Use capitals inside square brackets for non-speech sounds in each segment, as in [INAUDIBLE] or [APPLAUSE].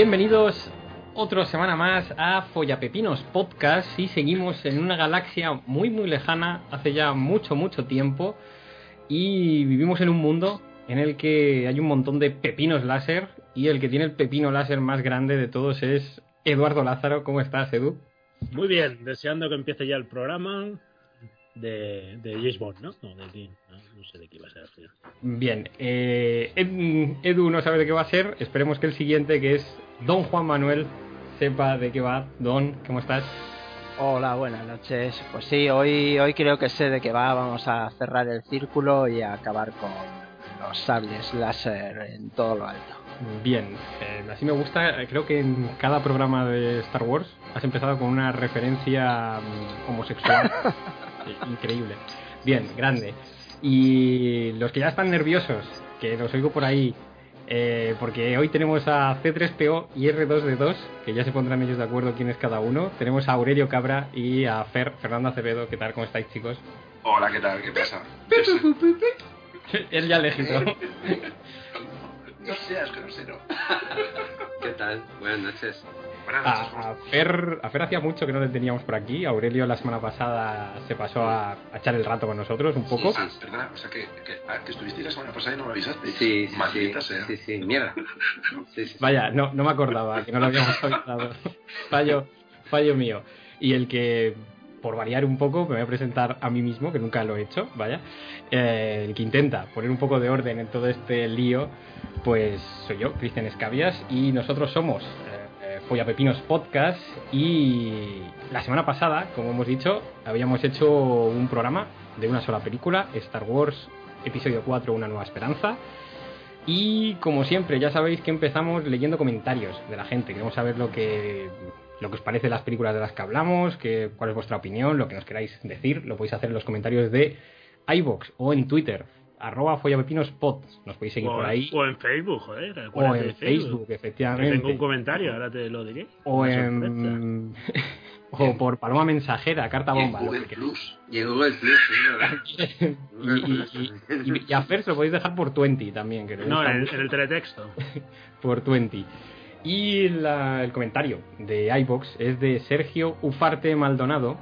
Bienvenidos otra semana más a Follapepinos Podcast y seguimos en una galaxia muy muy lejana hace ya mucho mucho tiempo y vivimos en un mundo en el que hay un montón de pepinos láser y el que tiene el pepino láser más grande de todos es Eduardo Lázaro. ¿Cómo estás, Edu? Muy bien, deseando que empiece ya el programa de, de James Bond, ¿no? No, de no, no sé de qué va a ser al final. Bien, eh, Ed- Edu no sabe de qué va a ser. Esperemos que el siguiente, que es Don Juan Manuel, sepa de qué va. Don, ¿cómo estás? Hola, buenas noches. Pues sí, hoy, hoy creo que sé de qué va. Vamos a cerrar el círculo y a acabar con los sables láser en todo lo alto. Bien, eh, así me gusta. Creo que en cada programa de Star Wars has empezado con una referencia mm, homosexual. [LAUGHS] Increíble. Bien, grande. Y los que ya están nerviosos, que los oigo por ahí, eh, porque hoy tenemos a C3PO y R2D2, que ya se pondrán ellos de acuerdo quién es cada uno. Tenemos a Aurelio Cabra y a Fer, Fernando Acevedo. ¿Qué tal? ¿Cómo estáis, chicos? Hola, ¿qué tal? ¿Qué pasa? [LAUGHS] Él ya elegido. [LAUGHS] No seas grosero. [LAUGHS] ¿Qué tal? Buenas noches. A, a Fer, a Fer hacía mucho que no le teníamos por aquí. Aurelio la semana pasada se pasó a, a echar el rato con nosotros un poco. Ah, perdona, o sea que, que, que estuvisteis la semana pasada y no me avisaste. Sí, sí, Maldita sí, sea. sí, sí, mierda. Sí, sí, sí. Vaya, no, no me acordaba que no lo habíamos [LAUGHS] avisado. fallo, fallo mío. Y el que, por variar un poco, me voy a presentar a mí mismo, que nunca lo he hecho, vaya. Eh, el que intenta poner un poco de orden en todo este lío, pues soy yo, Cristian Escabias, y nosotros somos eh, Follapepinos Podcast. Y la semana pasada, como hemos dicho, habíamos hecho un programa de una sola película, Star Wars Episodio 4, Una Nueva Esperanza. Y como siempre, ya sabéis que empezamos leyendo comentarios de la gente. Queremos saber lo que, lo que os parece las películas de las que hablamos, cuál es vuestra opinión, lo que nos queráis decir. Lo podéis hacer en los comentarios de iBox o en Twitter, arroba follapepinospod. Nos podéis seguir o, por ahí. o en Facebook, joder. O en Facebook, Que efectivamente. tengo un comentario, ahora te lo diré. O Una en. [LAUGHS] o por paloma mensajera, carta Y en bomba. Google Plus. Y en Google Plus, [LAUGHS] y, y, y- y a Fer se lo podéis dejar por 20 también. Que No, en el, mucho. en el teletexto. [LAUGHS] por 20. Y la- el comentario de iBox es de Sergio Ufarte Maldonado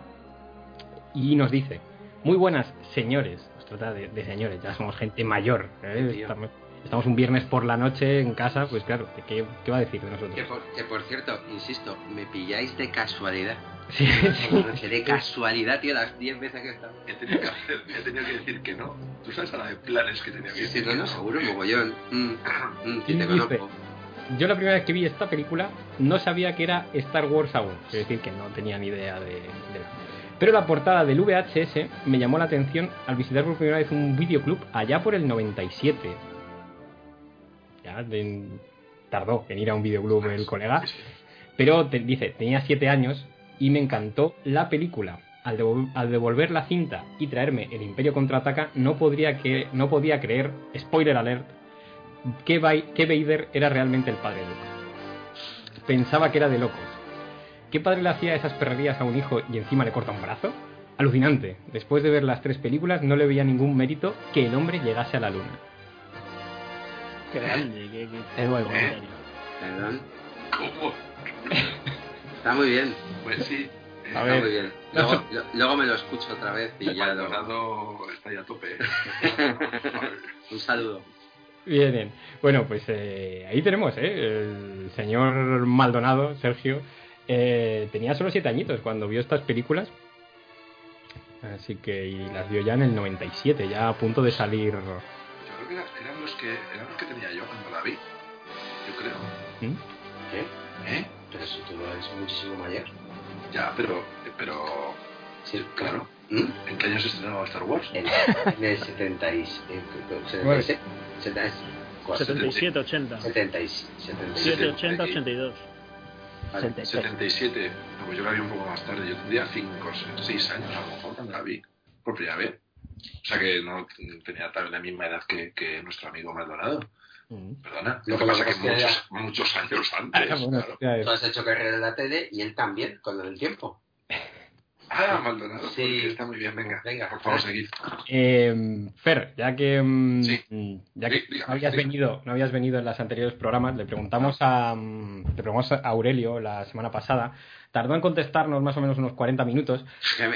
y nos dice: Muy buenas, señores. Trata de, de señores, ya somos gente mayor. ¿eh? Estamos, estamos un viernes por la noche en casa, pues claro, ¿qué, qué va a decir de nosotros? Que por, que por cierto, insisto, me pilláis de casualidad. [LAUGHS] Sí, sí. De casualidad, tío, las 10 veces que he estado. He tenido que, hacer, he tenido que decir que no. Tú sabes a la de planes que tenía que Sí, sí, decir. no, no, seguro, mogollón. Mm, mm, sí, te conozco. Yo la primera vez que vi esta película no sabía que era Star Wars aún, es decir, que no tenía ni idea de, de nada. Pero la portada del VHS me llamó la atención al visitar por primera vez un videoclub allá por el 97. Ya tardó en ir a un videoclub el colega, pero dice, tenía 7 años y me encantó la película. Al, devol- al devolver la cinta y traerme El Imperio contraataca, no, podría que, no podía creer, spoiler alert, que, que Vader era realmente el padre Luke. Pensaba que era de locos. ¿Qué padre le hacía esas perrerías a un hijo y encima le corta un brazo? Alucinante. Después de ver las tres películas no le veía ningún mérito que el hombre llegase a la luna. Qué grande, qué, Es bueno. comentario. Perdón. ¿Cómo? Está muy bien. Pues sí. eh, A Está ver. muy bien. Luego, lo- luego me lo escucho otra vez y ya lo. Maldonado está ya a tope. ¿eh? [LAUGHS] Un saludo. Bien, bien. Bueno, pues eh, ahí tenemos, ¿eh? El señor Maldonado, Sergio, eh, tenía solo siete añitos cuando vio estas películas. Así que, y las vio ya en el 97, ya a punto de salir. Yo creo que era- eran los que, eran los que tenía yo cuando la vi. Yo creo. ¿Mm? ¿Qué? ¿Eh? Pero si tú no eres muchísimo mayor. Ya, pero. pero Sí, claro. ¿Mm? ¿En qué año se estrenaba Star Wars? En, en el 76. eh, Nueve. 76. 76. 77, 80. 76. 7, 80, 82. 76. 77. No, pues yo la vi un poco más tarde. Yo tendría 5 o 6 años a lo mejor cuando la vi. Por primera vez. O sea que no tenía también la misma edad que, que nuestro amigo Maldonado. Mm. Perdona. Lo que pasa es que muchos, muchos años antes. Ah, claro. Tú has hecho carrera en la tele y él también, con lo del tiempo. Ah, Maldonado. Sí. porque Está muy bien, venga. Venga, por favor, seguid. Eh, Fer, ya que, mm, Sí. ya que Dí- dígame, no, habías dígame. venido, no habías venido en los anteriores programas, le preguntamos a, mm, le preguntamos a Aurelio la semana pasada. Tardó en contestarnos más o menos unos 40 minutos.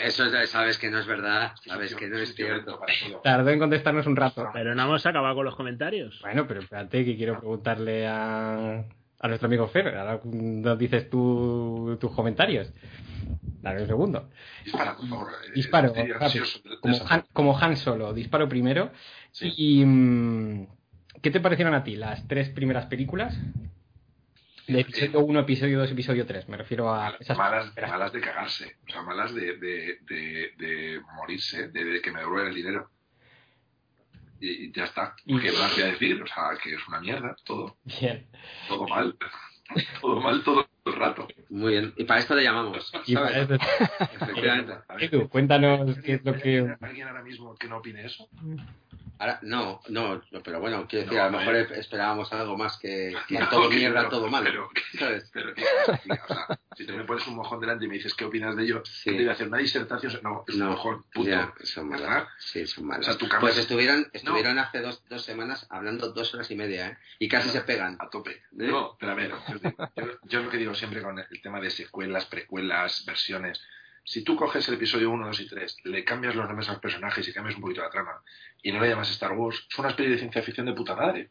Eso ya sabes que no es verdad, sabes que no es cierto. Tardó en contestarnos un rato. Pero no hemos acabado con los comentarios. Bueno, pero espérate que quiero preguntarle a, a nuestro amigo Fer. Ahora nos dices tú tus comentarios. Dale un segundo. Dispara, por favor. eh, Disparo, Como. Han, como Han Solo, disparo primero. Sí. Y mm, ¿qué te parecieron a ti las tres primeras películas? De episodio 1, episodio 2, episodio 3. Me refiero a esas malas, malas de cagarse, o sea, malas de, de, de, de morirse, de, de que me devuelvan el dinero. Y, y ya está. Y- ¿Qué más voy a decir? O sea, que es una mierda, todo, Bien. todo mal. [LAUGHS] todo mal todo el rato. Muy bien. Y para esto le llamamos. Y ¿sabes? Efectivamente. A [LAUGHS] ver, Edu, cuéntanos qué es lo que. ¿Alguien alguien ahora mismo que no opine eso? Ahora, no, no, pero bueno, quiero decir, No, a lo mejor eh. esperábamos algo más que, que [LAUGHS] No, todo que mierda, no, todo malo. pero ¿Sabes? Pero que, o sea, si te me pones un mojón delante y me dices qué opinas de ello, Sí. te voy a hacer una disertación. No, es un mojón, punto. ya, son malas. Sí, son malas. O sea, tú cambias- pues estuvieron, estuvieron hace dos, dos semanas hablando dos horas y media, ¿eh? Y casi se pegan. a tope. No, pero a ver, yo, yo lo que digo siempre con el tema de secuelas, precuelas, versiones, si tú coges el episodio 1, 2 y 3, le cambias los nombres a los personajes y cambias un poquito la trama y no le llamas Star Wars, es una especie de ciencia ficción de puta madre.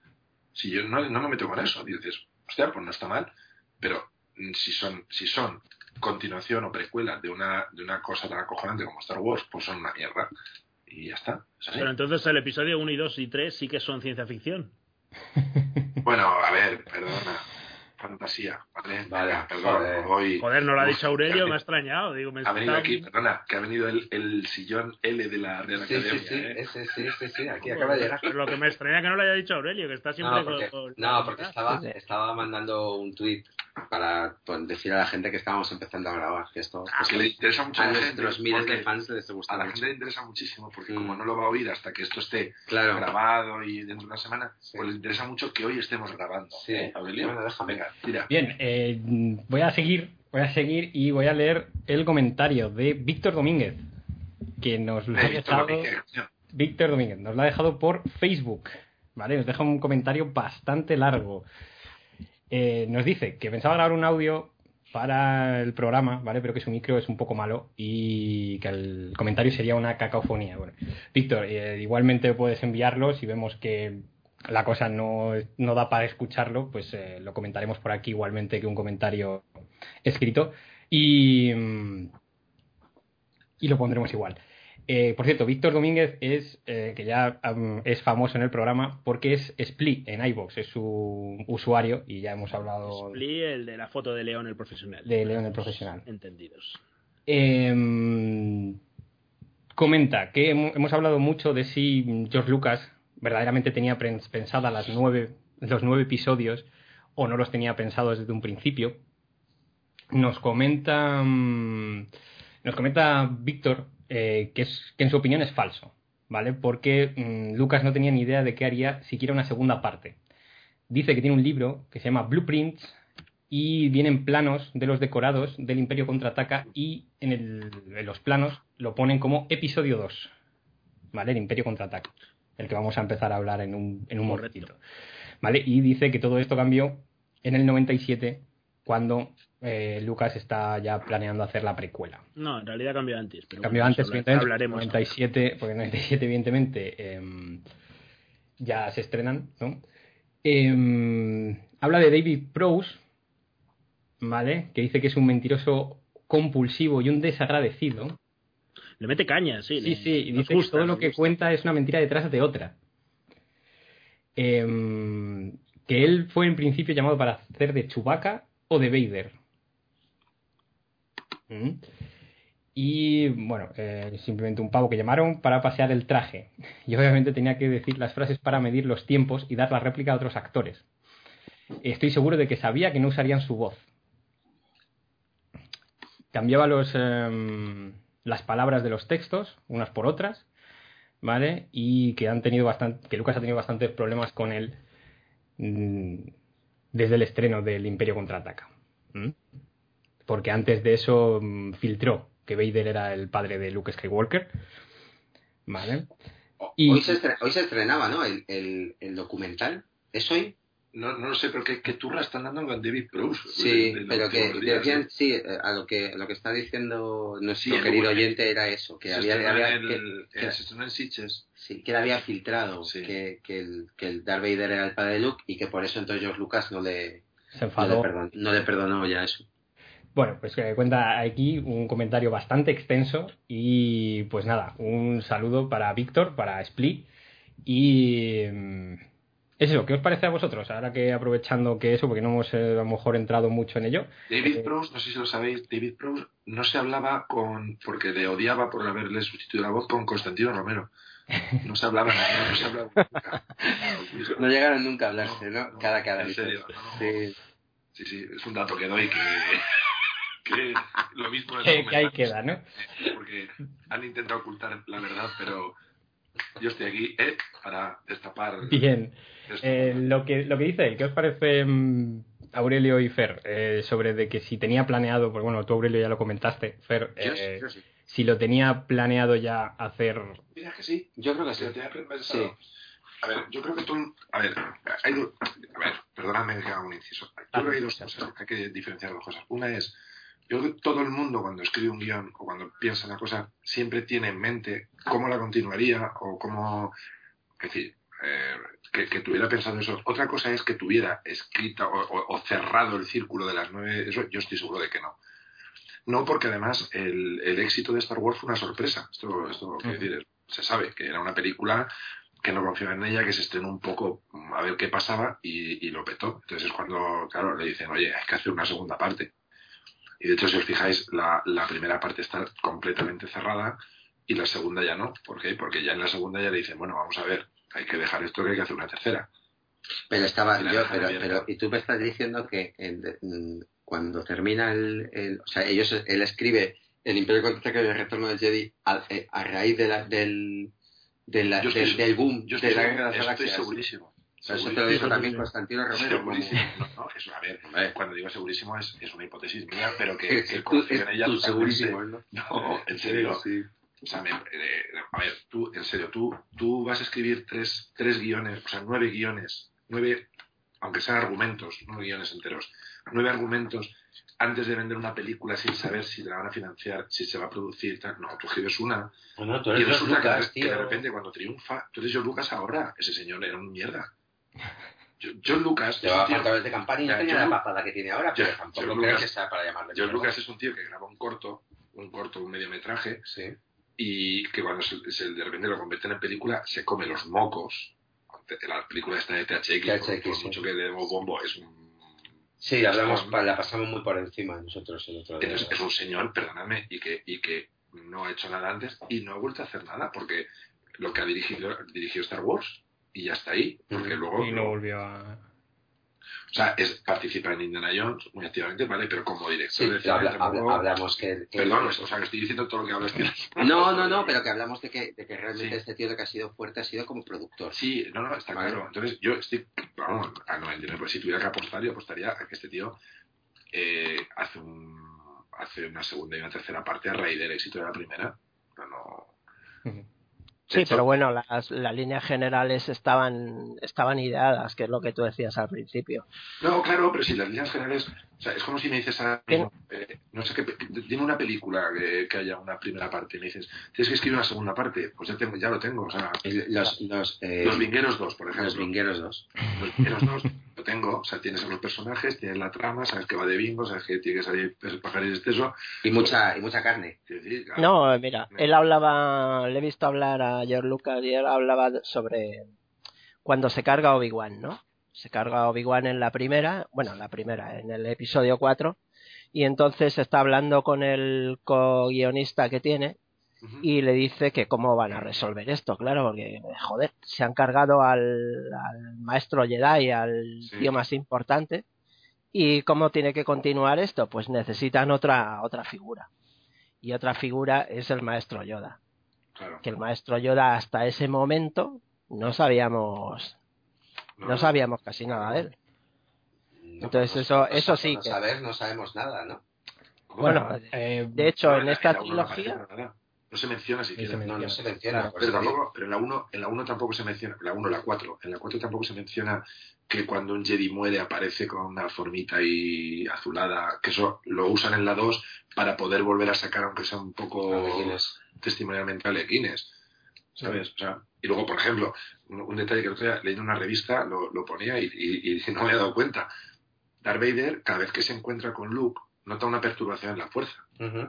Si yo no, no me meto con eso, dices, hostia, pues no está mal, pero mm, si son, si son continuación o precuela de una, de una cosa tan acojonante como Star Wars, pues son una mierda. Y ya está. es así. Pero entonces el episodio 1 y 2 y 3 sí que son ciencia ficción. [LAUGHS] Bueno, a ver, perdona. Fantasía, ¿vale? Vale, perdón, joder. voy- Joder, no lo ha dicho Aurelio, me ha extrañado. Digo, me Ha venido aquí, perdona, que ha venido el, el sillón L de la Real Sí, sí, Academia. sí, ¿eh? ese, sí, sí, sí, aquí acaba de llegar. Pero lo que me extraña que no lo haya dicho Aurelio, que está siempre No, porque, con- no, porque Ah, estaba, Sí, sí. estaba mandando un tuit para pues, decir a la gente que estábamos empezando a grabar, que esto Ah, que le interesa mucho a a la gente. nuestros miles de fans les A gusta la mucho. gente le interesa muchísimo, porque Mm. como no lo va a oír hasta que esto esté Claro. grabado y dentro de una semana, Sí. pues le interesa mucho que hoy estemos grabando. Sí. ¿eh? Bueno, déjame. Venga, tira. Bien, eh, voy a seguir, voy a seguir y voy a leer el comentario de Víctor Domínguez, que nos lo ha dejado. Domínguez. Víctor Domínguez nos lo ha dejado por Facebook, ¿vale? Nos deja un comentario bastante largo. Eh, nos dice que pensaba grabar un audio para el programa, ¿vale? Pero que su micro es un poco malo y que el comentario sería una cacofonía. Bueno, Víctor, eh, igualmente puedes enviarlo si vemos que la cosa no, no da para escucharlo, pues eh, lo comentaremos por aquí igualmente que un comentario escrito y, mm, y lo pondremos igual. Eh, por cierto, Víctor Domínguez es, eh, que ya es famoso en el programa porque es Split en iVoox, es su usuario y ya hemos hablado Split, el de la foto de León el profesional. de León el Profesional. Entendidos. Eh, comenta que hemo- hemos hablado mucho de si George Lucas verdaderamente tenía pens- pensada las nueve, los nueve episodios o no los tenía pensados desde un principio. Nos comenta, mm, nos comenta Víctor eh, que, es, que en su opinión es falso, ¿vale? Porque mm, Lucas no tenía ni idea de qué haría siquiera una segunda parte. Dice que tiene un libro que se llama Blueprints y vienen planos de los decorados del Imperio contraataca y en, el- en los planos lo ponen como episodio 2, ¿vale? El Imperio contraataca, el que vamos a empezar a hablar en un, en un momentito, ¿vale? Y dice que todo esto cambió en el 97 cuando eh, Lucas está ya planeando hacer la precuela. No, en realidad cambió antes. Pero Cambió bueno, antes, evidentemente, hablaremos. 97, porque en 97 evidentemente em, ya se estrenan, ¿no? Em, habla de David Prowse, ¿vale? Que dice que es un mentiroso compulsivo y un desagradecido. Le mete caña, sí. Sí, le- sí, y dice gusta, que todo lo que cuenta es una mentira detrás de otra. Em, que él fue en principio llamado para hacer de Chewbacca o de Vader. ¿Mm? Y bueno, eh, simplemente un pavo que llamaron para pasear el traje. [LAUGHS] Y obviamente tenía que decir las frases para medir los tiempos y dar la réplica a otros actores. Estoy seguro de que sabía que no usarían su voz. Cambiaba los, em, las palabras de los textos, unas por otras, ¿vale? Y que han tenido bastante, que Lucas ha tenido bastantes problemas con él desde el estreno del Imperio contraataca. ¿Mm? Porque antes de eso mm, filtró que Vader era el padre de Luke Skywalker. ¿Vale? Y- Hoy, se hoy se estrenaba, ¿no? El, el, el documental. ¿Es hoy? No, no lo sé, pero ¿qué, qué turra están dando con David Prowse? Sí, de- de los pero que decían, sí, eh, a lo que, lo que está diciendo nuestro Sí, querido oyente era eso, que Se había, estrenó había- en el- que- se estrenó en Sitges. sí, que él había filtrado Sí. que, que, el, que el Darth Vader era el padre de Luke y que por eso entonces George Lucas no le, Se no le, enfadó. perdonó, no le perdonó ya eso. Bueno, pues que cuenta aquí un comentario bastante extenso y pues nada, un saludo para Víctor, para Split y mm, eso, ¿qué os parece a vosotros? Ahora que aprovechando que eso, porque no hemos eh, a lo mejor entrado mucho en ello, David Eh, Prowse, no sé si lo sabéis, David Prowse no se hablaba con, porque le odiaba por haberle sustituido la voz con Constantino Romero. No se hablaba, no, no se hablaba nunca. No llegaron nunca a hablarse, ¿no? No, Cara a cara. en serio. Sí. Sí, sí, es un dato que doy que, que lo mismo es [LAUGHS] que, que ahí queda, ¿no? porque han intentado ocultar la verdad, pero yo estoy aquí eh, para destapar Bien. Eh, lo, que, lo que dice él, ¿qué os parece mm, Aurelio y Fer? Eh, sobre de que si tenía planeado, pues bueno, tú Aurelio ya lo comentaste, Fer, Yo, eh, yo sí. si lo tenía planeado ya hacer... Mira que sí, Yo creo que Sí. A ver, yo creo que tú. A ver, hay do- a ver, perdóname que haga un inciso. Yo creo que hay dos cosas, hay que diferenciar dos cosas. Una es, yo creo que todo el mundo cuando escribe un guion o cuando piensa en la cosa siempre tiene en mente cómo la continuaría o cómo. Es decir, eh, que, que tuviera pensado eso. Otra cosa es que tuviera escrita o, o- o cerrado el círculo de las nueve. Eso yo estoy seguro de que no. No, porque además el, el éxito de Star Wars fue una sorpresa. Esto, esto quiero Ujú. decir, se sabe que era una película que no confiaba en ella, que se estrenó un poco mm, a ver qué pasaba y, y lo petó. Entonces es cuando, claro, le dicen, oye, hay que hacer una segunda parte. Y de hecho, si os fijáis, la, la primera parte está completamente cerrada y la segunda ya no. ¿Por qué? Porque ya en la segunda ya le dicen, bueno, vamos a ver, hay que dejar esto que hay que hacer una tercera. Pero estaba, yo, pero, y tú me estás diciendo que en- cuando termina el, el- o sea, ellos, él escribe el Imperio Contraataca y el Retorno del Jedi a, eh, a raíz de la, del, de la- estoy del, del boom Yo de la Guerra de las estoy Galaxias. segurísimo. Pero eso te lo Segurísimo. dijo también. Constantino Romero. como-. [LAUGHS] No, no, eso, a ver, cuando digo segurísimo es, es una hipótesis mía, pero que, que [LAUGHS] confío es en ella tú segurísimo, ¿no? [LAUGHS] No, en serio. Sí. O sea, me- eh, a ver, tú, en serio, tú, tú vas a escribir tres, tres guiones, o sea, nueve guiones, nueve, aunque sean argumentos, no guiones enteros, nueve argumentos antes de vender una película sin saber si la van a financiar, si se va a producir, tal. No, tú escribes una Bueno, tú y eres George resulta que de- Lucas, que, de tío. repente cuando triunfa, tú eres John Lucas ahora, ese señor era un mierda. John Lucas, Llevaba tío- cuatro veces de campaña y no tenía la papada que tiene ahora, Ya, pero tampoco creo Lucas- que sea para llamarle. John. Lucas es un tío que graba un corto, un corto, un mediometraje, Sí. Y que cuando se, se de repente lo convierten en película se come los mocos. La película esta de THX, por, THX, por sí. mucho que le demos bombo, es un, Sí, hablamos, la pasamos muy por encima nosotros el otro día. es, es un señor, perdonadme, y que, y que no ha hecho nada antes y no ha vuelto a hacer nada porque lo que ha dirigido, dirigió Star Wars y ya está ahí, porque luego, Y no volvió a... o sea, es, participa en Indiana Jones muy activamente, ¿vale? Pero como director Sí, habla- habla- hablamos que... que- Perdón, o sea, que estoy diciendo todo lo que hablo es que- No, no, no, pero que hablamos de que, de que realmente Sí. este tío lo que ha sido fuerte ha sido como productor. Sí, no, no, está Vale. claro. Entonces, yo estoy, vamos, a 99, pues si tuviera que apostar, yo apostaría a que este tío eh, hace un hace una segunda y una tercera parte a raíz del éxito de la primera. No, no. Sí, pero bueno, las, las líneas generales estaban, estaban ideadas, que es lo que tú decías al principio. No, claro, pero si las líneas generales, o sea, es como si me dices mismo, eh, no sé qué, pe- tiene una película que, que haya una primera parte, y me dices, tienes que escribir una segunda parte, pues ya tengo, ya lo tengo, o sea, Los, los, eh, Los Vingueros 2, por ejemplo. los Vingueros 2. Los Vingueros 2 lo tengo, o sea, tienes a los personajes, tienes la trama, sabes que va de bingo, sabes que tiene que salir pajares exceso, Y mucha, y mucha carne. claro, No, mira, él hablaba, le he visto hablar a George Lucas y él hablaba sobre cuando se carga Obi-Wan, ¿no? Se carga Obi-Wan en la primera, bueno, en la primera, en el episodio 4, y entonces está hablando con el co-guionista que tiene Y le dice que cómo van a resolver esto, claro, porque, joder, se han cargado al, al maestro Jedi, al Sí. tío más importante, y cómo tiene que continuar esto, pues necesitan otra, otra figura. Y otra figura es el maestro Yoda, claro. que el maestro Yoda hasta ese momento no sabíamos, no sabíamos casi nada de él. No Entonces eso- no eso sí que- saber, no sabemos nada, ¿no? Bueno, Eh, de hecho, en esta trilogía. No se menciona siquiera. No, no se menciona. Claro, Pero tampoco, pero en la 1, en la 1 tampoco se menciona, la 1, la 4, en la 4 tampoco se menciona que cuando un Jedi muere aparece con una formita ahí azulada, que eso lo usan en la 2 para poder volver a sacar, aunque sea un poco testimonialmente a Guinness. ¿Sabes? O sea, y luego, por ejemplo, un, un detalle que el otro día leí en una revista, lo, lo ponía y, y- y [LAUGHS] no me he dado cuenta. Darth Vader, cada vez que se encuentra con Luke, nota una perturbación en la fuerza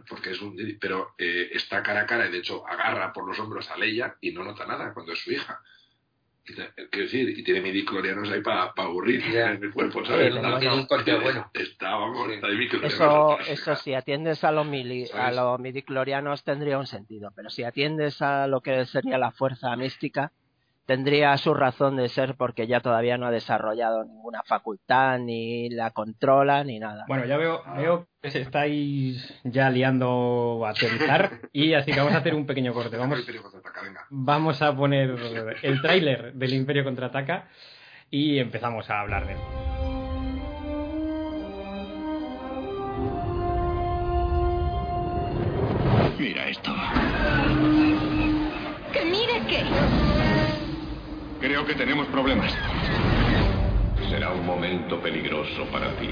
Porque es un Jedi, pero eh, está cara a cara y de hecho agarra por los hombros a Leia y no nota nada cuando es su hija. Y te- Quiero decir, y tiene midiclorianos ahí para aburrir Ya. en el cuerpo, Sí, ¿sabes? le Está- tiene un corte [LAUGHS] bueno. Está, vamos, Sí. está ahí midiclorianos. eso, No eso si atiendes a los, mili- a los midiclorianos tendría un sentido, pero si atiendes a lo que sería la fuerza mística, tendría su razón de ser porque ya todavía no ha desarrollado ninguna facultad, ni la controla, ni nada. Bueno, ya veo, veo que se estáis ya liando a teorizar y así que vamos a hacer un pequeño corte. Vamos. A poner el tráiler del Imperio Contraataca y empezamos a hablar de él. Mira esto. ¿Que mire qué? Creo que tenemos problemas. Será un momento peligroso para ti.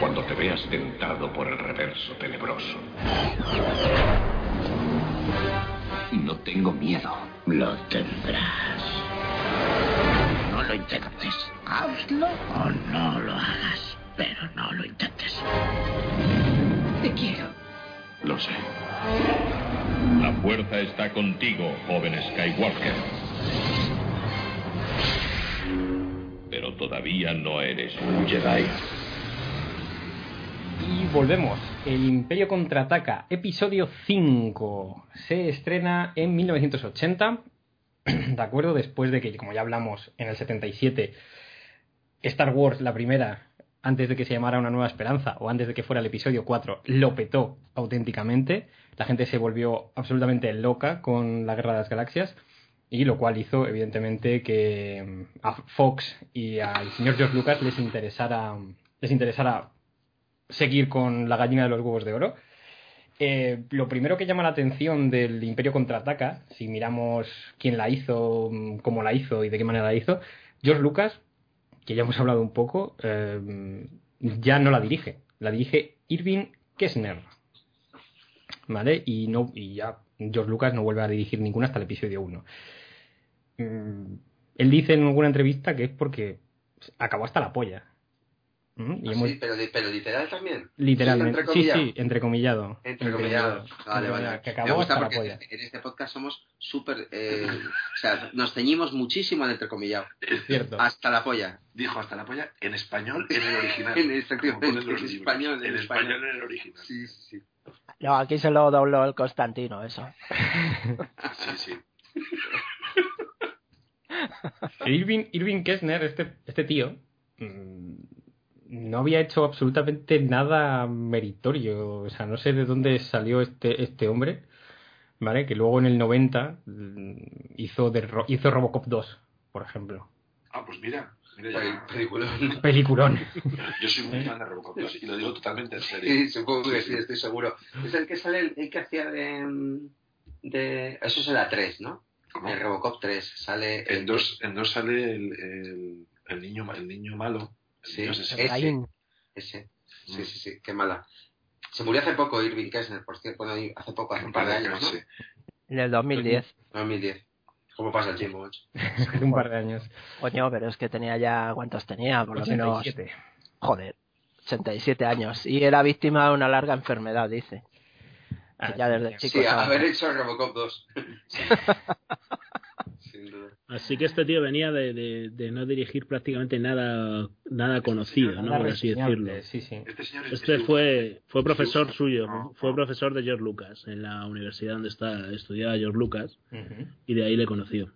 Cuando te veas tentado por el reverso tenebroso. No tengo miedo. Lo tendrás. No lo intentes. Hazlo o no lo hagas. Pero no lo intentes. Te quiero. Lo sé. La fuerza está contigo, joven Skywalker. Pero todavía no eres un Jedi. Y volvemos. El Imperio Contraataca, episodio 5. Se estrena en 1980. [CLEARS THROAT] ¿De acuerdo? Después de que, como ya hablamos, en el 77, Star Wars, la primera, antes de que se llamara Una Nueva Esperanza, o antes de que fuera el episodio 4, lo petó auténticamente. La gente se volvió absolutamente loca con la Guerra de las Galaxias. Y lo cual hizo, evidentemente, que mm, a Fox y al señor George Lucas les interesara, les interesara seguir con la gallina de los huevos de oro. Eh, lo primero que llama la atención del Imperio contraataca, si miramos quién la hizo, mm, cómo la hizo y de qué manera la hizo, George Lucas, que ya hemos hablado un poco, eh, ya no la dirige, la dirige Irving Kessner. ¿Vale? Y, no, y ya George Lucas no vuelve a dirigir ninguna hasta el episodio 1. Él dice en alguna entrevista que es porque acabó hasta la polla. ¿Mm? Y Ah, hemos- sí, pero, li- pero literal también. Literalmente. Sí, entrecomillado. sí, entrecomillado. Entrecomillado. Vale, vale. Que Me acabó gusta hasta la porque polla. en este podcast somos súper. eh, o sea, nos ceñimos muchísimo al entrecomillado. Cierto. Hasta la polla. Dijo hasta la polla en español en el original. [LAUGHS] En español, en En español. español en el original. Sí, sí, sí. No, aquí se lo dobló el Constantino, eso. [LAUGHS] Sí, sí. [LAUGHS] [LAUGHS] Irving, Irving Kessner, este, este tío, mm, no había hecho absolutamente nada meritorio. O sea, no sé de dónde salió este, este hombre, ¿vale? Que luego en el 90 mm, hizo, de, hizo Robocop 2, por ejemplo. Ah, pues mira. Peliculón. Yo soy muy fan de Robocop 2 y lo digo totalmente en serio. Sí, supongo que sí, estoy seguro. Es el que sale, el, que hacía de, de. Eso es la 3, ¿no? ¿Cómo? En Robocop 3 sale. En dos, en dos sale el, el, el niño, el niño malo. El Sí, niño ese. Ese. Mm. Sí, sí, sí, qué mala. Se murió hace poco Irving Kessner, por cierto, bueno, hace poco, hace un par de años, ¿no? sí. En el 2010. 2010. ¿Cómo pasa el tiempo? [LAUGHS] un par de años. Coño, pero es que tenía ya. ¿Cuántos tenía? Por lo menos. 87. Joder. 87 años. Y era víctima de una larga enfermedad, dice. Ah, ya desde sí, chico. Sí, estaba- haber hecho Robocop 2. [LAUGHS] Sin duda. Así que este tío venía de, de, de no dirigir prácticamente nada nada conocido, ¿no? Por así decirlo. Sí, sí. Este señor es- Este es- fue, fue profesor es- suyo, no, fue no. profesor de George Lucas en la universidad donde está estudiaba George Lucas y de ahí le conoció.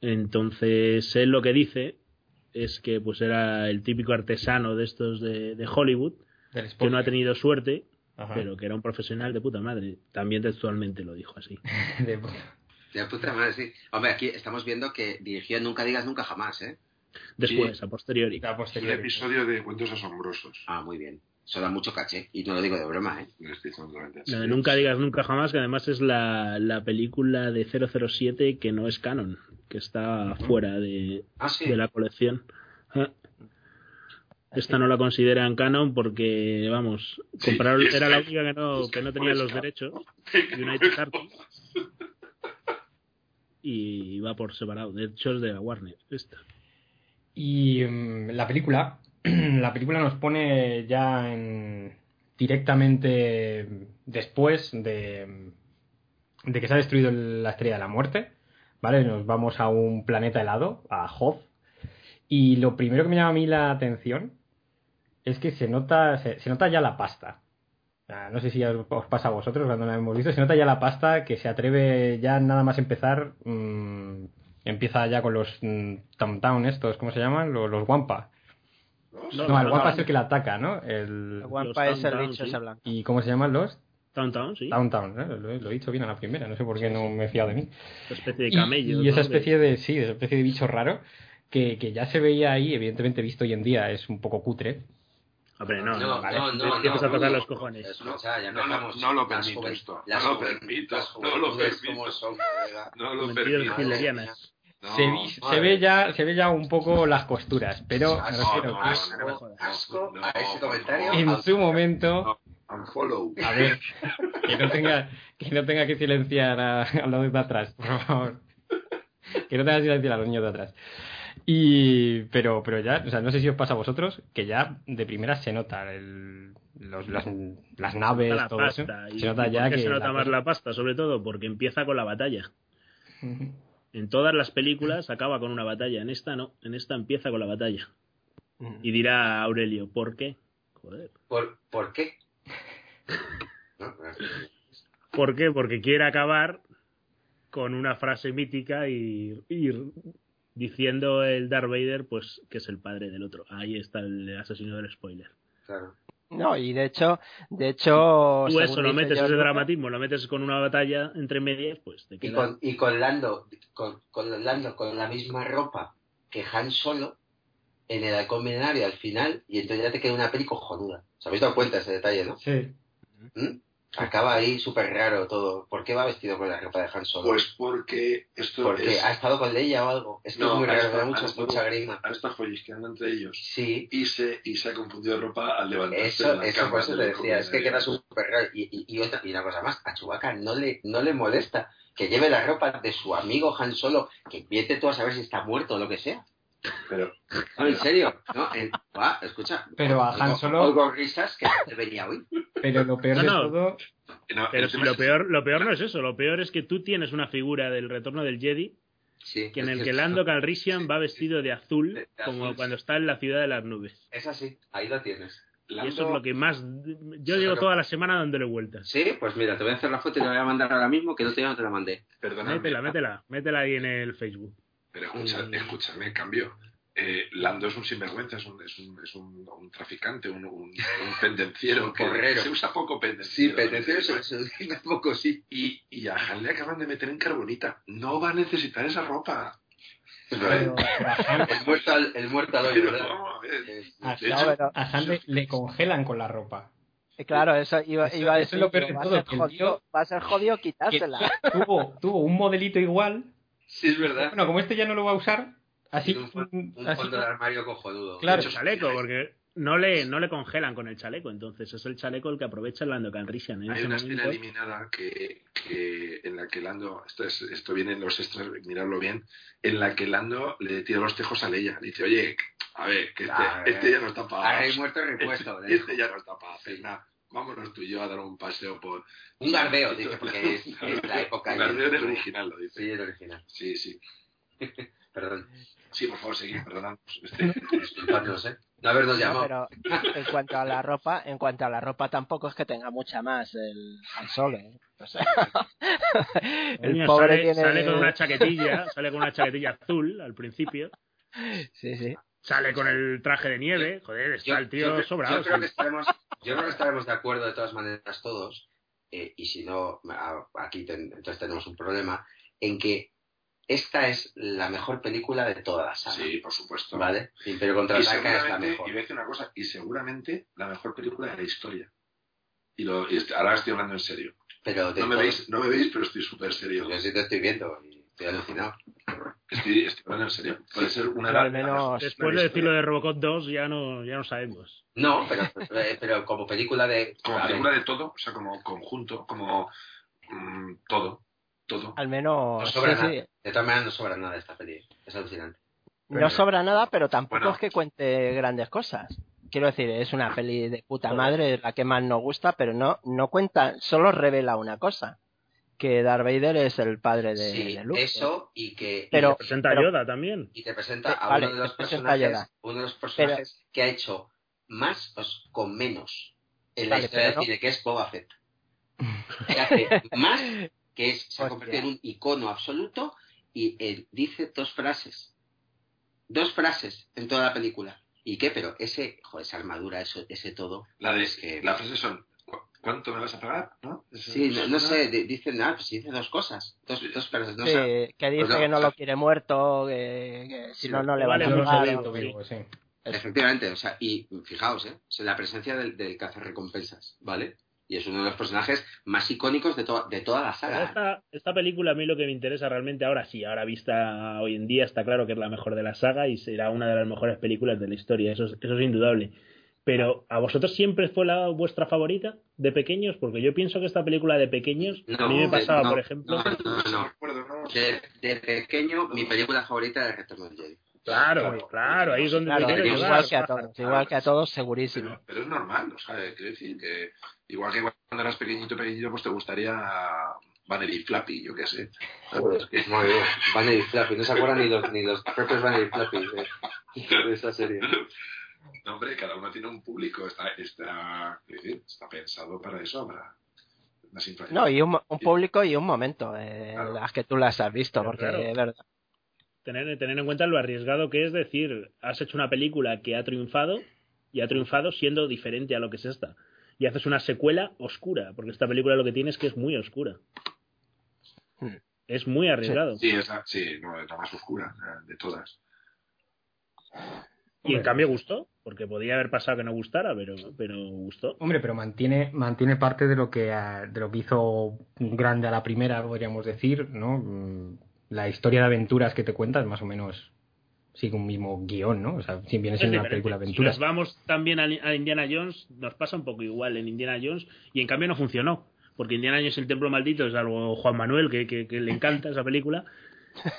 Entonces, él lo que dice es que pues era el típico artesano de estos de, de Hollywood, que no ha tenido suerte, Ajá. pero que era un profesional de puta madre. También textualmente lo dijo así. [LAUGHS] De- De puta madre, sí. Hombre, aquí estamos viendo que dirigió Nunca digas nunca jamás, ¿eh? Después, a posteriori. a posteriori. episodio de cuentos asombrosos. Ah, muy bien. Eso da mucho caché. Y no lo digo de broma, ¿eh? No estoy La de nunca digas nunca jamás, que además es la, la película de 007 que no es canon, que está fuera de, Ah, sí. de la colección. Esta no la consideran canon porque, vamos, Sí, es era que- la única que no, que no tenía los derechos United Artists. y va por separado. De hecho, es de la Warner. Esta. Y mm, la película, [CLEARS THROAT] la película nos pone ya en, directamente después de, de que se ha destruido el- la estrella de la muerte, ¿vale? Nos vamos a un planeta helado, a Hoth, y lo primero que me llama a mí la atención es que se nota, se, se nota ya la pasta. No sé si os os pasa a vosotros cuando la hemos visto, se nota ya la pasta que se atreve ya nada más empezar, mm, empieza ya con los mm, Tom Town estos, ¿cómo se llaman? Los, los Wampa. No, No, el no, Wampa no. es el que la ataca, ¿no? El... El Wampa es el bicho sí. ese blanco. ¿Y cómo se llaman los? Downtown, sí. Downtown, ¿eh? lo, he- lo he dicho bien a la primera, no sé por qué no me he fiado de mí. Esa especie de Y- camello. Y, esa especie de, sí, esa especie de bicho raro que, que ya se veía ahí, evidentemente visto hoy en día es un poco cutre. Hombre, no, no, no, vale. no, no, Empiezas no, a tocar no, los cojones. Escucha, ya No, no, empezamos. no lo permito esto, no lo permito, no lo permito. No lo permito. se, ve ya se ve ya un poco las costuras, pero en su momento, a ver, que no tenga que no tenga que silenciar a, a los de atrás, por favor. Que no tenga que silenciar a los niños de atrás. Y pero pero ya, o sea, no sé si os pasa a vosotros que ya de primera se nota el, los, las, las naves, la todo pasta. eso. ¿Y Se nota ya que se nota la más cosa- la pasta? Sobre todo porque empieza con la batalla. En todas las películas acaba con una batalla. En esta no. En esta empieza con la batalla. Y dirá Aurelio, ¿por qué? Joder. ¿Por, ¿Por qué? ¿Por qué? Porque quiere acabar con una frase mítica y, y diciendo el Darth Vader, pues, que es el padre del otro. Ahí está el asesino del spoiler. claro. No, y de hecho, de hecho, Tú eso lo metes, ese Lucas, dramatismo, lo metes con una batalla entre medias, pues te Y con, y con Lando, con, con Lando con la misma ropa que Han Solo en el halcón milenario al final, y entonces ya te queda una peli cojonuda. ¿Os habéis dado cuenta de ese detalle, no? Sí. ¿Mm? Acaba ahí súper raro todo. ¿Por qué va vestido con la ropa de Han Solo? Pues porque esto Porque es... ha estado con Leia o algo. Es que No, es muy raro, da ha mucha, estado- mucha grima. Han estado follisqueando entre ellos. Sí, Y se, y se ha confundido ropa al levantarse eso, de la eso cama por eso te decía, es que queda súper raro. Y, y, y otra, y una cosa más, a Chewbacca no le, no le molesta que lleve la ropa de su amigo Han Solo, que vete tú a saber si está muerto o lo que sea. Pero, No, en serio, no, en- va, escucha. Pero a Han Solo- Oigo risas que no debería oír. Pero lo peor No, de no. todo, no, Pero el si tema lo es- peor, lo peor no es eso, lo peor es que tú tienes una figura del retorno del Jedi Sí, que en el que Lando Calrissian va vestido de azul, De- de como cuando está en la ciudad de las nubes. Es así, ahí lo tienes. Y eso es lo que más... Yo llevo toda la semana dándole vueltas. Sí, pues mira, te voy a hacer la foto y te la voy a mandar ahora mismo, que no te, no te la mandé. Perdóname, Métela, métela, métela ahí en el Facebook. pero escucha, Mm. escúchame, cambio. Eh, Lando es un sinvergüenza, es un, es un, es un, un traficante, un, un, un pendenciero. [LAUGHS] Un que correro. Se usa poco Sí, pendenciero. pero eso se [LAUGHS] poco, sí. Y, y a Han le acaban de meter en carbonita. No va a necesitar esa ropa. pero, El muerto al, el muerto al ¿verdad? vamos a ver. Hecho, a Han le, le congelan con la ropa. eh, claro, eso iba, Eso- iba a eso es decir lo peor que de va, todo, a jodido, tío- va a ser jodido quitársela. tuvo, tuvo un modelito igual. Sí, es verdad. Bueno, como este ya no lo va a usar, así, un, así fondo de armario cojonudo. Claro. El chaleco, porque no le, no le congelan con el chaleco, entonces es el chaleco el que aprovecha el Lando Calrissian. En Hay una escena eliminada que, que en la que Lando, esto, es, esto viene en los extras, miradlo bien, en la que Lando le tira los tejos a Leia. Dice, oye, a ver, que este, A ver. este ya no está para... rey muerto repuesto. Este, le este ya no está para hacer nada. Vámonos tú y yo a dar un paseo por... Un gardeo, dice, porque [LAUGHS] es, es la época. Un gardeo en el original, lo dice. Sí, el original. Sí, sí. [LAUGHS] Perdón. Sí, por favor, seguid, perdonadnos. Este, [LAUGHS] Disculpadnos, ¿eh? No habernos No, llamado. pero en cuanto a la ropa, en cuanto a la ropa tampoco es que tenga mucha más el, el Solo. ¿eh? O sea, [LAUGHS] el coño, pobre sale, tiene sale con una chaquetilla, [LAUGHS] sale con una chaquetilla azul al principio, Sí, sí. sale con el traje de nieve, joder, está Yo, el tío yo sobrado. yo creo que estaremos, yo creo que estaremos de acuerdo de todas maneras todos, eh, y si no, aquí ten- entonces tenemos un problema, en que esta es la mejor película de toda la saga. Sí, por supuesto. ¿Vale? Imperio Y Contraataca es la mejor. y voy a decir una cosa, y seguramente la mejor película de la historia. Y, lo, y ahora estoy hablando en serio. Pero No me, veis, no me veis, pero estoy súper serio. Yo sí te estoy viendo y estoy alucinado. Estoy, estoy hablando en serio. Puede ser una Pero de al las- menos- Después de decir lo de Robocop 2 ya no, ya no sabemos. No, pero, eh, pero como película de... Como película de todo, o sea, como conjunto, como mm, todo. Todo. Al menos. no sobra sí, nada. sí. De todas maneras no sobra nada de esta peli. Es alucinante. No sobra nada, pero tampoco Bueno. es que cuente grandes cosas. Quiero decir, es una peli de puta madre, es la que más nos gusta, pero no, no cuenta, solo revela una cosa. Que Darth Vader es el padre de, sí, de Luke. eso y que... Pero- y, Presenta pero- Yoda también. y te presenta a vale, uno de los te a personajes, Yoda. uno de los personajes que ha hecho más con menos en la historia pero cine, que es Boba Fett. [LAUGHS] Que hace más que es, se ha convertido en un icono absoluto y él dice dos frases. Dos frases en toda la película. ¿Y qué? Pero ese, joder, esa armadura, eso, ese todo. La de es que- las frases son "¿Cu- ¿Cuánto me vas a pagar? ¿No? Sí, no, no sé, di- dicen, ah, pues dice dos cosas. Dos, Sí. dos frases. No Sí, sé. que dice Pues no, que no lo quiere muerto, que, que si Sí, no, no le vale, van a no lo pagar. sabía, o- Domingo. sí. Efectivamente, o sea, y fijaos, ¿eh? O sea, la presencia del, del cazarrecompensas, ¿vale? Y es uno de los personajes más icónicos de, to- de toda la saga. Esta, esta película a mí lo que me interesa realmente ahora sí, ahora vista hoy en día está claro que es la mejor de la saga y será una de las mejores películas de la historia, eso es, eso es indudable. Pero ¿a vosotros siempre fue la vuestra favorita de pequeños? Porque yo pienso que esta película de pequeños, a mí me de- pasaba, no, por ejemplo, No, no, no. recuerdo, ¿no? De, de pequeño, mi película favorita es Retorno del Jedi. Claro, claro, ahí es donde Claro, igual que a todos, igual que a todos, segurísimo. Pero, pero es normal, o sea, quiero decir que igual que cuando eras pequeñito, pequeñito, pues te gustaría Vanity Flappy, yo qué sé. Joder, Muy bien. Vanity Flappy, no se acuerdan ni los, ni los propios Vanity Flappy de, de esa serie. No, hombre, cada uno tiene un público, está, está, decir, está pensado para eso, infancias. No, y un, un público y un momento eh, Claro. en las que tú las has visto, porque claro. es verdad. Tener, tener en cuenta lo arriesgado que es decir, has hecho una película que ha triunfado y ha triunfado siendo diferente a lo que es esta. Y haces una secuela oscura, porque esta película lo que tiene es que es muy oscura. Hmm. Es muy arriesgado. Sí, es la, sí, no, es la más oscura eh, de todas. Y en cambio gustó, porque podía haber pasado que no gustara, pero, pero gustó. Hombre, pero mantiene, mantiene parte de lo que de lo que hizo grande a la primera, podríamos decir, ¿no? La historia de aventuras que te cuentas, más o menos sigue un mismo guion, ¿no? O sea, si viene Es siendo una película de Si aventuras. nos vamos también a, a Indiana Jones, nos pasa un poco igual en Indiana Jones, y en cambio no funcionó. Porque Indiana Jones el templo maldito es algo Juan Manuel, que, que- que le encanta esa película.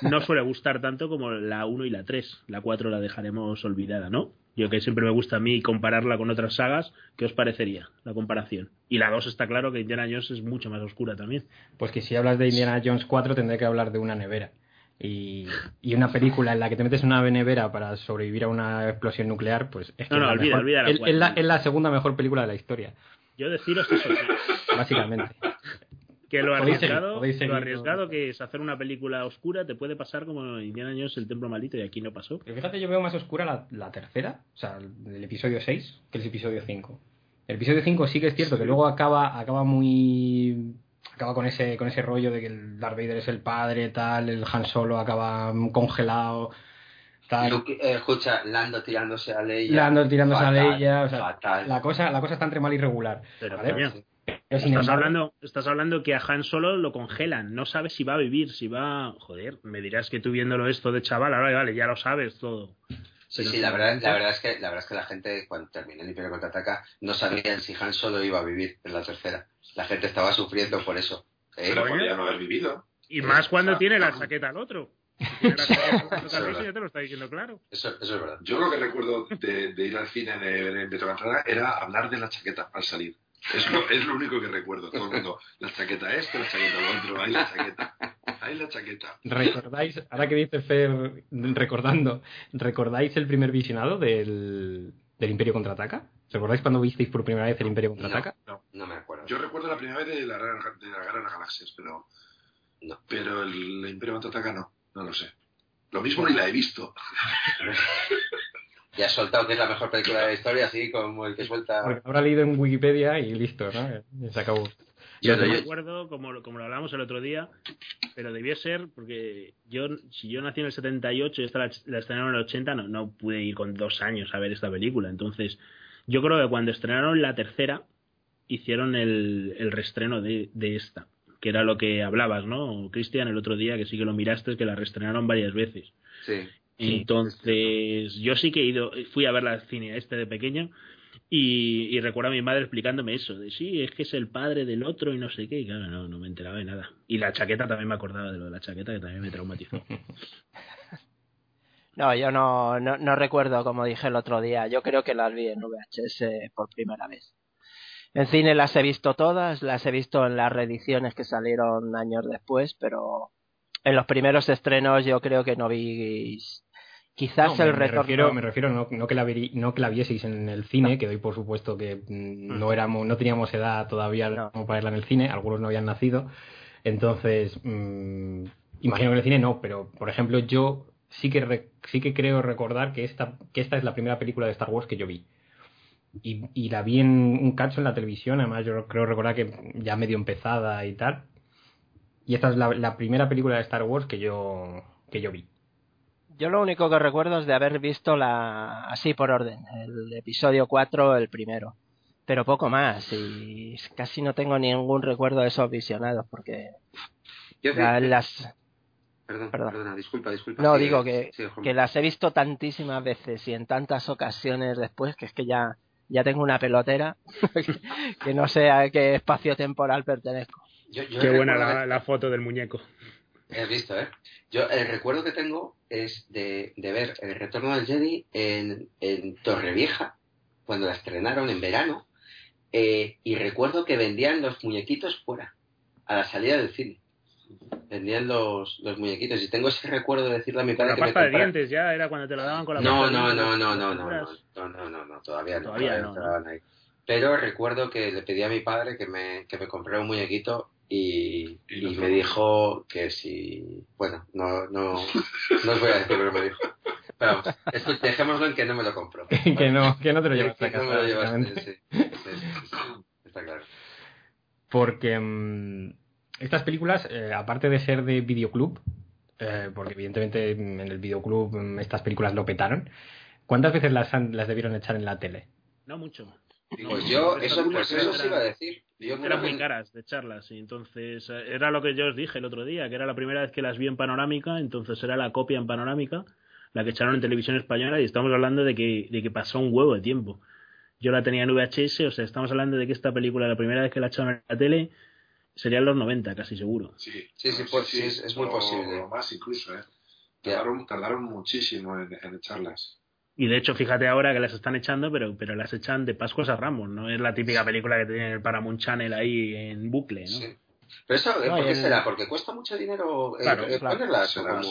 No suele gustar tanto como la 1 y la 3. La 4 la dejaremos olvidada, ¿no? Yo que siempre me gusta a mí compararla con otras sagas, ¿qué os parecería la comparación? Y la 2 está claro que Indiana Jones es mucho más oscura también. Pues que si hablas de Indiana Jones 4 tendré que hablar de una nevera. Y, y una película en la que te metes en una nevera para sobrevivir a una explosión nuclear, pues es que No, no, es, la olvida, mejor- olvida la es- la, es la segunda mejor película de la historia, Yo deciros eso, básicamente. Que lo arriesgado, podéis seguir, lo ¿no? arriesgado que es hacer una película oscura te puede pasar como Indiana Jones el templo maldito y aquí no pasó. Pero fíjate, yo veo más oscura la, la tercera, o sea, el, el episodio 6, que el episodio 5. El episodio 5 sí que es cierto que luego acaba, acaba muy. acaba con ese, con ese rollo de que el Darth Vader es el padre, tal, el Han Solo acaba congelado, tal. Luke, eh, escucha, Lando tirándose a Leia. Lando tirándose a Leia, o sea, fatal. la cosa, la cosa está entre mal y regular. Pero ¿vale? Estás embargo- hablando, estás hablando que a Han Solo lo congelan, no sabes si va a vivir, si va... Joder, me dirás que tú viéndolo esto de chaval, ahora vale, ya lo sabes todo. Sí, Pero sí, la verdad, la verdad es que la verdad es que la gente cuando terminó el Imperio contraataca no sabían si Han Solo iba a vivir en la tercera. La gente estaba sufriendo por eso. ¿eh? Pero Coño. podía no haber vivido. Y más cuando o sea, tiene la chaqueta al otro. [LAUGHS] Si tiene la chaqueta al otro, Eso es verdad. ya te lo está diciendo claro. Eso, eso es verdad. Yo lo que recuerdo de, de ir al cine de Metro Cantada era hablar de la chaqueta al salir. Es lo, es lo único que recuerdo. Todo el mundo, la chaqueta esto, la chaqueta lo otro, ahí la chaqueta, ahí la chaqueta. ¿Recordáis, ahora que dice Fer, recordando, ¿recordáis el primer visionado del, del Imperio Contraataca? ¿Recordáis cuando visteis por primera vez el Imperio Contraataca? No me acuerdo. Yo recuerdo la primera vez de la, Guerra- de la Guerra de las Galaxias, pero, No. pero el Imperio Contraataca no, no lo sé. Lo mismo ni la he visto. [LAUGHS] Ya has soltado que es la mejor película de la historia, así como el que suelta. Porque habrá leído en Wikipedia y listo, ¿no? Y se acabó. Yo no me acuerdo, como, lo- como lo hablamos el otro día, pero debió ser porque yo, si yo nací en el 78 y esta la, la estrenaron en el 80, no, no pude ir con dos años a ver esta película. Entonces, yo creo que cuando estrenaron la tercera, hicieron el, el reestreno de, de esta, que era lo que hablabas, ¿no? Cristian, el otro día, que sí que lo miraste, que la reestrenaron varias veces. Sí. Entonces, yo sí que he ido, fui a ver la cine este de pequeño y, y recuerdo a mi madre explicándome eso, de sí, es que es el padre del otro y no sé qué, y claro, no, no me enteraba de nada. Y la chaqueta también me acordaba de lo de la chaqueta, que también me traumatizó. [LAUGHS] No, yo no, no, no recuerdo como dije el otro día. Yo creo que las vi en VHS por primera vez. En cine las he visto todas, las he visto en las reediciones que salieron años después, pero en los primeros estrenos yo creo que no vi quizás No, el me, me refiero, me refiero no, no que la no que la vieseis en el cine, que doy por supuesto que mm, no éramos, no teníamos edad todavía como para verla en el cine, algunos no habían nacido, entonces mm, imagino que en el cine no, pero por ejemplo yo sí que re- sí que creo recordar que esta que esta es la primera película de Star Wars que yo vi. Y, y la vi en un cacho en la televisión, además yo creo recordar que ya medio empezada y tal. Y esta es la, la primera película de Star Wars que yo que yo vi. Yo lo único que recuerdo es de haber visto la así por orden, el episodio 4, el primero. Pero poco más y casi no tengo ningún recuerdo de esos visionados porque Yo la- que- las Perdón, perdón. perdona, disculpa, disculpa. No, Sigue, digo que, sigue, que las he visto tantísimas veces y en tantas ocasiones después que es que ya, ya tengo una pelotera [LAUGHS] que no sé a qué espacio temporal pertenezco. Yo- yo Qué buena la, la foto del muñeco. He visto, ¿eh? Yo el recuerdo que tengo es de, de ver el retorno del Jedi en, en Torrevieja, cuando la estrenaron en verano, eh, y recuerdo que vendían los muñequitos fuera, a la salida del cine. Vendían los, los muñequitos, y tengo ese recuerdo de decirle a mi padre la que me pasta de comprara- dientes ya era cuando te lo daban con la No, de no, no, no, ¿te no, no, no, no, no, no, no, todavía no. Todavía no, te daban ahí. Pero recuerdo que le pedí a mi padre que me, que me comprara un muñequito y, me dijo que si... Bueno, no, no, no os voy a decir, pero me dijo. Pero vamos, esto- dejémoslo en que no me lo compró. [LAUGHS] que no que no te lo llevas Que a casa no me lo llevaste. Sí, sí, sí, Está claro. porque mm, estas películas, eh, aparte de ser de videoclub, eh, porque evidentemente mm, en el videoclub mm, estas películas lo petaron, ¿cuántas veces las, han- las debieron echar en la tele? No mucho. Pues yo, eso, pues eso sí eran- iba a decir. Yo Eran muy caras de charlas y entonces eh, era lo que yo os dije el otro día, que era la primera vez que las vi en panorámica, entonces era la copia en panorámica, la que echaron en televisión española y estamos hablando de que, de que pasó un huevo de tiempo. Yo la tenía en VHS, o sea, estamos hablando de que esta película, la primera vez que la echaron en la tele, sería en los 90, casi seguro. Sí, Sí, sí, pues, sí, es- es muy posible. o más incluso, ¿eh? Tardaron, tardaron muchísimo en, en echarlas. Y de hecho, fíjate ahora que las están echando, pero, pero las echan de Pascuas a Ramos, no es la típica película que tiene el Paramount Channel ahí en bucle, ¿no? Sí. Pero eso, ¿eh? ¿por qué será? ¿Porque cuesta mucho dinero eh, Claro, eh, claro. ponerlas? Será,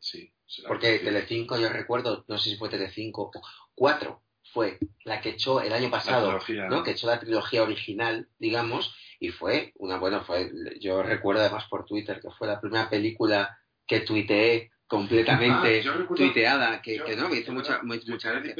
sí. será Porque difícil. Telecinco, yo recuerdo, no sé si fue Telecinco, o cuatro fue la que echó el año pasado. ¿no? Que echó la trilogía original, digamos, y fue una, bueno, fue, yo recuerdo además por Twitter que fue la primera película que tuiteé completamente Ah, recuerdo- tuiteada, que, Yo- que no, me hizo mucha, mucha yo- gracia.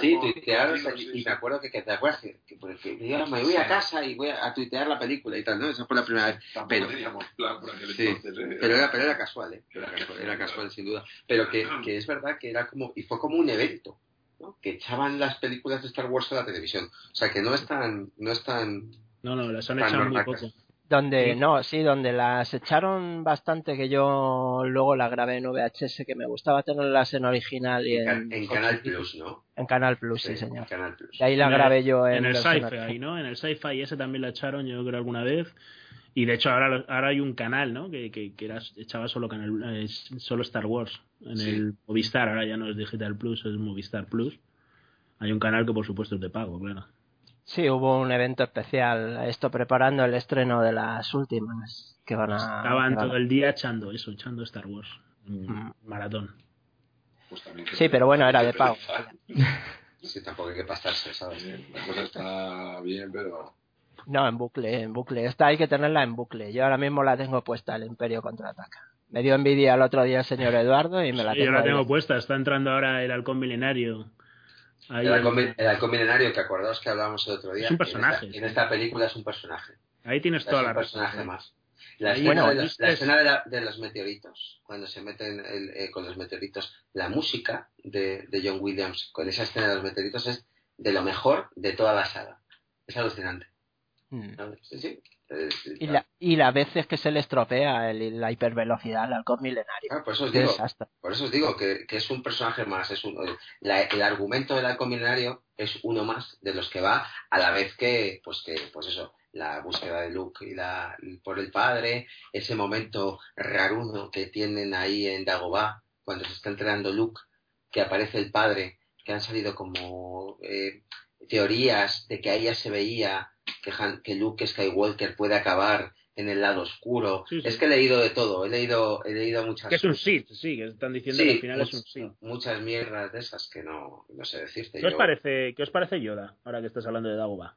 Sí, o sea, amigos, y sí, me acuerdo que, que te acuerdas que, que, porque yo me voy a casa y voy a, a tuitear la película y tal, ¿no? Esa fue la primera vez. Tampoco pero- teníamos plan por aquel Sí, entonces, ¿eh? Pero era, pero era casual, ¿eh? Era casual, era casual, sin duda. Pero que, que es verdad que era como, y fue como un evento, ¿no? Que echaban las películas de Star Wars a la televisión. O sea, que no es tan, no es tan... No, no, las han echado muy poco. Donde, Sí. no, sí, donde las echaron bastante, que yo luego la grabé en VHS, que me gustaba tenerlas en original y En, en, en Canal Plus, ¿no? en Canal Plus, sí, señor. Canal Plus. Y ahí la En el- grabé yo en, en el sci-fi, ¿no? En el sci-fi ese también la echaron, yo creo, alguna vez. Y de hecho ahora, ahora hay un canal, ¿no? Que, que, que era, echaba solo canal, eh, solo Star Wars en Sí. el Movistar. Ahora ya no es Digital Plus, es Movistar Plus. Hay un canal que por supuesto es de pago, claro. Sí, hubo un evento especial, esto preparando el estreno de las últimas que van a... Estaban que van a- todo el día echando eso, echando Star Wars. Mm. Maratón. Sí, pero bueno, era de pago. Sí, tampoco hay que pasarse, ¿sabes? La cosa está bien, pero... No, en bucle, en bucle. Esta hay que tenerla en bucle. Yo ahora mismo la tengo puesta, el Imperio Contraataca. Me dio envidia el otro día el señor Eduardo y me la Sí, tengo yo la ahí. tengo puesta, está entrando ahora el halcón milenario. Ahí El halcón, el halcón milenario, que acordaos que hablábamos el otro día. Es un que en esta- personaje, En esta, película es un personaje. Ahí tienes Es toda un la personaje razón. más. La Ahí, escena, bueno, de, los, viste- la escena de, la- de los meteoritos, cuando se meten el- eh, con los meteoritos, la música de, de John Williams con esa escena de los meteoritos es de lo mejor de toda la saga. Es alucinante. Mm. ¿sabes? Sí, sí. Eh, Y, la, y las veces que se le estropea el- la hipervelocidad al halcón milenario. Ah, por eso os digo, por eso os digo que, que es un personaje más. Es un, la- el argumento del halcón milenario es uno más de los que va a la vez que, pues que, pues eso, la búsqueda de Luke y la, por el padre, ese momento raruno que tienen ahí en Dagobah cuando se está entrenando Luke, que aparece el padre, que han salido como eh, teorías de que ahí ya se veía que, Han- que Luke Skywalker puede acabar en el lado oscuro. Sí, sí. Es que he leído de todo, he leído, he leído muchas Que es un. Sith, sí, que están diciendo Sí, que al final es un Sith. muchas mierdas de esas que no, no sé decirte. ¿Qué os, parece, ¿Qué os parece Yoda, ahora que estás hablando de Dagobah?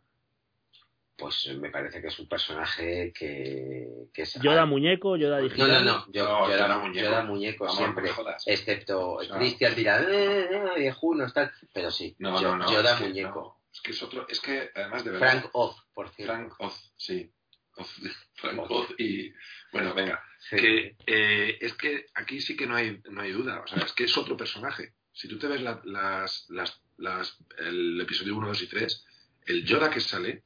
Pues me parece que es un personaje que, que es... ¿Yoda muñeco, Yoda No, digital? no, no, yo, No, yo, Yoda era muñeco. Yoda muñeco Vamos, siempre, no excepto O sea- Christian dirá, eh, eh, viejunos, tal, pero sí, No, yo- no, no. Yoda muñeco. Que es otro. Es que además de verdad. Frank Oz, por cierto. Frank Oz, sí. Oz- [LAUGHS] Frank Oz y. Bueno, venga. Sí. Que eh, es que aquí sí que no hay, no hay duda. O sea, es que es otro personaje. Si tú te ves la- las, las, las, el episodio 1, 2 y 3, el Yoda que sale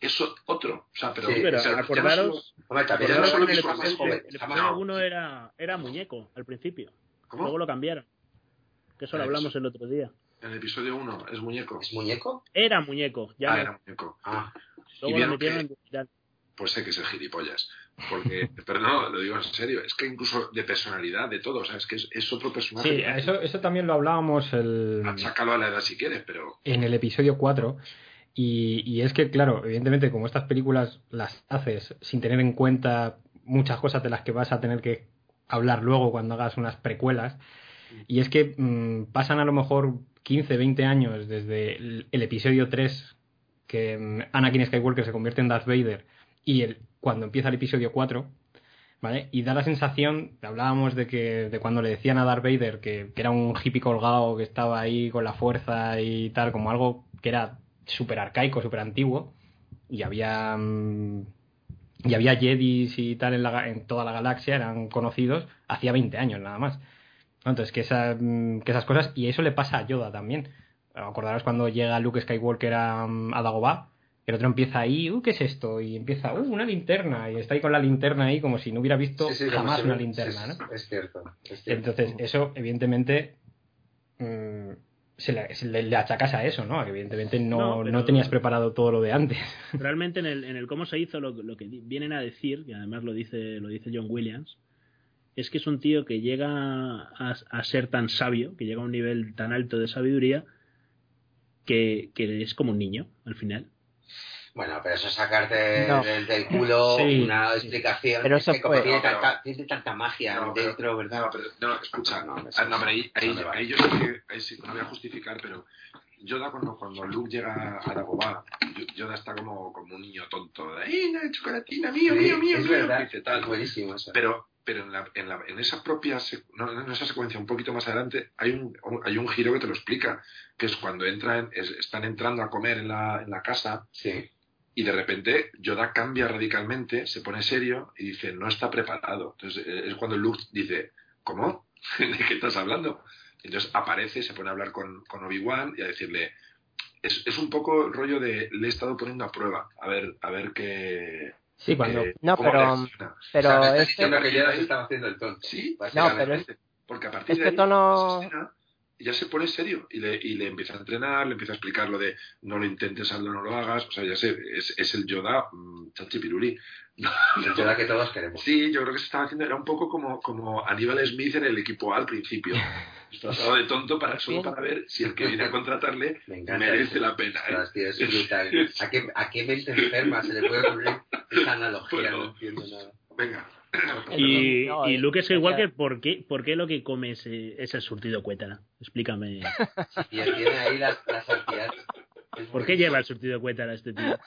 es otro. O sea, pero, Sí, pero o sea, ya no acordaros- Hombre, no el más joven, el está episodio más- 1 era, era muñeco al principio. ¿Cómo? Luego lo cambiaron. Que eso lo hablamos el otro día. En el episodio 1 es muñeco. ¿Es muñeco? Era muñeco, ya Ah, era muñeco. Ah, Luego y lo vieron metieron que- en. Pues sé que es el gilipollas. Porque, [LAUGHS] pero no, lo digo en serio. Es que incluso de personalidad, de todo. O sea, es que es, es otro personaje. Sí, eso, eso también lo hablábamos el, Achácalo a la edad si quieres, pero. en el episodio 4. Y, y es que, claro, evidentemente, como estas películas las haces sin tener en cuenta muchas cosas de las que vas a tener que hablar luego cuando hagas unas precuelas, y es que mm, pasan a lo mejor 15, 20 años desde el, episodio 3, que mm, Anakin Skywalker se convierte en Darth Vader, y el, cuando empieza el episodio 4, ¿vale? Y da la sensación, hablábamos de que de cuando le decían a Darth Vader que, era un hippie colgado que estaba ahí con la fuerza y tal, como algo que era súper arcaico, súper antiguo, y había mm, y había Jedis y tal en, la en toda la galaxia, eran conocidos hacía 20 años nada más. Entonces, que, esa, mm, que esas cosas, y eso le pasa a Yoda también. Acordaros cuando llega Luke Skywalker a, mm, a Dagobah, que el otro empieza ahí, uh, ¿qué es esto? Y empieza, uh, una linterna, y está ahí con la linterna ahí como si no hubiera visto sí, sí, como jamás si- una linterna, sí, ¿no? Es cierto. es cierto. Entonces, eso, evidentemente, mm, se, le, se le- le achacas a eso, ¿no? A que evidentemente no, No, no, tenías preparado todo lo de antes. Realmente en el, en el cómo se hizo, lo, lo que vienen a decir, y además lo dice, lo dice John Williams, es que es un tío que llega a, a ser tan sabio, que llega a un nivel tan alto de sabiduría, que, que es como un niño, al final. Bueno, pero eso es sacarte No. del, del culo [LAUGHS] Sí, una sí. explicación. Pero es eso que como fue- tiene, No, pero- tanta, tiene tanta magia No, pero- dentro, ¿verdad? No, pero, no, escucha. No, eso- no, pero ahí, ahí, ahí yo que. Ahí sí, no voy a justificar, pero. Yoda, cuando, cuando Luke llega a Dagobah, Yo- Yoda está como, como un niño tonto. De, ¡Ay, chocolatina! ¡Mío, Sí, mío, mío! es mío", verdad. Dice tal. Es buenísimo eso. Pero, pero en, la, en, la, en esa propia no, en esa secuencia, un poquito más adelante, hay un, hay un giro que te lo explica, que es cuando entran, es- están entrando a comer en la, en la casa Sí. y de repente Yoda cambia radicalmente, se pone serio y dice, no está preparado. Entonces eh, es cuando Luke dice, ¿cómo? [LAUGHS] ¿De qué estás hablando? Entonces aparece, se pone a hablar con, con Obi-Wan y a decirle, es, es un poco el rollo de, le he estado poniendo a prueba, a ver, a ver qué... Sí, cuando... eh, No, pero- reacciona". Pero o sea, me estás este, diciendo que se estaba haciendo el tonto. Sí, básicamente. No, pero es- porque a partir este de ahí, tono- ya se pone serio y le, y le empieza a entrenar, le empieza a explicar lo de no lo intentes, hazlo, no lo hagas. O sea, ya sé, es, es el Yoda mm, chachi [LAUGHS] El Yoda que todos queremos. Sí, yo creo que se estaba haciendo, era un poco como, como Aníbal Smith en el equipo A al principio. [LAUGHS] Disfrazado de tonto para, solo para ver si el que viene a contratarle [LAUGHS] Me merece eso. la pena. ¿eh? Ostras, tío, es brutal. ¿A qué, ¿A qué mente enferma se le puede ocurrir esa analogía? Bueno. No entiendo nada. Venga. [COUGHS] Y, No, y eh, Luke o sea- Skywalker, ¿por qué, ¿por qué lo que come es, eh, es el surtido cuétara? Explícame. Y él tiene ahí las, las ansiedades. Es ¿Por qué lleva el surtido cuétara este tío?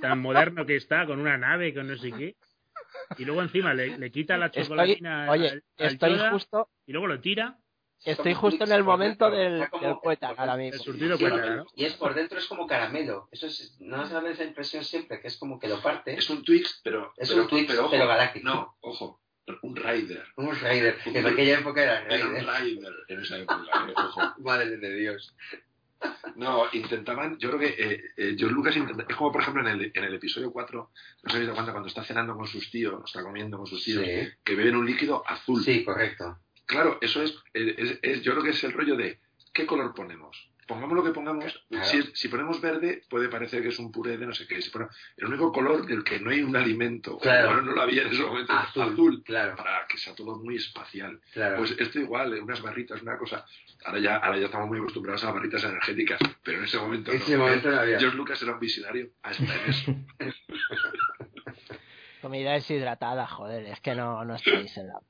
Tan moderno que está, con una nave, con no sé qué. Y luego encima le, le quita la estoy, chocolatina oye, al, al estoy Yoda justo, y luego lo tira. Estoy justo en el momento del, como- del cuétano ahora El mismo. surtido Sí, cuenta, ¿no? Y es por dentro es como caramelo. Eso es, no os da esa impresión siempre, que es como que lo parte. Es un Twix, pero. Es pero, un Twix, ojo, pero galáctico. No, ojo. Un Raider. Un Raider. que En aquella época era Era un Raider. Raider en esa época, eh, ojo. [LAUGHS] Madre de Dios. No, intentaban, yo creo que eh, eh, George Lucas intenta, es como por ejemplo en el, en el episodio 4, no sé si te cuenta cuando está cenando con sus tíos, está comiendo con sus tíos, Sí. que beben un líquido azul. Sí, correcto. Claro, eso es, es- es- yo creo que es el rollo de ¿qué color ponemos? Pongamos lo que pongamos, Claro. si, si ponemos verde puede parecer que es un puré de no sé qué, si ponemos- el único color del que no hay un alimento, Claro. no, lo había en ese momento, Azul, azul, claro. para que sea todo muy espacial. Claro. Pues esto igual, eh, unas barritas, una cosa. Ahora ya, ahora ya estamos muy acostumbrados a las barritas energéticas, pero en ese momento En no. ese momento no había. George Lucas era un visionario hasta en eso. [LAUGHS] Comida deshidratada, joder, es que no, no estáis en la...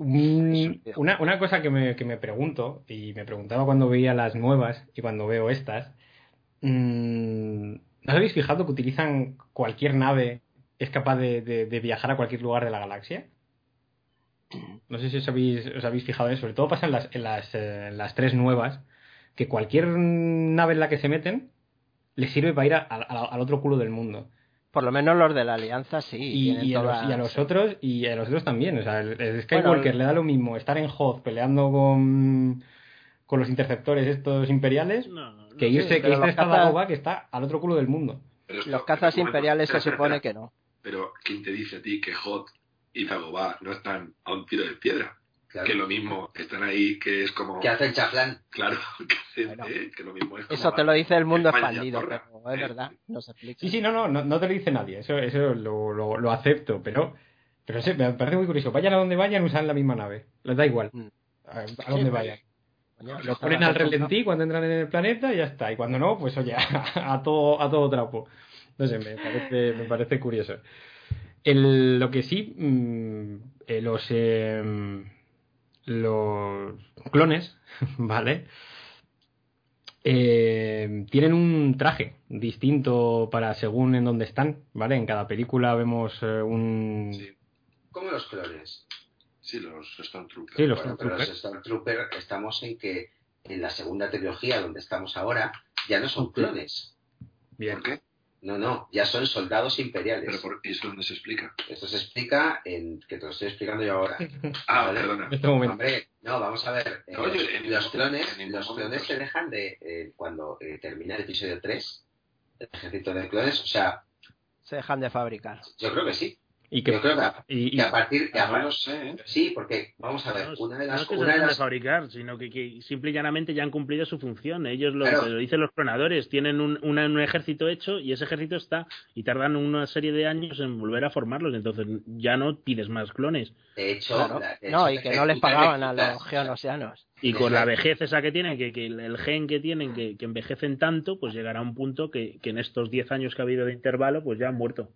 Un- una, una cosa que me, que me pregunto, y me preguntaba cuando veía las nuevas y cuando veo estas, mm, ¿no os habéis fijado que utilizan cualquier nave es capaz de, de- de viajar a cualquier lugar de la galaxia? No sé si os habéis, os habéis fijado en eso. Sobre todo pasa en las, en las, eh, las tres nuevas, que cualquier nave en la que se meten les sirve para ir a- a- al otro culo del mundo. Por lo menos los de la alianza sí. y, a los, y a los otros y a los otros también o sea el, el Skywalker Bueno, le da lo mismo estar en Hoth peleando con con los interceptores estos imperiales No, no, que sí, irse que pero irse cazas- Dagobah que está al otro culo del mundo Pero esto- Los cazas imperiales se supone que no. Pero ¿quién te dice a ti que Hot y Dagobah no están a un tiro de piedra? Claro. Que lo mismo, están ahí, que es como... ¿Qué hace el chaflán? Claro, [LAUGHS] que, Bueno. eh, que lo mismo es como... Eso te lo dice el mundo España, expandido, pero es Eh, verdad, no se explica. sí sí no no no, no te lo dice nadie eso eso lo, lo, lo acepto pero pero sí, me parece muy curioso vayan a donde vayan usan la misma nave les da igual Mm. a, a donde vayan Coño, Lo yo ponen al relentí cuando entran en el planeta y ya está. Y cuando no, pues oye, [LAUGHS] a todo, a todo trapo. No sé, me parece, me parece curioso. El, lo que sí, mm, eh, los, eh, los clones, [LAUGHS] ¿vale? Eh, tienen un traje distinto para según en dónde están, ¿vale? En cada película vemos eh, un... Sí, Como los clones. sí, los Stormtroopers. Sí, los Bueno, pero los. Stormtroopers estamos en que en la segunda trilogía donde estamos ahora ya no son clones. Bien. ¿Por qué? No, no, ya son soldados imperiales. Pero por, ¿y eso dónde se explica? Esto se explica en que te lo estoy explicando yo ahora. [LAUGHS] Ah, Vale. perdona. En este momento. Hombre, no, vamos a ver. eh, No, los, yo en los ningún- clones, en los clones se dejan de eh, cuando eh, termina el episodio 3, el ejército de clones, o sea, Se dejan de fabricar. yo creo que sí. Y que, Yo creo que a, y- que a partir que a No sé, ¿eh? sí, porque vamos a ver, No, una de no las es que se de de fabricar, sino que, que simple y llanamente ya han cumplido su función. Ellos lo, Claro. lo dicen los clonadores, tienen un, una- un ejército hecho y ese ejército está y tardan una serie de años en volver a formarlos. Entonces ya no pides más clones. de hecho, Claro. la- de No, hecho, y que no les pagaban a los geonosianos. Y con la vejez esa que tienen, que, que el, gen que tienen, que, que envejecen tanto, pues llegará a un punto que, que en estos 10 años que ha habido de intervalo, pues ya han muerto.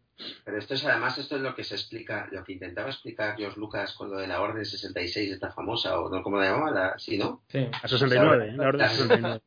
Pero esto es además, esto es lo que se explica, lo que intentaba explicar George Lucas con lo de la Orden 66, esta famosa, o no, ¿cómo la llamaba? La, sí, ¿no? sí. A 69, ¿eh? la orden La- 69.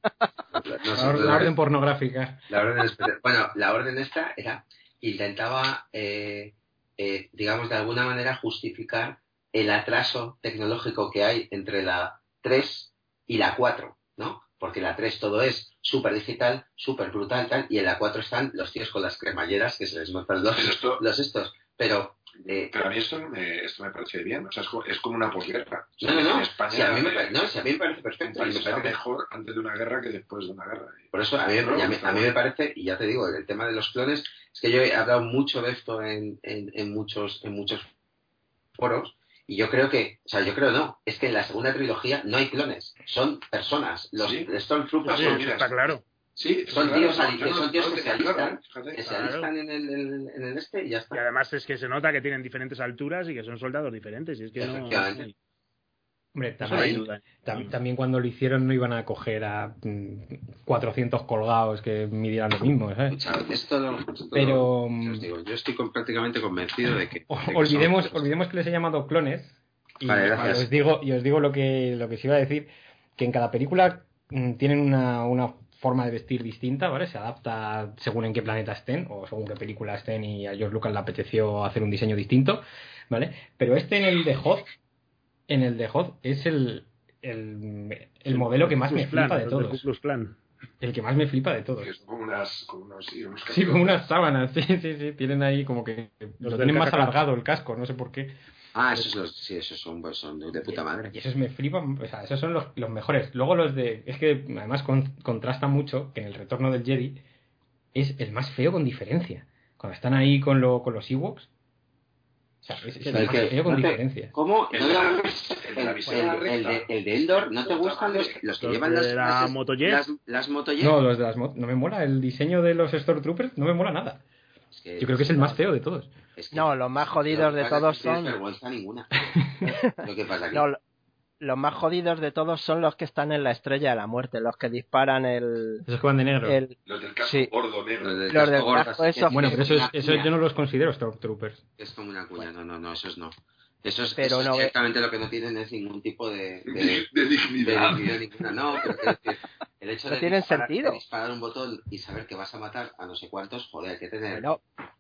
No sé, La, or- la orden pornográfica. La orden. Bueno, la orden esta era, intentaba, eh, eh, digamos, de alguna manera justificar el atraso tecnológico que hay entre la 3 y la 4, ¿no? Porque la 3 todo es súper digital, súper brutal, tal, y en la 4 están los tíos con las cremalleras que se les notan los, esto- los estos. Pero, eh, Pero a mí esto me, esto me parece bien. O sea, es como, una posguerra. O sea, no, no, en no, España si a mí me, eh, no, si a mí me parece perfecto. me parece- mejor antes de una guerra que después de una guerra. Por eso a mí, No, a mí, me parece, y ya te digo, el tema de los clones, es que yo he hablado mucho de esto en, en, en muchos, en muchos foros, y yo creo que, o sea, yo creo no, es que en la segunda trilogía no hay clones, son personas. Los Sí. Stormtroopers Sí, son, está claro. Sí, son claro, tíos, son tíos que se alistan, que se Claro. alistan en el, en, el este y ya Y está. además es que se nota que tienen diferentes alturas y que son soldados diferentes. Y es que no. Hombre, no también, cuando lo hicieron no iban a coger a mm, 400 colgados que midieran lo mismo, ¿sabes? Esto lo- esto Pero, lo- os digo, yo estoy con- prácticamente convencido de que. O- de que olvidemos, olvidemos que les he llamado clones. Y, Vale, gracias. os digo, y os digo lo que, lo que se iba a decir, que en cada película mm, tienen una, una forma de vestir distinta, ¿vale? Se adapta según en qué planeta estén, o según qué película estén, y a George Lucas le apeteció hacer un diseño distinto, ¿vale? Pero este en el de Hoth, en el de Hoth es el el, el modelo que más me flipa de todos. El que más me flipa de todos. Son como unas, como unos, sí, unos Sí, como unas sábanas, [LAUGHS] sí, sí, sí. Tienen ahí como que. Los lo tienen más alargado el casco, no sé por qué. Ah, esos los, sí, esos son, pues, son de puta madre. Y esos me flipan, o sea, esos son los, los mejores. Luego los de. Es que además con- contrasta mucho que en el retorno del Jedi es el más feo con diferencia. Cuando están ahí con, lo, con los Ewoks. O sea, es, es el El más que- feo con no te- diferencia. ¿Cómo? El ¿No de le- la- el, el de el- de, el de Endor, ¿no te gustan los, los que Los llevan de las, la las, las? No, los de las no me mola el diseño de los Stormtroopers, no me mola nada. Es que- Yo creo que es el más feo de todos. es que- No, los más jodidos de todos son. vergüenza ninguna. [LAUGHS] Lo que pasa que No, los más jodidos de todos son los que están en la estrella de la muerte, los que disparan el. Esos que van de negro. el Los del casco Sí. gordo negro. los del los del gordo, casco, esos- Bueno, pero eso, es- eso yo no los considero Stormtroopers. Es como una cuña, no, no, no, esos no. Eso es, Pero eso es no ve- directamente lo que no tienen es ningún tipo de, de, De, de de dignidad. ninguna. No, pero el hecho [LAUGHS] No de tienen disparar, sentido. de disparar un botón y saber que vas a matar a no sé cuántos, joder, hay que tener... Bueno,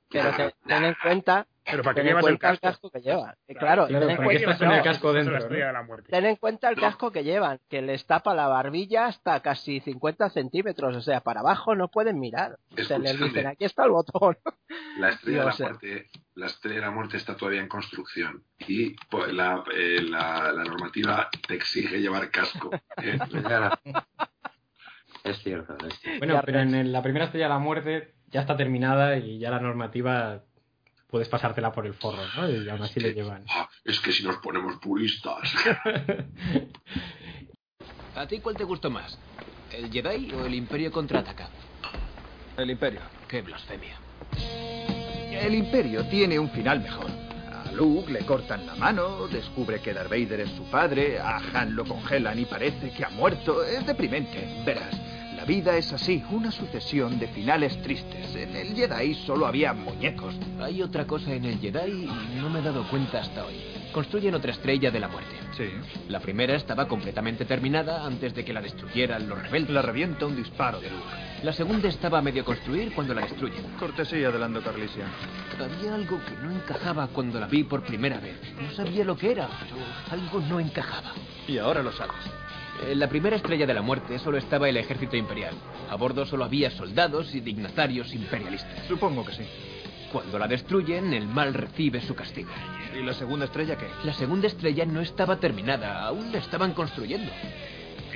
pero te- ten en cuenta, Pero ¿para qué ten en llevas el cuenta el casco? casco que llevan. Eh, Claro, Claro, ten, en ¿para qué cuenta, estás con el casco dentro? la estrella ¿no? de la muerte. ten en cuenta el casco que llevan, que les tapa la barbilla hasta casi 50 centímetros, o sea, para abajo no pueden mirar. Se les dicen, aquí está el botón. [LAUGHS] La estrella de la eh. muerte, la estrella de la muerte está todavía en construcción y pues, la, eh, la, la normativa te exige llevar casco. ¿eh? [LAUGHS] Es cierto, es cierto. Bueno, pero en el- la primera estrella de la muerte ya está terminada y ya la normativa puedes pasártela por el forro, ¿no? Y aún así le llevan. Ah, es que si nos ponemos puristas. [LAUGHS] ¿A ti cuál te gustó más? ¿El Jedi o el Imperio contraataca? El Imperio. ¡Qué blasfemia! El Imperio tiene un final mejor. A Luke le cortan la mano, descubre que Darth Vader es su padre, a Han lo congelan y parece que ha muerto. Es deprimente, verás. Vida es así, una sucesión de finales tristes. En el Jedi solo había muñecos. Hay otra cosa en el Jedi y no me he dado cuenta hasta hoy. Construyen otra estrella de la muerte. Sí. La primera estaba completamente terminada antes de que la destruyeran los rebeldes. La revienta un disparo de Luke. La segunda estaba a medio construir cuando la destruyen. Cortesía de Lando Carlisian. Había algo que no encajaba cuando la vi por primera vez. No sabía lo que era, pero algo no encajaba. Y ahora lo sabes. En la primera estrella de la muerte solo estaba el ejército imperial. A bordo solo había soldados y dignatarios imperialistas. Supongo que sí. Cuando la destruyen, el mal recibe su castigo. ¿Y la segunda estrella qué? La segunda estrella no estaba terminada, aún la estaban construyendo.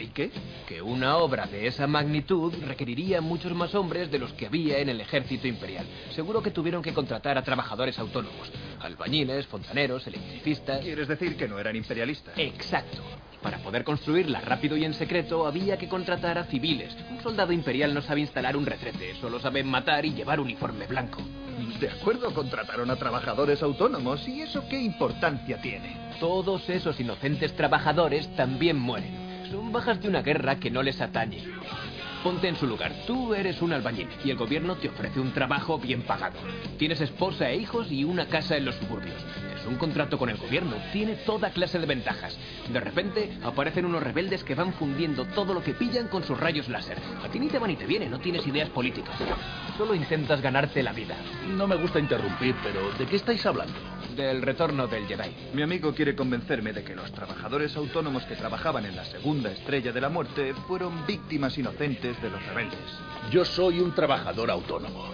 ¿Y qué? Que una obra de esa magnitud requeriría muchos más hombres de los que había en el ejército imperial. Seguro que tuvieron que contratar a trabajadores autónomos, albañiles, fontaneros, electricistas. ¿Quieres decir que no eran imperialistas? Exacto. Para poder construirla rápido y en secreto había que contratar a civiles. Un soldado imperial no sabe instalar un retrete, solo sabe matar y llevar uniforme blanco. De acuerdo, contrataron a trabajadores autónomos. ¿Y eso qué importancia tiene? Todos esos inocentes trabajadores también mueren. Son bajas de una guerra que no les atañe. Ponte en su lugar. Tú eres un albañil y el gobierno te ofrece un trabajo bien pagado. Tienes esposa e hijos y una casa en los suburbios. Un contrato con el gobierno. Tiene toda clase de ventajas. De repente aparecen unos rebeldes que van fundiendo todo lo que pillan con sus rayos láser. A ti ni te va ni te viene. No tienes ideas políticas. Solo intentas ganarte la vida. No me gusta interrumpir, pero ¿de qué estáis hablando? Del retorno del Jedi. Mi amigo quiere convencerme de que los trabajadores autónomos que trabajaban en la segunda estrella de la muerte fueron víctimas inocentes de los rebeldes. Yo soy un trabajador autónomo.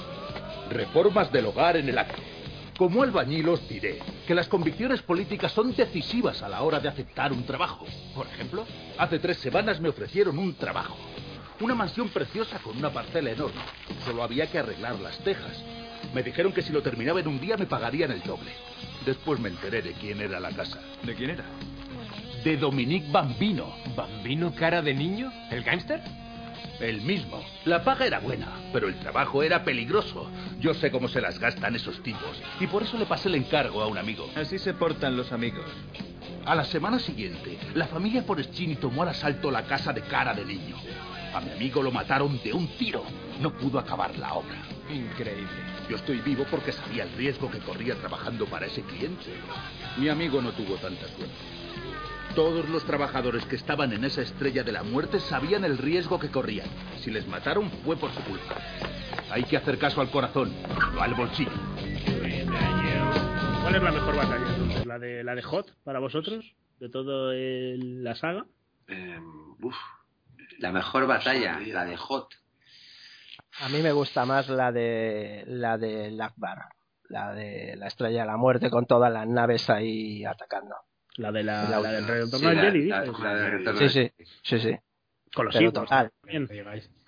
Reformas del hogar en el acto. Como albañil os diré que las convicciones políticas son decisivas a la hora de aceptar un trabajo. Por ejemplo, Hace tres semanas me ofrecieron un trabajo. Una mansión preciosa con una parcela enorme. Solo había que arreglar las tejas. Me dijeron que si lo terminaba en un día me pagarían el doble. Después me enteré de quién era la casa. ¿De quién era? De Dominique Bambino. ¿Bambino cara de niño? ¿El gángster? El mismo. La paga era buena, pero el trabajo era peligroso. Yo sé cómo se las gastan esos tipos. Y por eso le pasé el encargo a un amigo. Así se portan los amigos. A la semana siguiente, la familia Forestini tomó al asalto la casa de cara de niño. A mi amigo lo mataron de un tiro. No pudo acabar la obra. Increíble. Yo estoy vivo porque sabía el riesgo que corría trabajando para ese cliente. Mi amigo no tuvo tanta suerte. Todos los trabajadores que estaban en esa estrella de la muerte sabían el riesgo que corrían. Si les mataron fue por su culpa. Hay que hacer caso al corazón, no al bolsillo. ¿Cuál es la mejor batalla entonces? ¿La de, la de Hot para vosotros? ¿De toda la saga? Eh, uf, La mejor batalla, la de Hot. A mí me gusta más la de la de Akbar, la de la Estrella de la Muerte con todas las naves ahí atacando. La de la, La la del retorno Sí, del Jedi, la- la Sí, sí, sí, sí. Con los hijos. A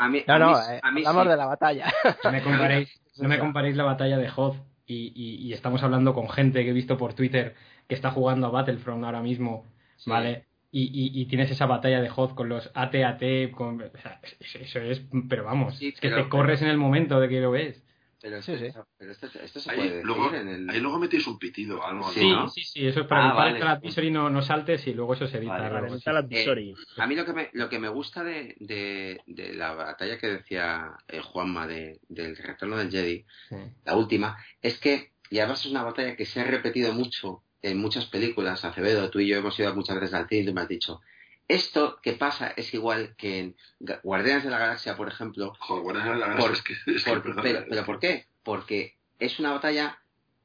mí, No, a no, mí- eh, a mí hablamos sí. de la batalla. No me comparéis, [LAUGHS] no me comparéis la batalla de Hoth y, y- y estamos hablando con gente que he visto por Twitter que está jugando a Battlefront ahora mismo, Sí. ¿vale? Y, y- y tienes esa batalla de Hoth con los AT-AT, con, o sea, eso- es, pero vamos, Sí, es que pero- te corres en el momento de que lo ves. Pero, Sí, esto, sí. pero esto, esto se ahí, puede luego, en el... ahí luego metéis un pitido, algo, Sí, ¿no? Sí, sí, eso es para Ah, que para vale. el advisory no, no saltes y luego eso se edita. Vale, Vale, sí. la advisory. A mí lo que me, lo que me gusta de, de, de la batalla que decía eh, Juanma de, del retorno del Jedi, Sí. la última, es que, y además es una batalla que se ha repetido mucho en muchas películas, Acevedo, tú y yo hemos ido muchas veces al cine y tú me has dicho, esto que pasa es igual que en Guardianes de la Galaxia, por ejemplo, Joder, bueno, la Por- es que, es que, por- pero, pero ¿por qué? Porque es una batalla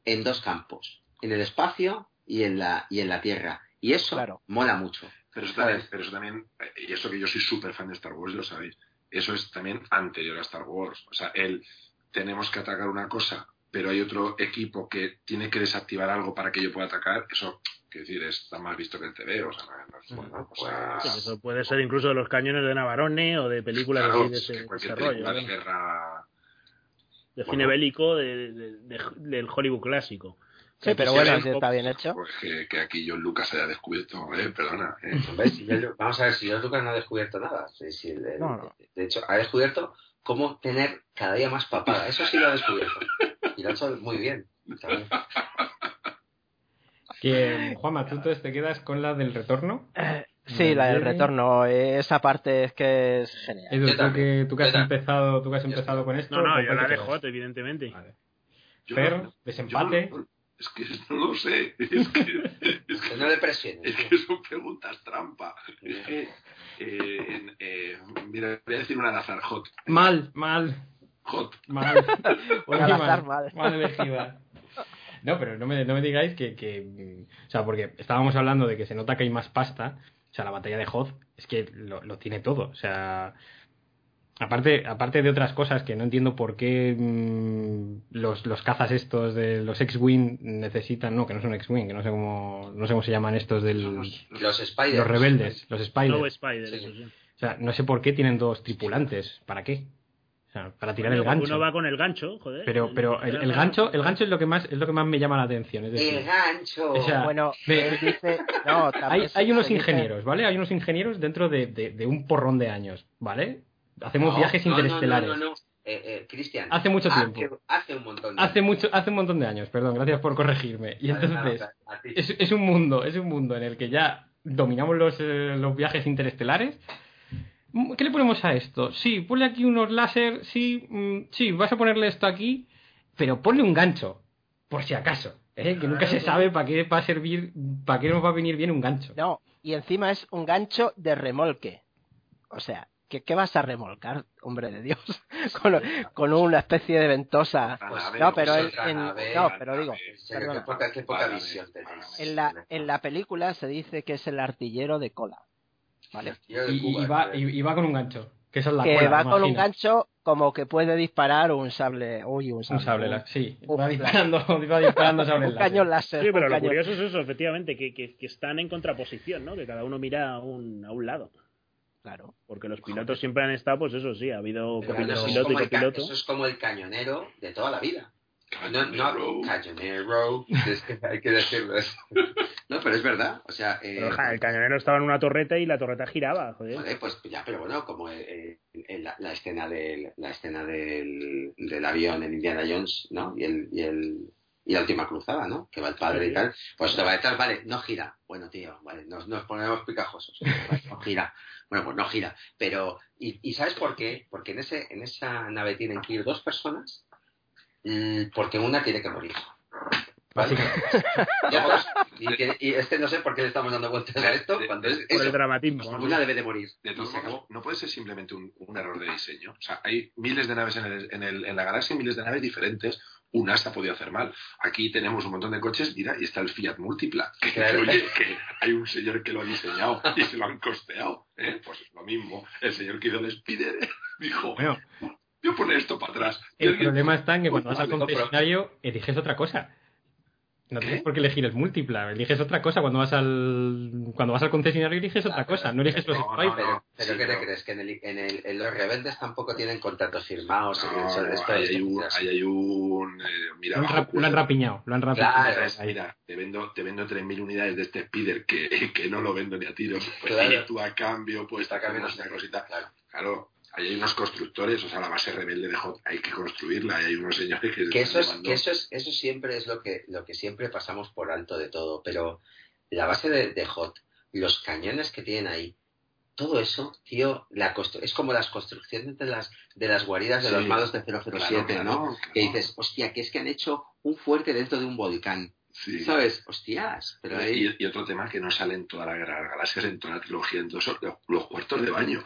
en dos campos, en el espacio y en la, y en la Tierra. Y eso Claro. mola mucho. Pero eso también, ¿sabes? pero eso también, eh, y eso que yo soy súper fan de Star Wars, lo sabéis, eso es también anterior a Star Wars. O sea, el tenemos que atacar una cosa, pero hay otro equipo que tiene que desactivar algo para que yo pueda atacar, eso, quiero decir, está más visto que el TV, o sea, no, es- Bueno, o sea, Sí, eso puede ser incluso de los cañones de Navarone o de películas claro, así de es ese, que cualquier ese rollo, película de ¿no? guerra de Bueno. cine bélico de, de- de- del Hollywood clásico. Sí, pero bueno, si está bien hecho. pues que, que aquí John Lucas haya descubierto, eh, perdona, eh. [LAUGHS] Hombre, si yo- vamos a ver, si George Lucas no ha descubierto nada. El- No, no. De hecho, ha descubierto cómo tener cada día más papada. Eso sí lo ha descubierto. [LAUGHS] Y lo ha hecho muy bien. ¿sabes? [LAUGHS] Que, Juanma, tú entonces te quedas con la del retorno. Sí, la del retorno, eh, esa parte es que es genial. Edu, Yo tú también. que, tú que has también. empezado, tú que has empezado con esto. No, no, ¿con yo la de? Hot, evidentemente. Vale. No- desempate. yo es que [LAUGHS] no lo sé, es que, es que [LAUGHS] no le presiones. Es que son preguntas trampa. Es que, eh, eh, mira, voy a decir una azar, hot. Mal, mal, Hot. mal. [LAUGHS] Azar, mal. Mal elegida. [LAUGHS] No, pero no me, no me digáis que, que, O sea, porque estábamos hablando de que se nota que hay más pasta. O sea, la batalla de Hoth es que lo, lo tiene todo. O sea. Aparte, aparte de otras cosas que no entiendo por qué mm, los, los cazas estos de los X-Wing necesitan, no, que no son X-Wing, que no sé cómo, no sé cómo se llaman estos del, los- los- Los Spiders. los rebeldes, los Spiders. Spider, sí. O sea, no sé por qué tienen dos tripulantes. ¿Para qué? O sea, para tirar el gancho. Uno va con el gancho, joder. Pero, pero el, el gancho, el gancho es lo que más, es lo que más me llama la atención. Es decir, El gancho. O sea, Bueno, me- él dice. No, [LAUGHS] hay, hay unos ingenieros, ¿vale? Hay unos ingenieros dentro de, de- de un porrón de años, ¿vale? Hacemos No, viajes no, interestelares. No, no, no. Eh, eh, Cristian. Hace mucho hace- tiempo. Hace un montón. de Hace años. mucho, hace un montón de años, perdón, gracias por corregirme. Y Vale, entonces, nada, es, es un mundo, es un mundo en el que ya dominamos los, eh, los viajes interestelares. Mm, ¿Qué le ponemos a esto? Sí, ponle aquí unos láser, sí, mm, sí, vas a ponerle esto aquí, pero ponle un gancho, por si acaso, ¿eh? que nunca se sabe para qué va a servir, para qué nos va a venir bien un gancho. No, y encima es un gancho de remolque. O sea, ¿qué, qué vas a remolcar, hombre de Dios? [LAUGHS] con, con una especie de ventosa. Pues, no, pero en- no, pero digo, Perdona. En la, en la película se dice que es el artillero de cola. ¿Vale? Y, y- Cuba, y va, joder. y, y va con un gancho, que esa es la que va con un imagina. gancho como que puede disparar un sable. Uy, un Un sable. sable, un- la- sí, un [LAUGHS] va disparando, va disparando sables un láser. cañón láser. Sí, pero un lo cañón- curioso es eso, efectivamente, que, que, que están en contraposición, ¿no? Que cada uno mira a un, a un lado. Claro. Porque los pilotos siempre han estado, pues eso sí, ha habido copiloto, piloto y copiloto. eso es como el cañonero de toda la vida. No, no, cañonero. Es que hay que decirlo. [LAUGHS] No, pero es verdad. O sea, eh, Pero, ja, el cañonero estaba en una torreta y la torreta giraba, joder. Joder, pues ya, pero bueno, como eh, eh, la, la escena del la escena del, del avión en Indiana Jones, ¿no? Y el y el y la última cruzada, ¿no? Que va el padre y tal. Pues te va detrás, vale, no gira. Bueno, tío, vale, nos, nos ponemos picajosos. Vale, no gira. Bueno, pues no gira. Pero, ¿y, y sabes por qué? Porque en ese en esa nave tienen que ir dos personas, mm, porque una tiene que morir. ¿Vale? Ya, pues, y, que- y es que no sé por qué le estamos dando vueltas a esto cuando es Por el eso. dramatismo. Una debe de morir. De Y se modos, no puede ser simplemente un, un error de diseño. O sea, hay miles de naves en, el- en, el- en la galaxia, miles de naves diferentes. un asa podía hacer mal. Aquí tenemos un montón de coches, mira, y está el Fiat Multipla. Que, Claro. oye, que hay un señor que lo ha diseñado y se lo han costeado. ¿eh? Pues lo mismo. El señor que hizo el Spider [LAUGHS] dijo, Bueno, yo poner esto para atrás. El alguien- problema está en que cuando vas al no, concesionario eliges otra cosa. No ¿Qué? tienes por qué elegir el múltipla, eliges otra cosa cuando vas al cuando vas al concesionario eliges otra cosa, no eliges los No. Pero, pero Sí, ¿qué te crees? Que en, el, en, el, en los rebeldes tampoco tienen contratos firmados. Ahí hay un, ahí hay un eh, mira, Lo han, lo rapiñado, lo han rapiñado. Claro, Mira, mira, te vendo, te vendo 3.000 unidades de este Spider que, que no lo vendo ni a tiros. Pues Claro. tú a cambio, pues Está te cambio cambiando una cosita. Claro. Claro, ahí hay unos constructores, o sea, la base rebelde de Hot hay que construirla, y hay unos señores que, eso es que eso es eso siempre es lo que lo que siempre pasamos por alto de todo pero la base de, de Hot los cañones que tienen ahí todo eso tío la es como las construcciones de las de las guaridas de Sí. los malos de 007 Claro, claro, no claro. que dices hostia que es que han hecho un fuerte dentro de un volcán Sí. sabes hostias pero ahí Y, y otro tema que no sale en toda la guerra de las galaxias, en toda la trilogía, en todos los, los cuartos de baño.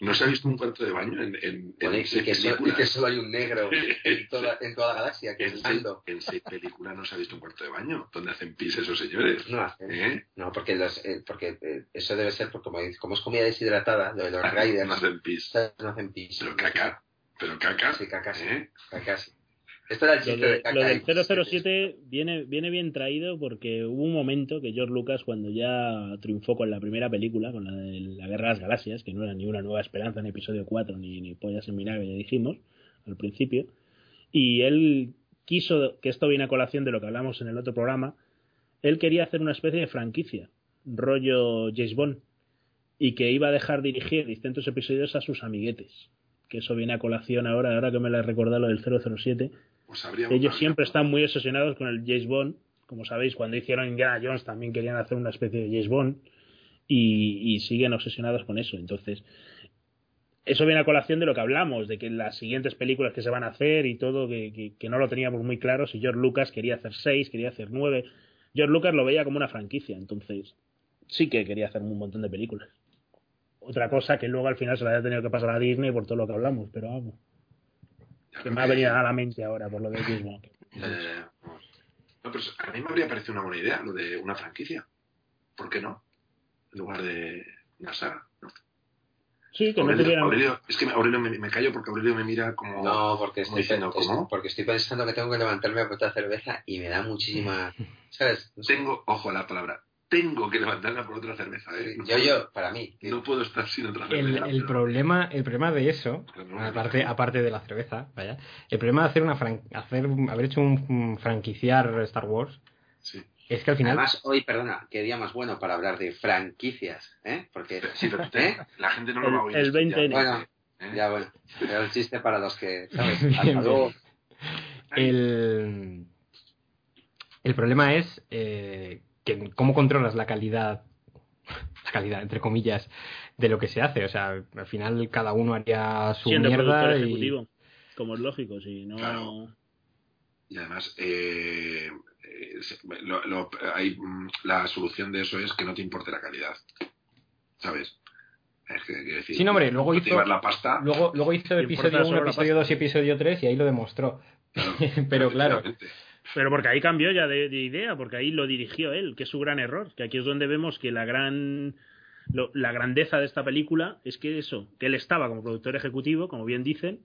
¿No se ha visto un cuarto de baño en, en, bueno, en y, seis que so- y que solo hay un negro [LAUGHS] en toda, en toda la galaxia que es En mando en seis películas no se ha visto un cuarto de baño donde hacen pis esos señores. no hacen ¿Eh? no porque los, eh, porque eh, eso debe ser porque como, como es comida deshidratada lo de los Raiders No hacen pis. no hacen pis Pero caca. Pero caca. Sí, caca, sí. Caca, sí. Esto era el Lo, de- de del 007 viene, viene bien traído porque hubo un momento que George Lucas, cuando ya triunfó con la primera película, con la de la Guerra de las Galaxias, que no era ni una nueva esperanza en episodio 4, ni, ni pollas en vinagre, ya dijimos al principio, y él quiso, que esto viene a colación de lo que hablamos en el otro programa, él quería hacer una especie de franquicia, rollo James Bond, y que iba a dejar dirigir distintos episodios a sus amiguetes. Que eso viene a colación ahora, ahora que me la he recordado lo del 007, Pues habría ellos siempre están muy obsesionados con el James Bond. Como sabéis, cuando hicieron Indiana Jones también querían hacer una especie de James Bond y, y siguen obsesionados con eso. Entonces, eso viene a colación de lo que hablamos, de que las siguientes películas que se van a hacer y todo, que, que- que no lo teníamos muy claro, si George Lucas quería hacer seis, quería hacer nueve. George Lucas lo veía como una franquicia, entonces sí que quería hacer un montón de películas. Otra cosa que luego al final se la haya tenido que pasar a Disney por todo lo que hablamos, pero vamos, que me ha venido a la mente ahora por lo de. Ya, ya, ya. No, pero a mí me habría parecido una buena idea lo de una franquicia. ¿Por qué no? En lugar de una saga. ¿no? Sí, que no Aurelio, tuvieran... Aurelio- es que Aurelio me, me callo porque Aurelio me mira como. No, porque como estoy, diciendo, es- ¿cómo? porque estoy pensando que tengo que levantarme a otra cerveza y me da muchísima. [LAUGHS] ¿Sabes? No sé. Tengo, ojo a la palabra, tengo que levantarla por otra cerveza. ¿eh? No Yo, puedo- yo, para mí. No puedo estar sin otra El, cerveza. el problema, el problema de eso, Pero no, aparte, aparte de la cerveza, vaya, el problema de hacer una fran- hacer haber hecho un, un franquiciar Star Wars Sí. es que al final Además, hoy, perdona, qué día más bueno para hablar de franquicias, ¿eh? Porque. Sí, pero ¿Eh? [LAUGHS] la gente no lo va a oír. El- el esto ya, 20N. Bueno, ¿eh? ya bueno. Pero el chiste para los que. [LAUGHS] ¿Sabes? Bien, Hasta luego. el, el problema es eh, que cómo controlas la calidad, la calidad, entre comillas, de lo que se hace. O sea, al final cada uno haría su siendo mierda productor y... ejecutivo, como es lógico, si no... Claro. Y además, eh, eh, se- lo- lo- hay, mm, la solución de eso es que no te importe la calidad. ¿Sabes? Es que, quiero decir, Sí, no, hombre, luego hizo- la pasta. Luego, luego hizo episodio importa 1, solo la episodio 2 y episodio 3 y ahí lo demostró. [LAUGHS] Pero claro. Pero porque ahí cambió ya de, de idea, porque ahí lo dirigió él, que es su gran error. Que aquí es donde vemos que la gran lo- la grandeza de esta película es que eso, que él estaba como productor ejecutivo, como bien dicen,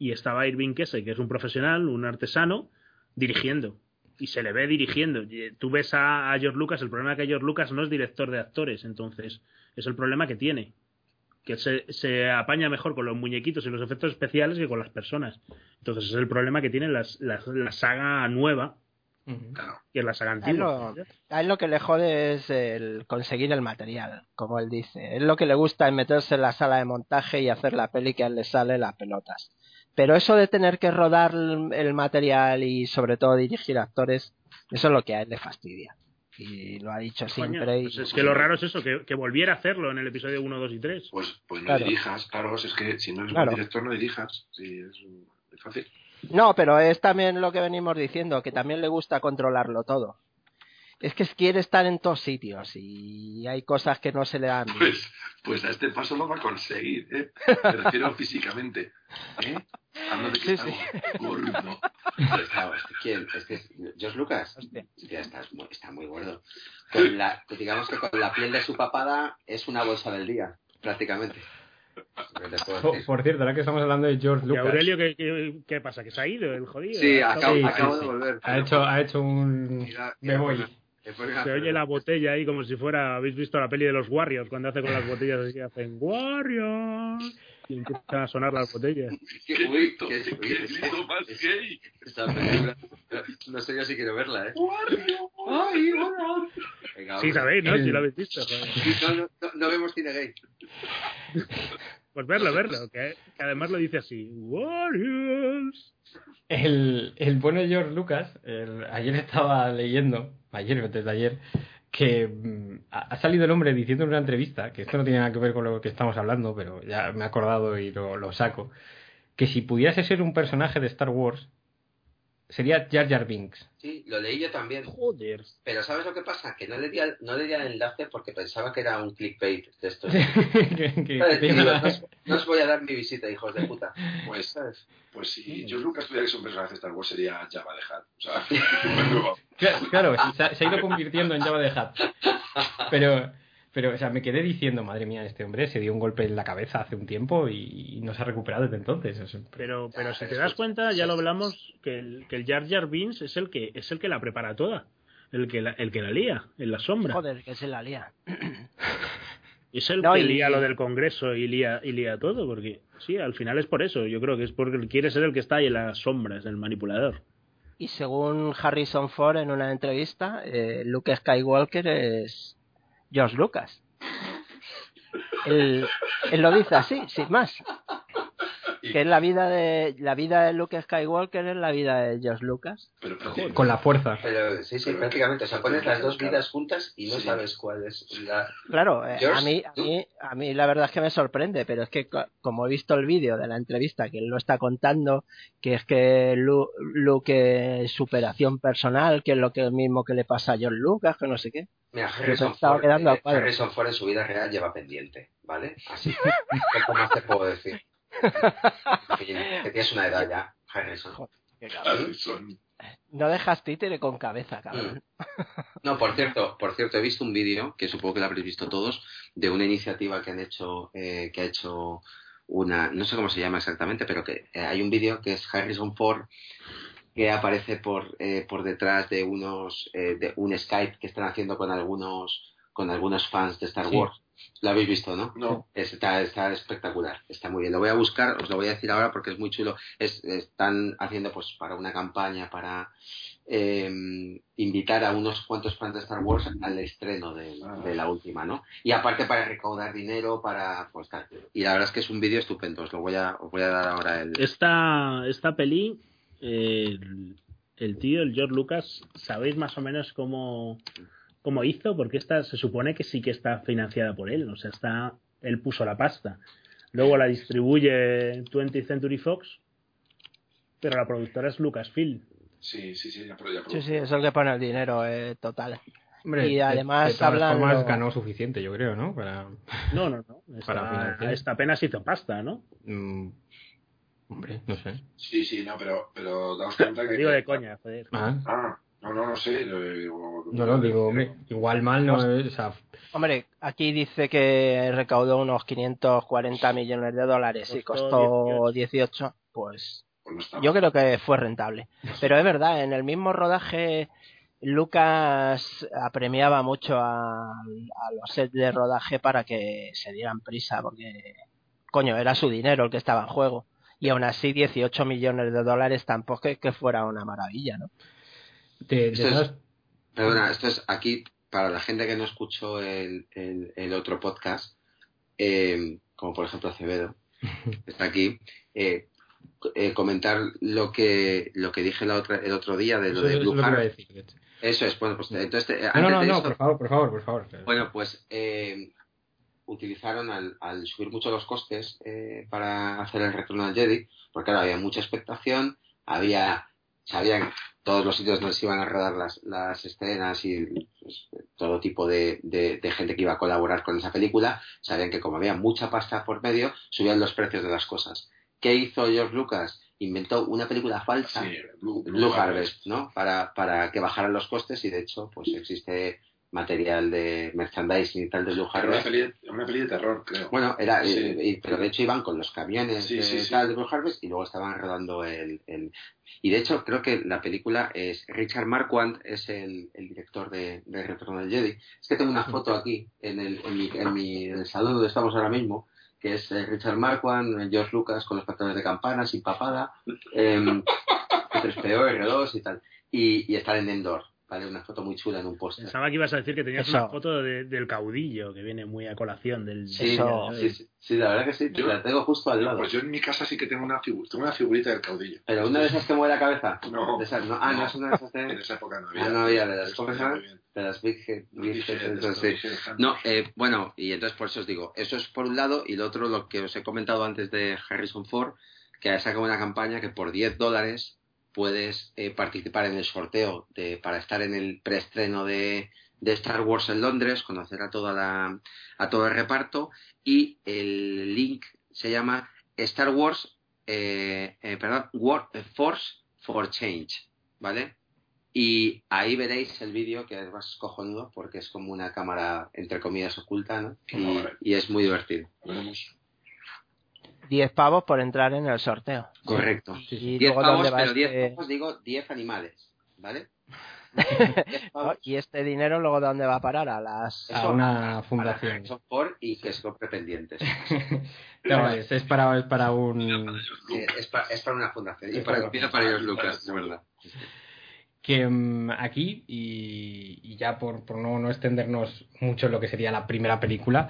y estaba Irving Kesse, que es un profesional, un artesano, dirigiendo. Y se le ve dirigiendo. Y, Tú ves a, a George Lucas, el problema es que George Lucas no es director de actores, entonces es el problema que tiene. Que se, se apaña mejor con los muñequitos y los efectos especiales que con las personas. Entonces es el problema que tiene las- las- la saga nueva, que es la saga A él, antigua. lo, a él lo que le jode es el conseguir el material, como él dice. Él lo que le gusta es meterse en la sala de montaje y hacer la peli que a él le sale las pelotas. Pero eso de tener que rodar el el material y sobre todo dirigir actores, eso es lo que a él le fastidia. Y lo ha dicho Coño, siempre. y- pues es que lo raro es eso, que, que volviera a hacerlo en el episodio 1, 2 y 3. Pues, pues no Claro. dirijas, claro. Es que si no eres Claro. buen director, no dirijas. Sí, es, es fácil. No, pero es también lo que venimos diciendo, que también le gusta controlarlo todo. Es que quiere estar en todos sitios y hay cosas que no se le dan. Pues, pues a este paso lo va a conseguir, ¿eh? Me refiero [LAUGHS] físicamente. ¿Eh? Hablo de que Sí, está sí. gordo. [LAUGHS] Claro, este, ¿quién? Este, Josh Lucas. Ya está muy, está muy gordo. Con la, digamos que con la piel de su papada es una bolsa del día, prácticamente. Puedo Por, cierto, ahora que estamos hablando de George ¿Y Lucas. Aurelio qué, qué, qué pasa? ¿Que se ha ido el jodido? Sí, Ha acabo, Sí, sí, acabo sí. de volver. Ha hecho, ha hecho un. Mira, Me voy. Se oye la botella ahí como si fuera, habéis visto la peli de los Warriors, cuando hace con las botellas así, hacen Warriors y empiezan a sonar las botellas. Qué, grito, qué- grito más gay. Esta película, no sé yo si quiero verla, ¿eh? Ay, bueno. Venga, Sí, sabéis, ¿no? Si lo habéis visto. No, no, no, vemos cine gay. Pues verlo, verlo, que, que además lo dice así, Warriors. El, el bueno George Lucas, el- ayer estaba leyendo, ayer antes de ayer, que mm, ha ha salido el hombre diciendo en una entrevista, que esto no tiene nada que ver con lo que estamos hablando, pero ya me he acordado y lo, lo saco, que si pudiese ser un personaje de Star Wars, sería Jar Jar Binks. Sí, lo leí yo también. Joder. Pero ¿sabes lo que pasa? Que no le di, al- no le di al enlace porque pensaba que era un clickbait de tiene- [LAUGHS] no, os, voy a dar mi visita, hijos de puta. Pues, ¿Sabes? pues si George Lucas tuviera que ser un personaje de Star Wars sería Java de. O sea, [LAUGHS] [LAUGHS] Claro, claro, se, ha- se ha ido convirtiendo en Java de Hutt. Pero, pero, o sea, me quedé diciendo, madre mía, este hombre se dio un golpe en la cabeza hace un tiempo y, y no se ha recuperado desde entonces. Es- Pero, pero si te das cuenta, ya lo hablamos, que el, que el Jar Jar Binks es el que es el que la prepara toda. El que la, el que la lía, en la sombra. Joder, que se la lía. [CLEARS THROAT] Es el No, que y- lía lo del Congreso y lía, y lía todo, porque sí, al final es por eso. Yo creo que es porque quiere ser el que está ahí en las sombras, el manipulador. Y según Harrison Ford en una entrevista, eh, Luke Skywalker es George Lucas. Él, él lo dice así, sin más. Que es la vida de la vida de Luke Skywalker es la vida de George Lucas. pero, pero- con la fuerza. Pero sí, sí, Pero- prácticamente. O sea, pones las dos vidas juntas y no Sí. sabes cuál es la. Claro, eh, George, a mí, a mí, a mí la verdad es que me sorprende, pero es que co- como he visto el vídeo de la entrevista que él lo está contando, que es que Lu- Luke es superación personal, que es lo que mismo que le pasa a George Lucas, que no sé qué. Mira, Harrison Ford, quedando eh. Harrison Ford en su vida real lleva pendiente, ¿vale? Así. ¿Qué más te puedo decir? [LAUGHS] Que tienes una edad ya, Harrison. Harrison. No dejas títere con cabeza, cabrón. No, por cierto, por cierto, he visto un vídeo que supongo que lo habréis visto todos de una iniciativa que han hecho, eh, que ha hecho una, no sé cómo se llama exactamente, pero que eh, hay un vídeo que es Harrison Ford que aparece por eh, por detrás de unos eh, de un Skype que están haciendo con algunos con algunos fans de Star Sí. Lo habéis visto, ¿no? No. Está, está espectacular, está muy bien. Lo voy a buscar, os lo voy a decir ahora porque es muy chulo. Es, están haciendo pues para una campaña para eh, invitar a unos cuantos fans de Star Wars al estreno de, de la última, ¿no? Y aparte para recaudar dinero, para pues tal. Y la verdad es que es un vídeo estupendo, os lo voy a, os voy a dar ahora el... Esta, esta peli, eh, el, el tío, el George Lucas, ¿sabéis más o menos cómo, cómo hizo? Porque esta se supone que sí que está financiada por él, o sea, está, él puso la pasta. Luego la distribuye 20th Century Fox, pero la productora es Lucasfilm. Sí, sí, sí, Sí, sí, es el que pone el dinero eh, total. Hombre, y de- además de, todas hablan formas lo- ganó suficiente, yo creo, ¿no? Para, No, no, no. [LAUGHS] Para Esta, financiar. esta apenas hizo pasta, ¿no? mm, hombre, no sé. Sí, sí, no, pero, pero daos cuenta que. digo de coña, joder. Ah, Ah, no, no, no sé. digo- no lo digo, hombre, igual mal no es, o sea, Hombre, aquí dice que recaudó unos 540 millones de dólares y Costó costó 18. Pues Pues no yo creo que fue rentable. Pero es verdad, en el mismo rodaje Lucas apremiaba mucho a, a los sets de rodaje para que se dieran prisa, porque, coño, era su dinero el que estaba en juego. Y aún así, 18 millones de dólares tampoco es que fuera una maravilla, ¿no? De, de Esto es- todas- Perdona, esto es aquí, para la gente que no escuchó el, el, el otro podcast, eh, como por ejemplo Acevedo, [LAUGHS] está aquí, eh, eh, comentar lo que lo que dije la otra, el otro día de lo eso de Blue decir. de hecho. Eso es, bueno, pues entonces, eh, No, no, antes no, de no, por favor, por favor, por favor. bueno, pues utilizaron al, al subir mucho los costes eh, para hacer el retorno al Jedi, porque claro, había mucha expectación, había sabían todos los sitios donde se iban a rodar las, las escenas y pues, todo tipo de, de- de gente que iba a colaborar con esa película, sabían que como había mucha pasta por medio, subían los precios de las cosas. ¿Qué hizo George Lucas? Inventó una película falsa, Sí, Blue, Blue Harvest, ¿no? Para, para que bajaran los costes y de hecho, pues existe material de merchandising y tal de Blue Era una Harvest. peli, de- una peli de terror, creo. Bueno, era, Sí. eh, y- pero de hecho iban con los camiones Sí, de, sí, tal de Blue Harvest y luego estaban rodando el, el- Y de hecho creo que la película es... Richard Marquand es el, el director de, de Retorno del Jedi. Es que tengo una foto aquí en el, en mi, en mi- en el salón donde estamos ahora mismo que es eh, Richard Marquand, eh, George Lucas con los patrones de campana, sin papada, eh, 3PO, R2 y tal. Y, y estar en Endor, ¿vale? Una foto muy chula en un póster. Pensaba que ibas a decir que tenías Eso. una foto de- del caudillo, que viene muy a colación del... Sí, Eso- sí, sí, sí, la verdad que sí, Yo- la tengo justo al lado. Pues yo en mi casa sí que tengo una, figu- tengo una figurita del caudillo. Pero una de esas que mueve la cabeza. No. De esas, no. Ah, no, es una de esas En de, esa época no había. Ah, no había, de las- bien. de las Big. Big entonces, sí. No, eh, bueno, y entonces por eso os digo, eso es por un lado, y lo otro, lo que os he comentado antes de Harrison Ford, que ha sacado una campaña que por 10 dólares puedes eh, participar en el sorteo de, para estar en el preestreno de, de Star Wars en Londres, conocer a toda la, a todo el reparto, y el link se llama Star Wars, eh, eh, perdón, War, eh, Force for Change, ¿vale? Y ahí veréis el vídeo que es más cojonudo porque es como una cámara entre comillas oculta, ¿no? Y, es muy divertido. 10 pavos por entrar en el sorteo. Correcto. Y 10 luego pavos, dónde va pero 10 este... pavos digo 10 animales, ¿vale? [LAUGHS] 10 ¿no? pavos Y este dinero luego dónde va a parar a las... A una para fundación. Ford y que se compre pendientes. No, es, es para, es para un... Sí, es, pa- es para una fundación. Y para, para- empieza para ellos, Lucas, de verdad. que mm, aquí, y, y ya por, por no, no extendernos mucho en lo que sería la primera película,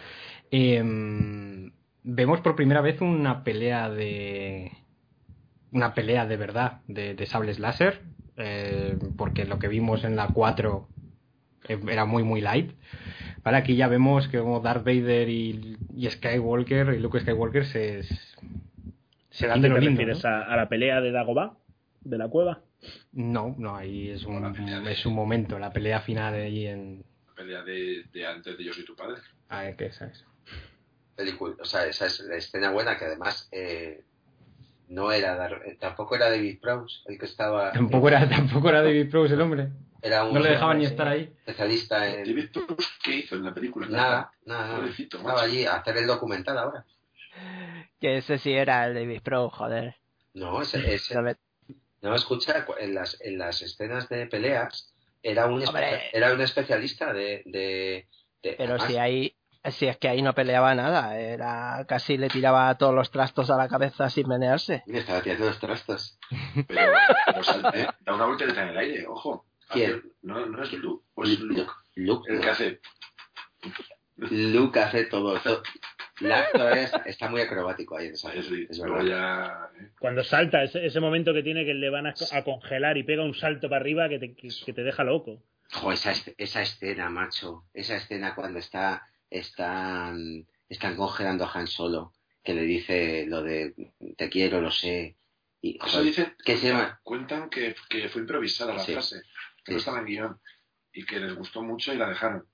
em, vemos por primera vez una pelea de. Una pelea de verdad de, de sables láser, eh, porque lo que vimos en la 4 eh, era muy, muy light. Vale, aquí ya vemos que como Darth Vader y, y Skywalker y Luke Skywalker se, se dan de ¿Te lo lindo. a, a la pelea de Dagobah? ¿De la cueva? No, no, ahí es un, de- es un momento, la pelea final ahí en... La pelea de, de antes de Yo soy tu padre. Ah, ¿qué es eso? Película, o sea, esa es la escena buena que además eh, no era Dar- eh, tampoco era David Prowse el que estaba Tampoco era, tampoco era David Prowse el hombre. era un No le dejaban ni estar ahí. especialista en David Proust, ¿qué hizo en la película? nada, nada, nada. Pobrecito, estaba macho. allí a hacer el documental ahora. Que ese sí era el David Pro, joder. No, ese, ese- No escucha cu- en las en las escenas de peleas era un era un especialista de, de, de- Pero además, si ahí... Si es que ahí no peleaba nada, era casi le tiraba todos los trastos a la cabeza sin menearse. le estaba tirando los trastos. [LAUGHS] Pero, ¿eh? da una vuelta en el aire, ojo. ¿Quién? No, no es Luke, o es Luke. Luke, El que hace. Luke hace todo, todo. La actor es- está muy acrobático ahí en esa Es, ya. ¿eh? Cuando salta, ese, ese momento que tiene que le van a, a congelar y pega un salto para arriba que te, que, que te deja loco. Jo, esa, es- esa escena, macho. Esa escena cuando está, están, están congelando a Han Solo, que le dice lo de te quiero, lo sé. Y, Eso dicen. ¿Qué se llama? Cuentan que, que fue improvisada la Sí. frase, que Sí. no estaba en guion. Y que les gustó mucho y la dejaron.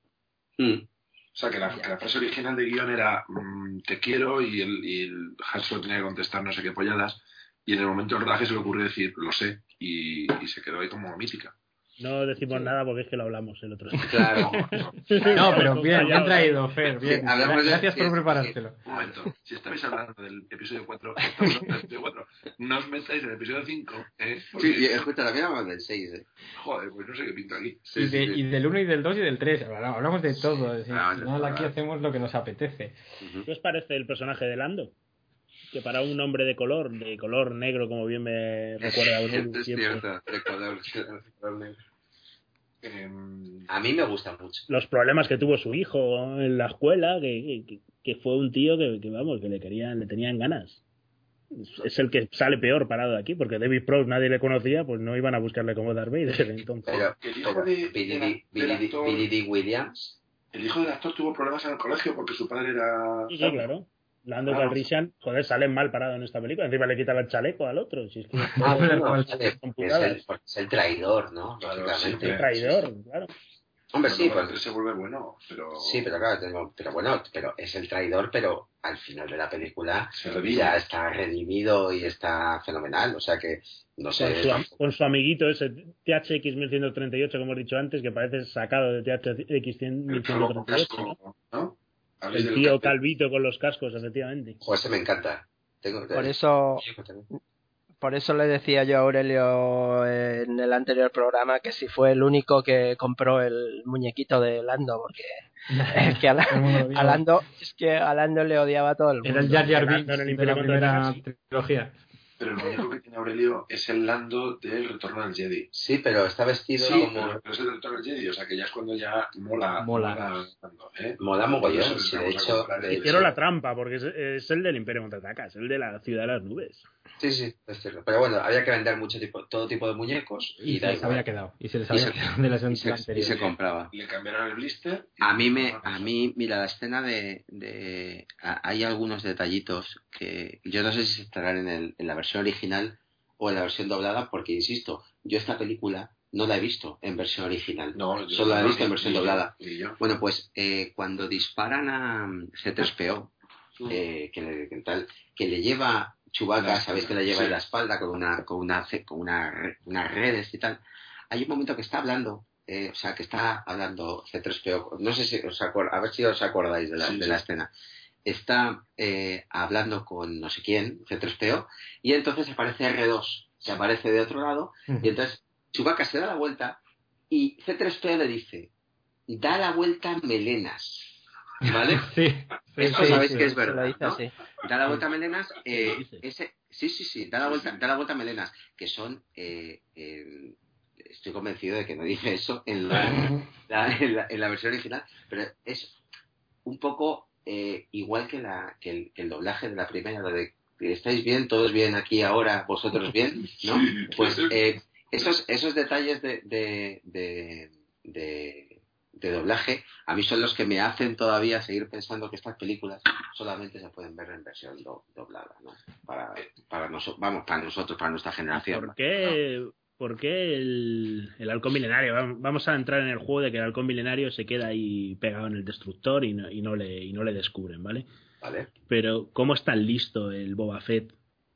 Mm, O sea, que la, que la frase original de guion era mm, te quiero y el, y el Han Solo tenía que contestar no sé qué polladas. Y en el momento del rodaje se le ocurrió decir lo sé. Y, y se quedó ahí como mítica. No decimos nada porque es que lo hablamos el otro día. claro. [LAUGHS] No, pero bien, bien traído, Fer. Bien. Sí, hablamos de- Gracias por sí, preparártelo. Un momento, si estabais hablando del episodio 4, estamos hablando del episodio 4 no os metáis en el episodio 5, ¿eh? Porque, Sí, y escucha, también hablamos del 6, ¿eh? joder, pues no sé qué pinto aquí. Sí, y, sí, de- sí. y del 1 y del 2 y del 3. Hablamos de todo. es decir, Ah, final aquí hacemos lo que nos apetece. ¿Qué os parece el personaje de Lando? Que para un hombre de color, de color negro, como bien me recuerda [LAUGHS] a Bruno Es siempre, cierto, de color- de color negro. Em, A mí me gusta mucho. los problemas que tuvo su hijo en la escuela, que, que, que fue un tío que, que, vamos, que le querían, le tenían ganas. Es- el que sale peor parado de aquí, porque David Prowse nadie le conocía, pues no iban a buscarle como Darth Vader. Entonces, Pero, El hijo de- Billy, del- D- Billy, del D- actor- Billy D. Williams el hijo del actor tuvo problemas en el colegio porque su padre era. sí, sí, claro. Lando Claro. Calrissian, joder, sale mal parado en esta película. Encima le quitan el chaleco al otro. Si es que Ah, [LAUGHS] pero son es el, es el traidor, ¿no? Lógicamente. es traidor, claro. Hombre, sí, Cuando pues, se vuelve bueno, pero sí, pero claro, tengo, pero bueno, pero es el traidor, pero al final de la película ya está redimido y está fenomenal, o sea que no Con sé, su, am- con su amiguito ese THX 1138, como hemos dicho antes, que parece sacado de THX el calvo con 1138. ¿no? ¿no? El tío calvito con los cascos, efectivamente. Joder, ese me encanta. Tengo, Por eso, por eso le decía yo a Aurelio en el anterior programa que si fue el único que compró el muñequito de Lando, porque [LAUGHS] es que a, la- Lando, es que a Lando le odiaba a todo el mundo. Era el Jar Jar Binks de Imperio la primera trilogía. Pero el muñeco que tiene Aurelio es el Lando del Retorno del Jedi. Sí, pero está vestido Sí, como... pero, pero es el Retorno del Jedi, o sea que ya es cuando ya mola. Mola. Lando, ¿eh? Mola mogollón, sí, de hecho, Hicieron la trampa, porque es, es el del Imperio Contraataca, es el de la ciudad de las nubes. Sí, sí, es cierto. Pero bueno, había que vender mucho tipo, todo tipo de muñecos y, Y se da les igual. había quedado. Y se les Y había se- quedado de las Y se, y se compraba. Le cambiaron el blister. A mí me, a mí, mira, la escena de, de a- hay algunos detallitos que yo no sé si estarán en, el, en la versión original o en la versión doblada, porque insisto, yo esta película no la he visto en versión original. No, Solo la he no, visto en versión ni doblada. ni. Bueno, pues eh, cuando disparan a mm, C3PO, eh, que, le, que tal, que le lleva Chewbacca, La sabéis que le lleva sí. en la espalda con una con una con una unas redes y tal. Hay un momento que está hablando, eh, o sea, que está hablando C3PO, no sé si os a ver si os acordáis de la, Sí, de sí. la escena. Está eh, hablando con no sé quién, C3PO, y entonces aparece R2, que aparece de otro lado, y entonces Chewbacca se da la vuelta y C3PO le dice, da la vuelta melenas. ¿Vale? [LAUGHS] Sí, sí, Esto sí, sabéis sí. que es verdad. Da la vuelta a melenas, eh, ese, sí, sí, sí, da la vuelta, da la vuelta a melenas, que son, eh, eh, estoy convencido de que no dice eso en la, la- en la, en la versión original, pero es un poco eh, igual que, la, que, el, que el doblaje de la primera, lo de estáis bien, todos bien aquí ahora, vosotros bien, [LAUGHS] ¿no? Pues eh, esos, esos detalles de, de, de, de, de doblaje a mí son los que me hacen todavía seguir pensando que estas películas solamente se pueden ver en versión do- doblada, ¿no? Para, para nosotros, vamos, para nosotros, para nuestra generación. ¿Por qué, por qué el, el halcón milenario? Vam- Vamos a entrar en el juego de que el halcón milenario se queda ahí pegado en el destructor y no, y no, le, y no le descubren, ¿vale? ¿Vale? Pero ¿cómo es tan listo el Boba Fett,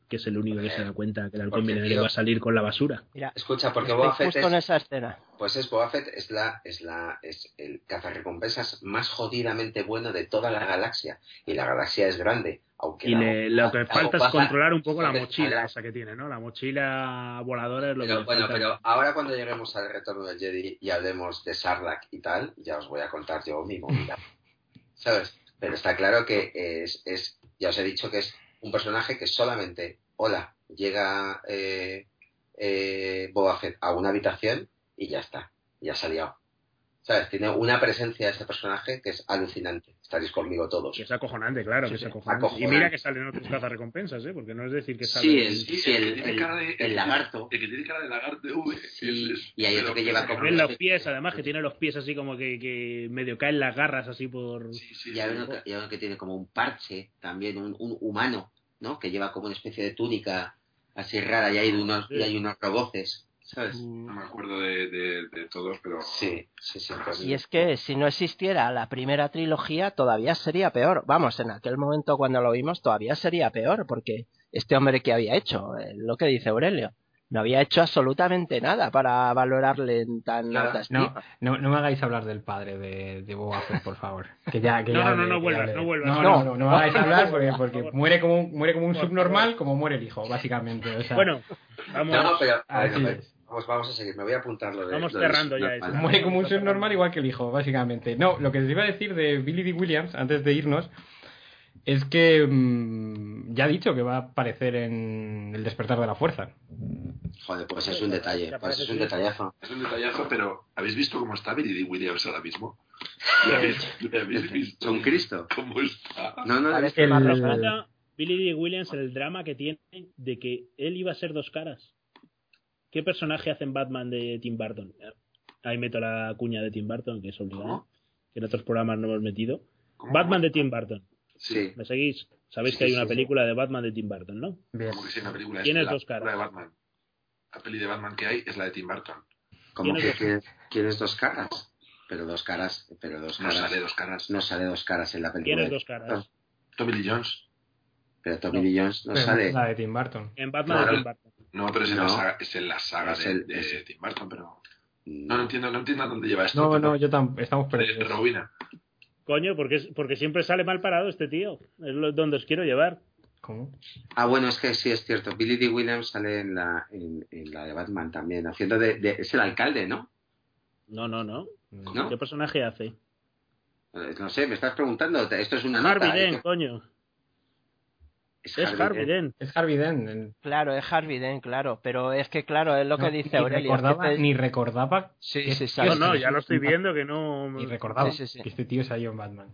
que es el único que se da cuenta que el halcón milenario va a salir con la basura? Mira, Escucha, porque Boba Fett justo es, en esa escena. pues es Boba Fett es la, es la, es el cazarrecompensas más jodidamente bueno de toda la galaxia. Y la galaxia es grande, aunque Y la- le- lo que la- falta es controlar un poco la mochila esa que tiene, ¿no? La mochila voladora es lo que Pero le bueno, falta. pero ahora cuando lleguemos al retorno del Jedi y hablemos de Sarlacc y tal, ya os voy a contar yo mi movida. [LAUGHS] ¿Sabes? Pero está claro que es, es, ya os he dicho que es un personaje que solamente, hola, llega eh, eh, Boba Fett a una habitación y ya está, ya ha liado. ¿Sabes? Tiene una presencia ese personaje que es alucinante. Estaréis conmigo todos. Que es acojonante, claro, Sí, que es acojonante. Y mira que salen otros cazarrecompensas, ¿eh? Porque no es decir que sale... Sí, el, Sí, sí, el el, lagarto. El que tiene cara de lagarto, V. Sí, es- es- y hay otro que lleva como los pies, además, que tiene los pies así como que, que medio caen las garras así por... Sí, sí, Y hay sí. uno, que, y hay uno que tiene como un parche, también un, un humano, ¿no? Que lleva como una especie de túnica así rara y hay unos, y hay unos roboces, ¿sabes? No me acuerdo de, de- de todos, pero. Sí, sí, sí. Y es que si no existiera la primera trilogía, todavía sería peor. Vamos, en aquel momento cuando lo vimos, todavía sería peor, porque este hombre que había hecho, Eh, lo que dice Aurelio, no había hecho absolutamente nada para valorarle en tan Nada. alta No, estima. no, no me hagáis hablar del padre de, de Boba Fett, por favor. Que ya, que No, ya no, no, hable, no vuelvas, no vuelvas. No, No. no, no, no me hagáis hablar porque, Por porque muere como un, muere como un subnormal, como muere el hijo, básicamente. O sea, Bueno, vamos, No, no, pero Así bueno, es. Vamos, vamos a seguir. Me voy a apuntar lo de. Vamos lo de cerrando ya eso. muere como un subnormal igual que el hijo, básicamente. No, lo que os iba a decir de Billy D. Williams, antes de irnos, es que mm, ya ha dicho que va a aparecer en El despertar de la fuerza. Joder, pues es un detalle, pues es un detallazo. Es un detallazo, pero ¿habéis visto cómo está Billy D. Williams ahora mismo? ¿Le habéis, le habéis [LAUGHS] visto Con Cristo. cómo está? No, no, Parece El- Billy D. Williams el drama que tiene de que él iba a ser dos caras. ¿Qué personaje hace en Batman de Tim Burton? Ahí meto la cuña de Tim Burton, que es obligado, ¿Cómo? que en otros programas no hemos metido. ¿Cómo? Batman de Tim Burton. Sí. ¿Me seguís? Sabéis Sí, que hay sí, una sí. película de Batman de Tim Burton, ¿no? Bien. Como que sí, una película. Tienes la dos película caras. de Batman. La peli de Batman que hay es la de Tim Burton. Como ¿Tienes que dos- quieres, quieres dos caras. Pero dos caras, pero dos No caras. sale dos caras. No sale dos caras en la película. Tienes de- dos caras. Tommy Lee Jones. Pero Tommy No. Lee Jones no Pero sale. es la de Tim Burton. En Batman Claro. de Tim Burton. No, pero es en, la saga, es en la saga Es de, el- de es- Tim Burton, pero... Mm, No, no entiendo, no entiendo a dónde lleva esto. No, no, yo tampoco. Estamos perdidos. Robina. Coño, porque, porque siempre sale mal parado este tío. Es lo, donde os quiero llevar. ¿Cómo? Ah, bueno, es que sí es cierto. Billy D. Williams sale en la, en, en la de Batman también, haciendo de, de- Es el alcalde, ¿no? No, no, no. ¿No? ¿Qué personaje hace? Eh, No sé, me estás preguntando. Esto es una Harvey nota. ¿eh? Dent, coño. Es Es Harvey Dent. Es Harvey Dent. el- Claro, es Harvey Dent, claro. Pero es que, claro, es lo que no, dice Aurelio. es que Recordaba, te- Ni recordaba. Sí, que- sí, sale. No, no, es- ya lo estoy viendo que no. Ni recordaba Sí, sí, sí. que este tío salió en Batman.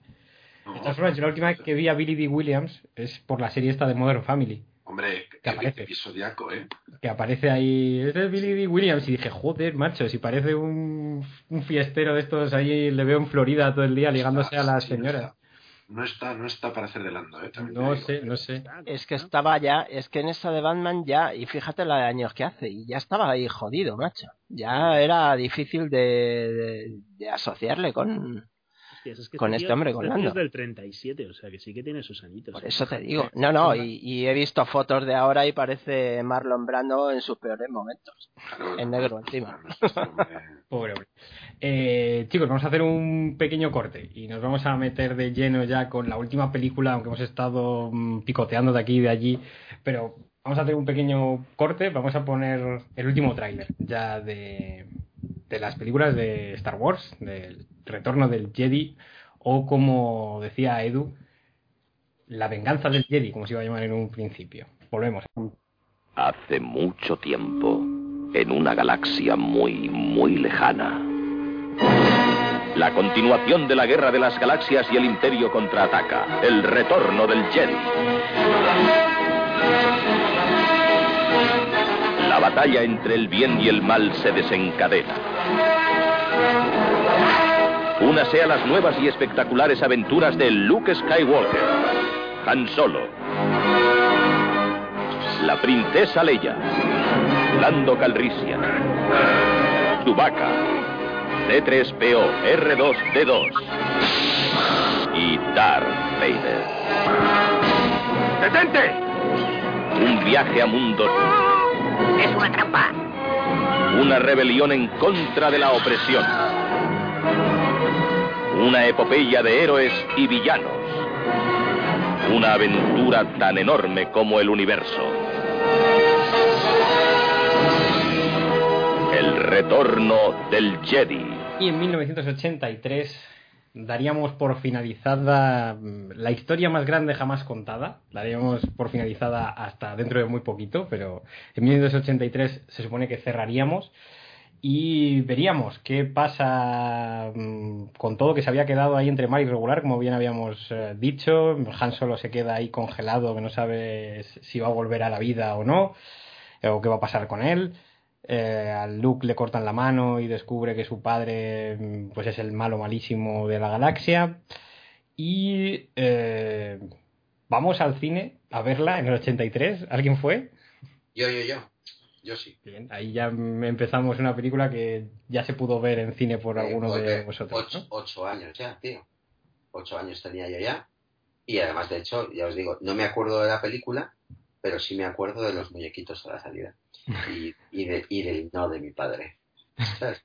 No, De todas formas, yo la última vez que vi a Billy D. Williams es por la serie esta de Modern Family. Hombre, Que aparece. episodiaco, ¿eh? Que aparece ahí. Este es Billy D. Williams. Y dije, joder, macho, si parece un, un fiestero de estos ahí, le veo en Florida todo el día ligándose a las no señoras. No está, no está para hacer de lando, ¿eh? También te No sé, no sé. Es que estaba ya, es que en esa de Batman ya, y fíjate la de años que hace, y ya estaba ahí jodido, macho. Ya era difícil de, de, de asociarle con... Hostias, es que con este hombre, con Lando. es del 37, o sea que sí que tiene sus añitos. Por eso te [LAUGHS] digo. No, no, y, y he visto fotos de ahora y parece Marlon Brando en sus peores momentos. En negro encima. [LAUGHS] Pobre hombre. Eh, chicos, vamos a hacer un pequeño corte y nos vamos a meter de lleno ya con la última película, aunque hemos estado mm, picoteando de aquí y de allí, pero vamos a hacer un pequeño corte, vamos a poner el último tráiler ya de, de las películas de Star Wars, del retorno del Jedi, o como decía Edu, la venganza del Jedi, como se iba a llamar en un principio. Volvemos. Hace mucho tiempo, en una galaxia muy, muy lejana. La continuación de la Guerra de las Galaxias y el Imperio contraataca. El retorno del Jedi. La batalla entre el bien y el mal se desencadena. Únase a las nuevas y espectaculares aventuras de Luke Skywalker, Han Solo, la princesa Leia, Lando Calrissian, Chewbacca, C3PO R2D2 y Darth Vader. ¡Detente! Un viaje a mundos. Es una trampa. Una rebelión en contra de la opresión. Una epopeya de héroes y villanos. Una aventura tan enorme como el universo. El retorno del Jedi. Y en 1983 daríamos por finalizada mm, la historia más grande jamás contada. Daríamos por finalizada hasta dentro de muy poquito, pero en 1983 se supone que cerraríamos y veríamos qué pasa mm, con todo que se había quedado ahí entre mar y regular, como bien habíamos eh, dicho. Han solo se queda ahí congelado, que no sabe si va a volver a la vida o no, eh, o qué va a pasar con él. Eh, al Luke le cortan la mano y descubre que su padre mm, pues es el malo malísimo de la galaxia. Y eh, vamos al cine a verla en el 83. ¿Alguien fue? Yo, yo, yo. Yo sí. Bien, ahí ya empezamos una película que ya se pudo ver en cine por alguno Eh, de vosotros. Ocho, ¿no? ocho años ya, tío. Ocho años tenía yo ya. Y además, de hecho, ya os digo, no me acuerdo de la película, pero sí me acuerdo de los muñequitos a la salida. Y, y, de, y del no de mi padre. ¿Sabes?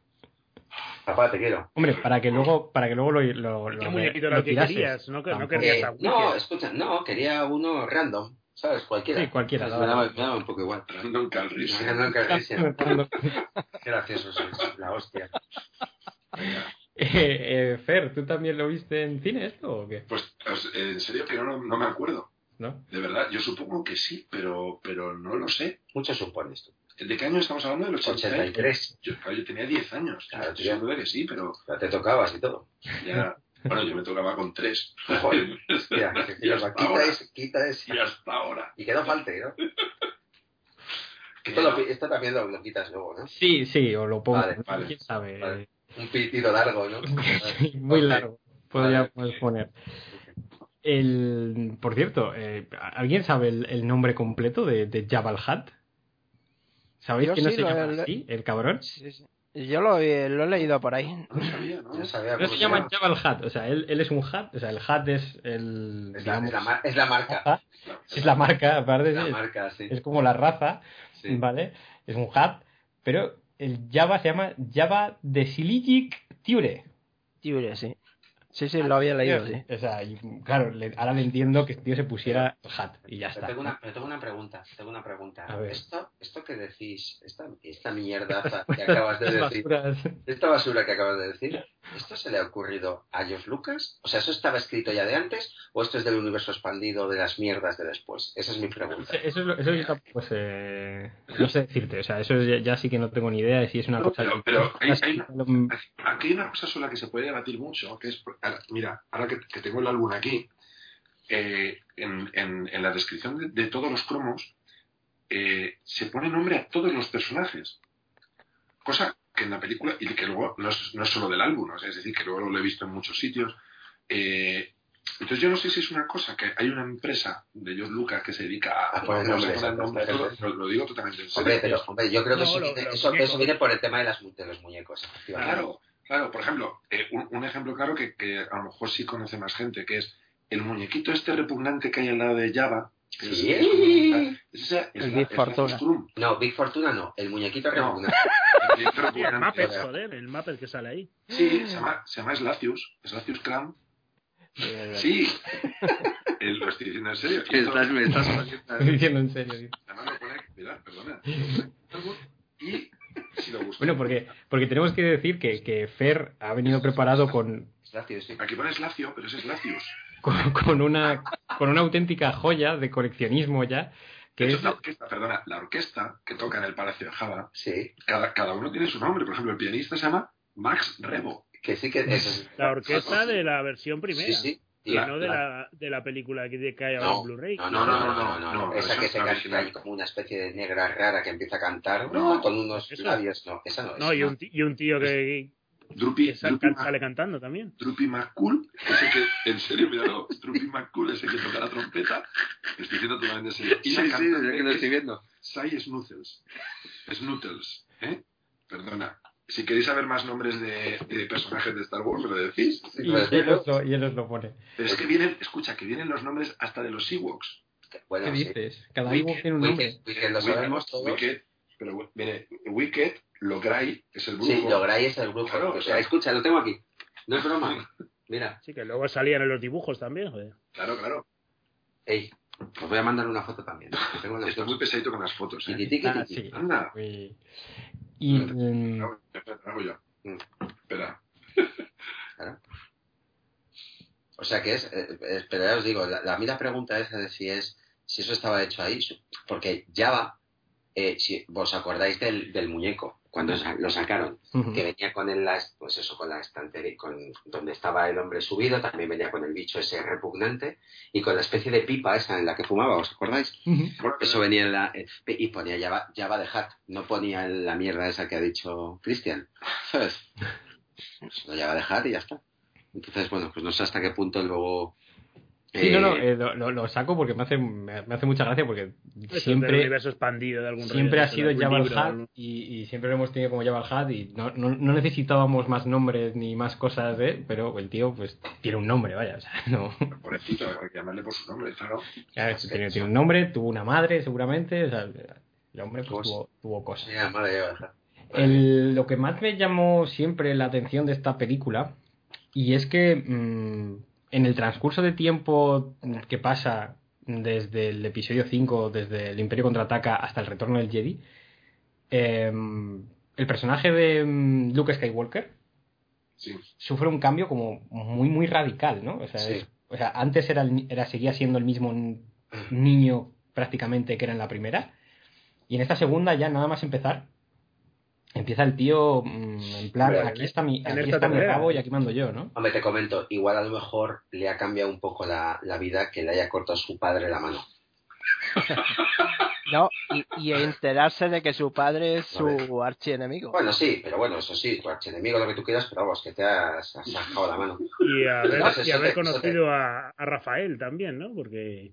Papá, te quiero. Hombre, para que luego, para que luego lo, lo, lo, ¿Qué muñequito lo que querías? No, querías Eh, no, escucha, no, quería uno random, ¿sabes? Cualquiera. Sí, cualquiera, Me daba me un poco igual. Random Calrissian. Random Calrissian. [LAUGHS] Qué gracioso sois, la hostia. Eh, eh, Fer, ¿tú también lo viste en cine esto o qué? Pues os- en serio que no, no me acuerdo. ¿No? De verdad, yo supongo que sí, pero, pero no lo sé. Mucho supones tú. ¿De qué año estamos hablando? ¿Del 83? 83. Yo, claro, yo tenía 10 años. Claro, Estoy tío. seguro de que sí, pero Ya te tocabas y todo. ya... Bueno, yo me tocaba con 3. Joder, [LAUGHS] quita, ahora. ese, quita ese. Y hasta ahora. Y que no falte, ¿no? [LAUGHS] Esto, lo también lo, lo quitas luego, ¿no? Sí, sí, o lo pongo. Vale, ¿no? vale, ¿Quién sabe? vale. Un pitido largo, ¿no? [LAUGHS] Sí, muy largo. Podría Vale. poder poner. El, por cierto, eh, ¿alguien sabe el, el nombre completo de, de Jabal Hutt? ¿Sabéis Yo que no sí, se llama así, el cabrón? Sí, sí. Yo lo, he- lo he leído por ahí. No sabía, ¿no? Sabía No cómo se llama. Jabal Hutt, o sea, él, él es un Hutt, o sea, el Hutt es el... Es la, es digamos, la mar- es la marca. es la marca, aparte, La sí, marca, sí. es como la raza, Sí. ¿vale? Es un Hutt, pero el Java se llama Java de Siligic Ture. Tigre, sí. Sí, sí, lo había leído, sí. O sea, y, claro, le- ahora le entiendo que este tío se pusiera hat y ya Pero está. tengo, una, pero tengo una pregunta, tengo una pregunta. A ver. Esto, esto que decís, esta, esta [LAUGHS] mierda que acabas de decir, esta basura que acabas de decir, ¿esto se le ha ocurrido a George Lucas? O sea, ¿eso estaba escrito ya de antes o esto es del universo expandido de las mierdas de después? Esa es mi pregunta. Eso, es lo- eso yo tampoco, pues, eh, no sé decirte, o sea, eso ya, ya sí que no tengo ni idea de si es una No, cosa... pero- pero hay- hay Aquí hay una cosa sobre la que se puede debatir mucho, que es, ahora, mira, ahora que, que tengo el álbum aquí, eh, en, en- en la descripción de, de todos los cromos eh, se pone nombre a todos los personajes. Cosa que en la película, y que luego no es, no es solo del álbum, o sea, es decir, que luego lo he visto en muchos sitios. eh, entonces yo no sé si es una cosa que hay una empresa de George Lucas que se dedica a, A poner nombres, a nombres, poner todo, lo, lo digo totalmente en serio. Hombre, pero hombre, yo creo que No, eso, lo- viene, eso, eso viene por el tema de, las, de los muñecos. Claro, claro. Por ejemplo, eh, un, un ejemplo claro que, que a lo mejor sí conoce más gente, que es el muñequito este repugnante que hay al lado de Java. que Sí. es El la- Big la Fortuna. No, Big Fortuna no, el muñequito No. repugnante. [LAUGHS] El Sí, el repugnante. Muppet, joder, el Muppet que sale ahí. Sí, se llama, se llama Slacius, Slacius Clam. Sí, [LAUGHS] lo estoy diciendo en serio. Esto- me estás Estoy diciendo en serio. tío. Además lo pone, mirad, perdona. Y. Bueno, porque, porque tenemos que decir que, que Fer ha venido preparado con. Aquí pone Slacio, pero es Slacius. con, con una, con una auténtica joya de coleccionismo ya, que De hecho, es... la orquesta, perdona, la orquesta que toca en el Palacio de Java, Sí, cada, cada uno tiene su nombre. Por ejemplo, el pianista se llama Max Rebo. que sí que es- La orquesta de la versión primera. Sí, sí. La, no de la, de la película que, que hay ahora en Blu-ray. No no, no, no, no, Esa, que se canta ahí como una especie de negra rara que empieza a cantar no, con unos labios. No, esa no. es. No, y, un tío que, Drupi, sale cantando también. Drupi McCool, ese que, en serio, míralo, Drupi McCool, ese que toca la trompeta, estoy diciendo totalmente en serio. Y sí, sí, yo que lo estoy viendo. Sai Snuttles. Snuttles, ¿eh? Perdona. Si queréis saber más nombres de, de personajes de Star Wars, me lo decís. Y él os lo, y él os lo pone. Pero es que vienen, escucha, que vienen los nombres hasta de los Ewoks. Bueno, ¿Qué sí. dices? Cada Ewok tiene un nombre. Wicked, Wicked lo sabemos todos. Wicked, pero viene Wicked, Logray, que es el brujo. Sí, Logray es el brujo. Claro, o sea, escucha, lo tengo aquí. No es broma. [LAUGHS] Mira. Sí, que luego salían en los dibujos también, joder. Claro, claro. Ey, os voy a mandar una foto también. Tengo Está muy pesadito con las fotos, ¿eh? Tiqui, tiqui, Ah, sí. Anda. Y, espera, hago yo. Espera. O sea que es, eh, eh, pero ya os digo, la, la, a mí la pregunta es de si es, si eso estaba hecho ahí, porque Java, eh, si vos acordáis del, del muñeco, cuando lo sacaron, que venía con el, pues eso, con la estantería, con donde estaba el hombre subido, también venía con el bicho ese repugnante y con la especie de pipa esa en la que fumaba, ¿os acordáis? Ujú. Eso venía en la, eh, y ponía Java, Java de Hat, no ponía la mierda esa que ha dicho Cristian. [LAUGHS] ¿Sabes? Lo Java de Hat y ya está. Entonces, bueno, pues no sé hasta qué punto luego. Sí, no, no, eh, eh, lo, lo- lo saco porque me hace, me, hace mucha gracia porque siempre, universo expandido de algún siempre rollo, ha sido Hat algún- y, y siempre lo hemos tenido como Java Hat y no, no, no necesitábamos más nombres ni más cosas de él, pero el tío pues tiene un nombre, vaya, o sea, [LAUGHS] no. Pobrecito, hay que llamarle por su nombre, claro. Ya, tiene, tiene un nombre, tuvo una madre seguramente, o sea, el hombre pues, tuvo, tuvo cosas. mira, madre Hat. El- lo que más me llamó siempre la atención de esta película, y es que mm, en el transcurso de tiempo que pasa desde el episodio 5, desde el Imperio contraataca hasta el retorno del Jedi, em, el personaje de mm, Luke Skywalker Sí. sufre un cambio como muy, muy radical, ¿no? O sea, Sí. es- o sea antes era, seguía siendo el mismo niño prácticamente que era en la primera, y en esta segunda ya nada más empezar, empieza el tío mm, en plan, aquí está mi, aquí está mi rabo y aquí mando yo, ¿no? Hombre, te comento, igual a lo mejor le ha cambiado un poco la, la vida que le haya cortado su padre la mano. [LAUGHS] No, y, y enterarse de que su padre es su archienemigo. Bueno, sí, pero bueno, eso sí, tu archienemigo, lo que tú quieras, pero vamos, que te has, has sacado la mano. Y haber, y haber te- conocido a, a Rafael también, ¿no? Porque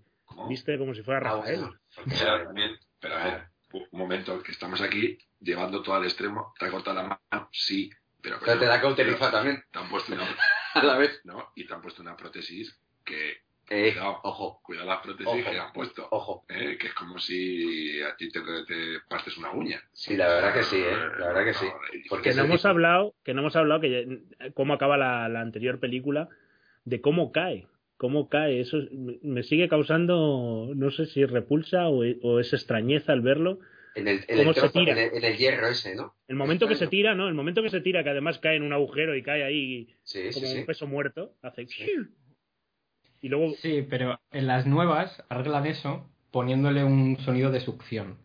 viste como si fuera Ah, Rafael. bueno, Pero, también, pero a ver, un momento, que estamos aquí llevando todo al extremo. ¿Te ha cortado la mano? Sí, pero... Pero te la ha cauterizado también. Te han puesto una... [LAUGHS] A la vez. ¿no? Y te han puesto una prótesis que... Eh, cuidado, ojo. Cuidado las prótesis Ojo. que le han puesto. Ojo. ¿eh? Que es como si a ti te, te partes una uña. Sí, la verdad que sí, ¿eh? La verdad que sí. Porque Que no hemos hablado, que no hemos hablado que ya- cómo acaba la, la anterior película, de cómo cae. Cómo cae. Eso es- me- sigue causando, no sé si repulsa o, o es extrañeza al verlo. En el, en cómo el se tira. en el- en el hierro ese, ¿no? El momento que se tira, ¿no? El momento que se tira, que además cae en un agujero y cae ahí Sí, como sí. un peso muerto, hace... Y luego... Sí, pero en las nuevas arreglan eso poniéndole un sonido de succión.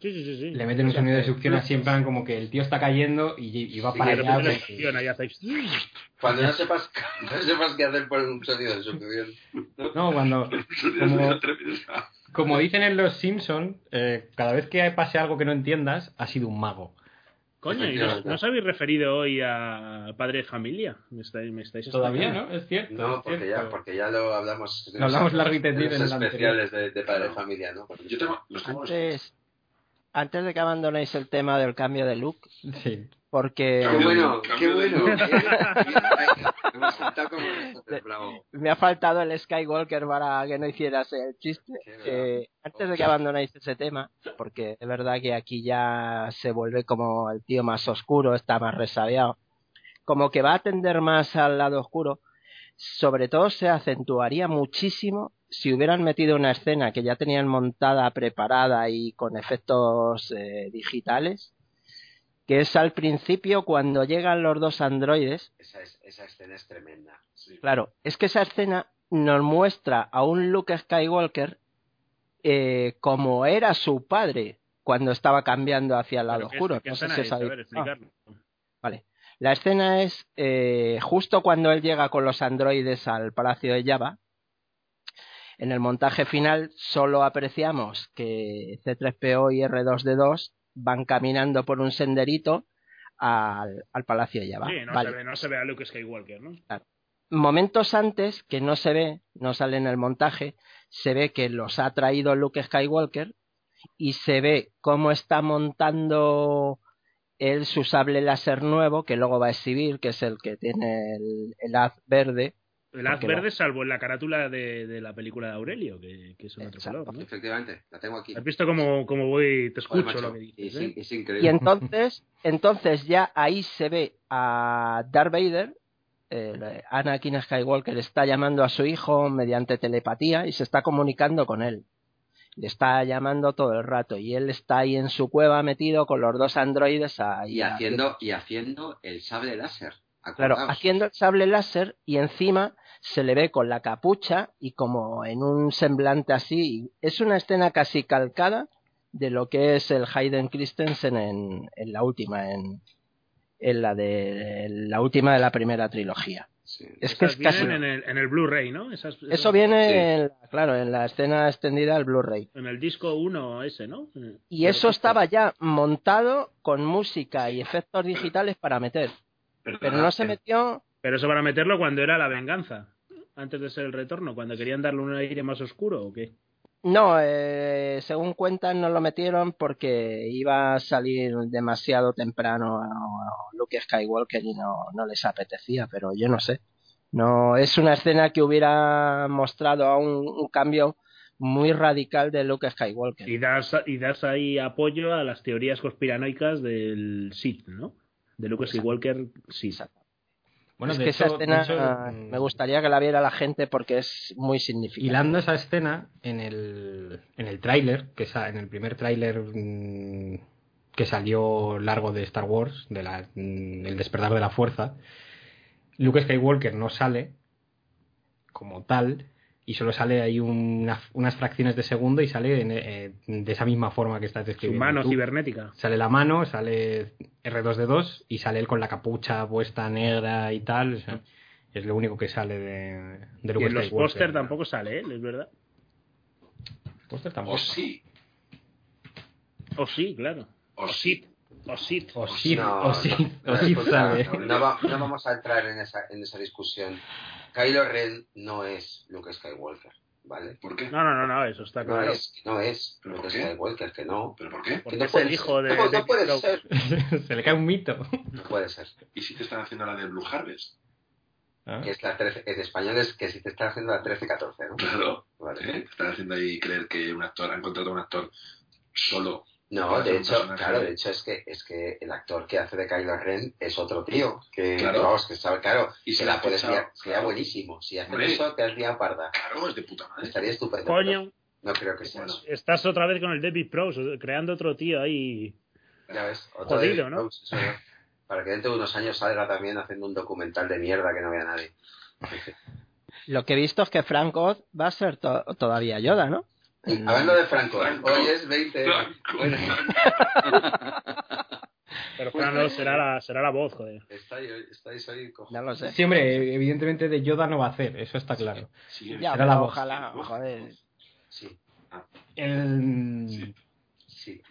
Sí, sí, sí, sí. Le meten un sonido de succión así en plan como que el tío está cayendo y, y va para allá. pues. Cuando no sepas, [LAUGHS] no sepas qué hacer por un sonido de succión. No, cuando... [LAUGHS] Como, como dicen en Los Simpson, eh, cada vez que pase algo que no entiendas, ha sido un mago. Coño, ¿y no, no os habéis referido hoy a Padre de Familia? Me estáis, me estáis Todavía. ¿no? Es cierto. No, es porque cierto. ya, porque ya lo hablamos. Lo hablamos largo y tendido en los especiales de, de Padre de Familia, ¿no? Yo tengo, los tengo Antes, antes de que abandonéis el tema del cambio de look, Sí. porque Qué bueno, qué bueno. [LAUGHS] Me ha faltado el Skywalker para que no hicieras el chiste. Eh, antes de que abandonéis ese tema, porque es verdad que aquí ya se vuelve como el tío más oscuro, está más resabiado, como que va a tender más al lado oscuro, sobre todo se acentuaría muchísimo si hubieran metido una escena que ya tenían montada, preparada y con efectos eh, digitales, que es al principio cuando llegan los dos androides, Esa, es- esa escena es tremenda. Claro, es que esa escena nos muestra a un Luke Skywalker eh, como era su padre cuando estaba cambiando hacia el lado ¿Pero qué- oscuro. No sé si es? ver. Ah, vale. La escena es eh, justo cuando él llega con los androides al Palacio de Java. En el montaje final solo apreciamos que C3PO y R2D2 van caminando por un senderito al, al Palacio de Java. Sí, no, Vale. se ve, no se ve a Luke Skywalker, ¿no? momentos antes, que no se ve, no sale en el montaje, se ve que los ha traído Luke Skywalker y se ve cómo está montando él su sable láser nuevo, que luego va a exhibir, que es el que tiene el, el haz verde. El haz verde, salvo en la carátula de, de la película de Aurelio, que, que es un otro color, ¿no? Efectivamente, la tengo aquí. ¿Has visto cómo, cómo voy, te escucho macho, lo que y dices? sí, ¿eh? es increíble. Y entonces, entonces ya ahí se ve a Darth Vader, eh, Anakin Skywalker está llamando a su hijo mediante telepatía y se está comunicando con él. Le está llamando todo el rato y él está ahí en su cueva metido con los dos androides ahí Y haciendo, y haciendo el sable láser. Claro, haciendo el sable láser y encima se le ve con la capucha y como en un semblante así. Es una escena casi calcada de lo que es el Hayden Christensen en, en la última, en, en la de en la última de la primera trilogía. Es que es casi. en el, en el Blu-ray, ¿no? Esas- esas- Eso viene, Sí. en la- claro, en la escena extendida del Blu-ray. En el disco 1 ese, ¿no? Y eso estaba ya montado con música y efectos digitales para meter. Pero no se metió Pero eso para meterlo cuando era la venganza, antes de ser el retorno, cuando querían darle un aire más oscuro o qué. No, eh, según cuentan no lo metieron porque iba a salir demasiado temprano a Luke Skywalker y no, no les apetecía, pero yo no sé. No, es una escena que hubiera mostrado a un, un cambio muy radical de Luke Skywalker. Y das, y das ahí apoyo a las teorías conspiranoicas del Sith, ¿no? De Luke Skywalker, sí. Bueno, es de que esa hecho- escena hecho, me gustaría que la viera la gente porque es muy significativa. Hilando esa escena en el, en el tráiler, que en el primer tráiler mm, que salió largo de Star Wars, de la, mm, El despertar de la fuerza, Luke Skywalker no sale como tal y solo sale ahí una- unas fracciones de segundo y sale en, eh, de esa misma forma que estás Su describiendo. mano tú. cibernética. Sale la mano, sale R2D2 y sale él con la capucha puesta negra y tal. o sea, es lo único que sale de, de Y en los póster tampoco sale, ¿eh? Es verdad. Póster O sí. O sí, claro. O sí. O sí. O sí, No, o sí, no, o sí escucha, sabe. no va- no vamos a entrar en esa, en esa discusión. Kylo Ren no es Luke Skywalker, ¿vale? ¿Por qué? No, no, no, no, eso está No claro. es, no es ¿Pero Luke qué? Skywalker, que no. ¿Pero por qué? Porque no es puede el hijo ser. de. No, no de puede ser. [LAUGHS] Se le cae un mito. No puede ser. ¿Y si te están haciendo la de Blue Harvest? Ah. Que es la 13, en español es que si te están haciendo la 13-14, ¿no? Claro. Vale. ¿eh? Te están haciendo ahí creer que un actor, han contratado a un actor solo. No, de hecho, personaje. claro, de hecho es que es que el actor que hace de Kylo Ren es otro tío, que Claro. vamos, que sabe, claro, Y se la puedes liar, sería claro. buenísimo. Si haces Hombre. eso, te has liado parda. Claro, es de puta madre. Estaría estupendo. Coño, No creo que sea eso. estás otra vez con el David Prowse, creando otro tío ahí. Ya ves, otro Jodido, David ¿no? Prowse, eso es. Para que dentro de unos años salga también haciendo un documental de mierda que no vea nadie. [LAUGHS] Lo que he visto es que Frank Oz va a ser to- todavía Yoda, ¿no? Hablando de Franco, Franco. hoy es 20. Franco. Bueno, [LAUGHS] Pero Fran no, será la, será la voz, joder. estáis, Ya lo sé. Sí, hombre, evidentemente de Yoda no va a hacer, eso está claro. Sí, Ya, será la voz. ojalá, joder. Sí, El- sí,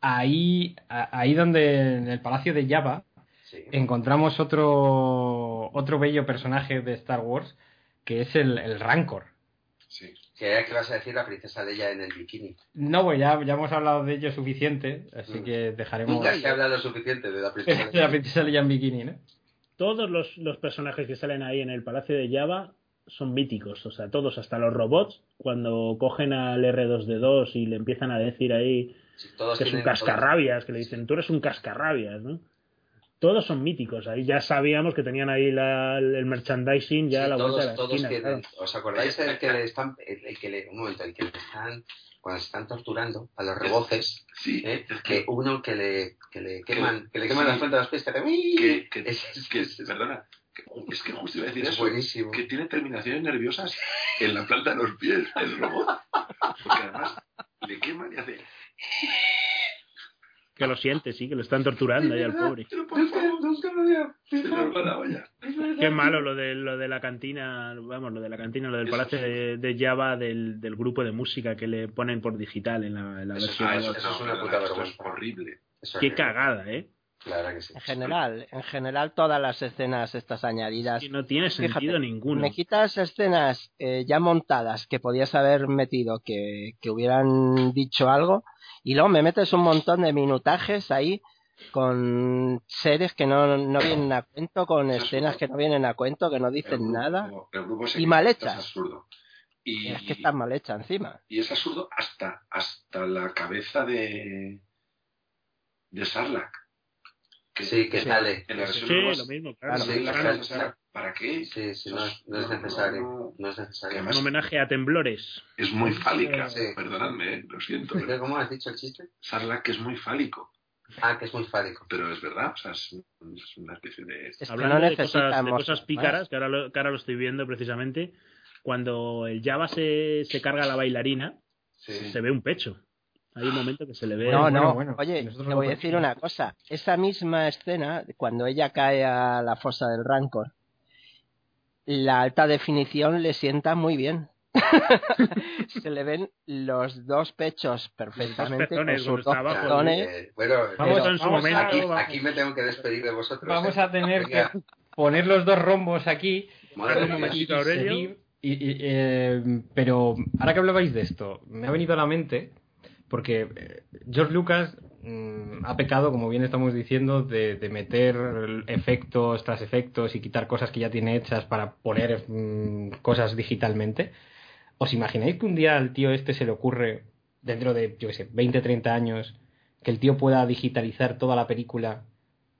ahí, ahí donde en el palacio de Java sí. encontramos otro otro bello personaje de Star Wars que es el, el Rancor. Que que vas a decir la princesa Leia en el bikini. No, pues ya, ya hemos hablado de ello suficiente, así Mm. que dejaremos Nunca [LAUGHS] se habla lo suficiente de la [LAUGHS] princesa de la Leia. princesa Leia en bikini, ¿no? Todos los, los personajes que salen ahí en el Palacio de Java son míticos, o sea, todos, hasta los robots, cuando cogen al R2D2 y le empiezan a decir ahí Sí, todos que es un cascarrabias, que le dicen, tú eres un cascarrabias, ¿no? Todos son míticos, ahí ya sabíamos que tenían ahí la- el merchandising ya Sí, la todos, vuelta de la todos esquina. claro. ¿Os acordáis el que le están, el, el que le, un momento, el que le están, cuando se están torturando a los reboces, Sí, ¿eh? es que que, uno que le, que le queman, que le queman Sí. las plantas de los pies, que hace que, que, Es- es- que- es- perdona, es que justo iba a decir es eso, buenísimo. que tiene terminaciones nerviosas en la planta de los pies, el robot. Porque además le queman y hace... Que lo siente, sí, que lo están torturando ahí al pobre. Qué malo lo de, lo de la cantina, vamos, lo de la cantina, lo del Eso palacio sí. de, de Java del, del grupo de música que le ponen por digital en la, en la Eso versión. Ah, eso- es una puta vergüenza. horrible. Eso Qué es- cagada, ¿eh? Claro que sí. En general, en general todas las escenas estas añadidas. Y no tiene sentido Fíjate, ninguno. Me quitas escenas eh, ya montadas que podías haber metido que, que hubieran dicho algo y luego me metes un montón de minutajes ahí con series que no, no vienen a cuento, con es escenas que no vienen a cuento, que no El dicen grupo- nada el grupo y mal Es hechas. absurdo. Y, Es que está mal hecha encima. y es absurdo hasta, hasta la cabeza de, de Sarlacc. Sí, que sale. En la Sí, lo mismo, claro. Sí, Sí, claro, ¿Para qué? Sí, no, es- no necesario. no. No es necesario. Además- Un homenaje a Temblores. Es muy fálica. Sí. Perdonadme, eh, lo siento. ¿Qué- ¿Cómo has dicho el chiste? Sarlacc es muy fálico. Ah, que es muy fálico. Pero es verdad, o sea, es, es una especie de... Es que Hablando no de, cosas, de cosas pícaras, que ahora, lo, que ahora lo estoy viendo precisamente, cuando el Java se, se carga a la bailarina, Sí. se ve un pecho. Hay un momento que se le ve. No, bueno, no. bueno, Oye, nosotros te voy a decir una cosa. Esa misma escena, cuando ella cae a la fosa del Rancor, la alta definición le sienta muy bien. [LAUGHS] Se le ven los dos pechos perfectamente con sus dos pezones. Eh, bueno, Vamos pero en su vamos momento. a- aquí, me tengo que despedir de vosotros. Vamos ¿eh? a tener que poner los dos rombos aquí Madre un mía. momentito, y Aurelio. seguir. Y- y, eh, pero ahora que hablabais de esto, me ha venido a la mente porque George Lucas mm, ha pecado, como bien estamos diciendo, de, de meter efectos tras efectos y quitar cosas que ya tiene hechas para poner mm, cosas digitalmente. ¿Os imagináis que un día al tío este se le ocurre, dentro de, yo qué sé, 20, 30 años, que el tío pueda digitalizar toda la película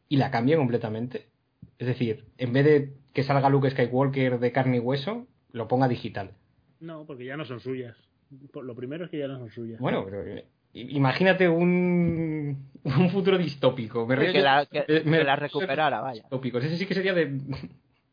y la cambie completamente? Es decir, en vez de que salga Luke Skywalker de carne y hueso, lo ponga digital. No, porque ya no son suyas. Lo primero es que ya no son suyas. Bueno, pero eh, imagínate un, un futuro distópico. Me río que yo- la, que, me- que la recuperara, vaya. distópicos. Ese sí que sería de,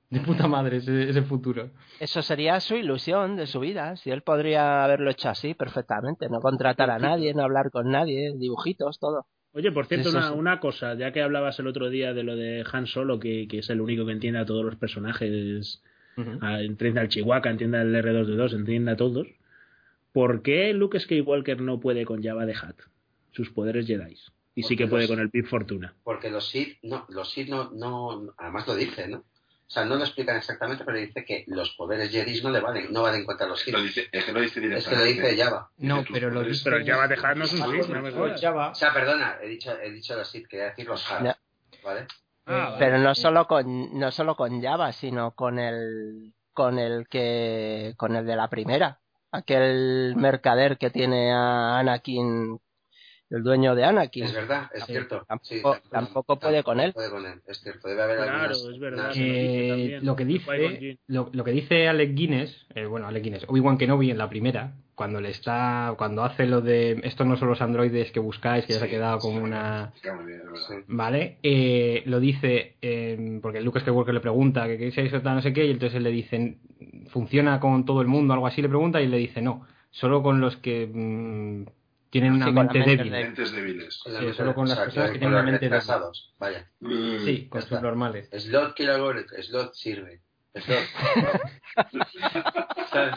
de puta madre, ese, ese futuro. Eso sería su ilusión de su vida. Si él podría haberlo hecho así perfectamente, no contratar a nadie, no hablar con nadie, dibujitos, todo. Oye, por cierto, Eso una, sí. una cosa, ya que hablabas el otro día de lo de Han Solo, que, que es el único que entiende a todos los personajes, a- entiende al Chihuahua, entiende al R2D2, entiende a todos. ¿Por qué Luke Skywalker no puede con Java de Hat? sus poderes Jedi. Y sí que puede los- con el Big Fortuna. Porque los Sith, no, los Sith no, no, además lo dice, ¿no? O sea, no lo explican exactamente, pero dice que los poderes Jedi no le valen, no valen contra los Sith. Lo dice, es que lo dice Es que lo directamente. dice Java. No, pero lo dice. Pero ya va a dejarnos un Sith, no me. Java. O sea, perdona, he dicho, he dicho los Sith, quería decir los Hard, No. ¿vale? Ah, Pero vale. no solo con no solo con Java, sino con el con el que con el de la primera, aquel mercader que tiene a Anakin, el dueño de Anakin. Es verdad, es Sí, cierto. tampoco- Sí, tampoco puede con él. Puede con él, es cierto. Debe haber Claro, algunas- es verdad. se Eh, también. lo que dice lo, lo que dice Alec Guinness eh, bueno Alec Guinness Obi-Wan Kenobi en la primera cuando le está cuando hace lo de estos no son los androides que buscáis que ya se ha quedado sí, como una vale eh, lo dice eh, porque Luke Skywalker le pregunta que qué es eso tal no sé qué y entonces le dicen funciona con todo el mundo algo así le pregunta y le dice no solo con los que mm, tienen una Sí, mente mente débil. Mentes débiles. con Sí, mente- solo con las o sea, personas que tienen una mente débil. Vaya. sí con sus normales Slot quiere algo, Slot sirve. Slot. [LAUGHS] ¿Sabes?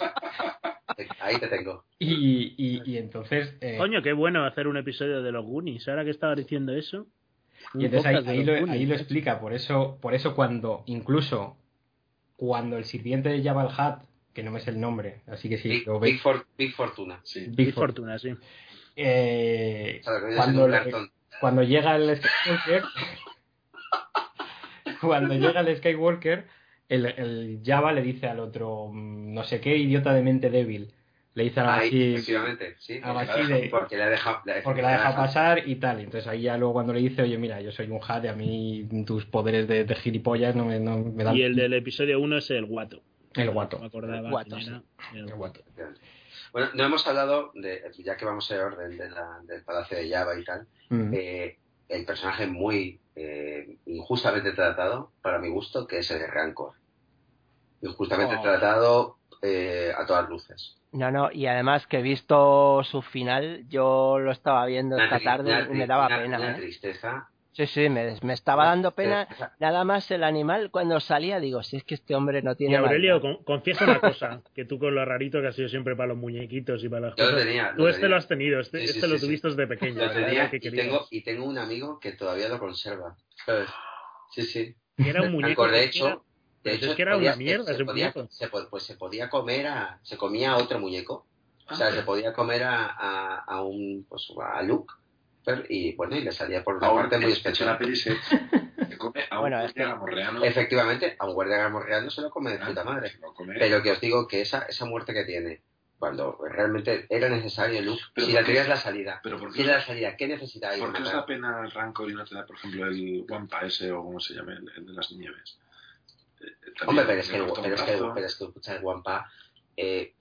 Ahí te tengo. y, y, y entonces eh, Coño, qué bueno hacer un episodio de los Goonies. Ahora que estaba diciendo eso. Y entonces ahí, lo, ahí lo explica, por eso, por eso cuando, incluso cuando el sirviente de Jabba el Hutt, que no me es el nombre, así que si Big, lo Big, veis, For- Big Fortuna. Sí. Big Big Fortuna, sí. Eh, cuando, cuando llega el Skywalker, [LAUGHS] cuando llega el Skywalker, el, el Jabba le dice al otro, mm, no sé qué idiota de mente débil, le dice algo Ahí, así, sí. Porque la deja- de- Porque la deja pasar y tal. Entonces ahí ya luego cuando le dice, oye, mira, yo soy un y a mí tus poderes de, de gilipollas no me, no me dan Y el del episodio 1 es el guato. el No guato. me acordaba El guato, quién era. El El guato. Bueno, no hemos hablado, de, ya que vamos en orden de la- del Palacio de Java y tal, Mm. eh, el personaje muy eh, injustamente tratado, para mi gusto, que es el de Rancor. Injustamente Oh. tratado eh, a todas luces. No, no, y además que he visto su final, yo lo estaba viendo esta Una tarde y me daba una- pena. Una ¿eh? tristeza. Sí, sí, me, me estaba dando pena. Nada más el animal cuando salía, digo, si es que este hombre no Y tiene. Aurelio, maldad. con- confiesa una cosa, que tú con lo rarito que has sido siempre para los muñequitos y para las Yo lo cosas, tenía, tú este lo has tenido, este, Sí, sí, este lo sí, tuviste desde pequeño. Tenía que y tengo, y tengo un amigo que todavía lo conserva. ¿sabes? Sí, sí. Que era un muñeco. De que hecho, de es que era podía- una mierda se ese podía, muñeco. se pues se podía comer a, se comía a otro muñeco. O sea, se podía comer a, a, a un, pues a Luke. Y bueno, y le salía por una Ahora, parte muy especial. la peli se, se come a un Bueno, es guardia que- gamorreano. Efectivamente, a un guardia gamorreano se lo come de Ah, puta madre. come. Pero que os digo que esa, esa muerte que tiene, cuando realmente era necesario Luke, Pero si ¿por la tenías la salida, Pero ¿por si qué, era la salida, ¿qué necesitáis? ¿por qué os da pena el Rancor y no te da, por ejemplo, el Wampa ese o como se llame, el, el de las nieves? Eh, también Hombre, pero es que, pero es que, pero es que escucha, el Wampa eh,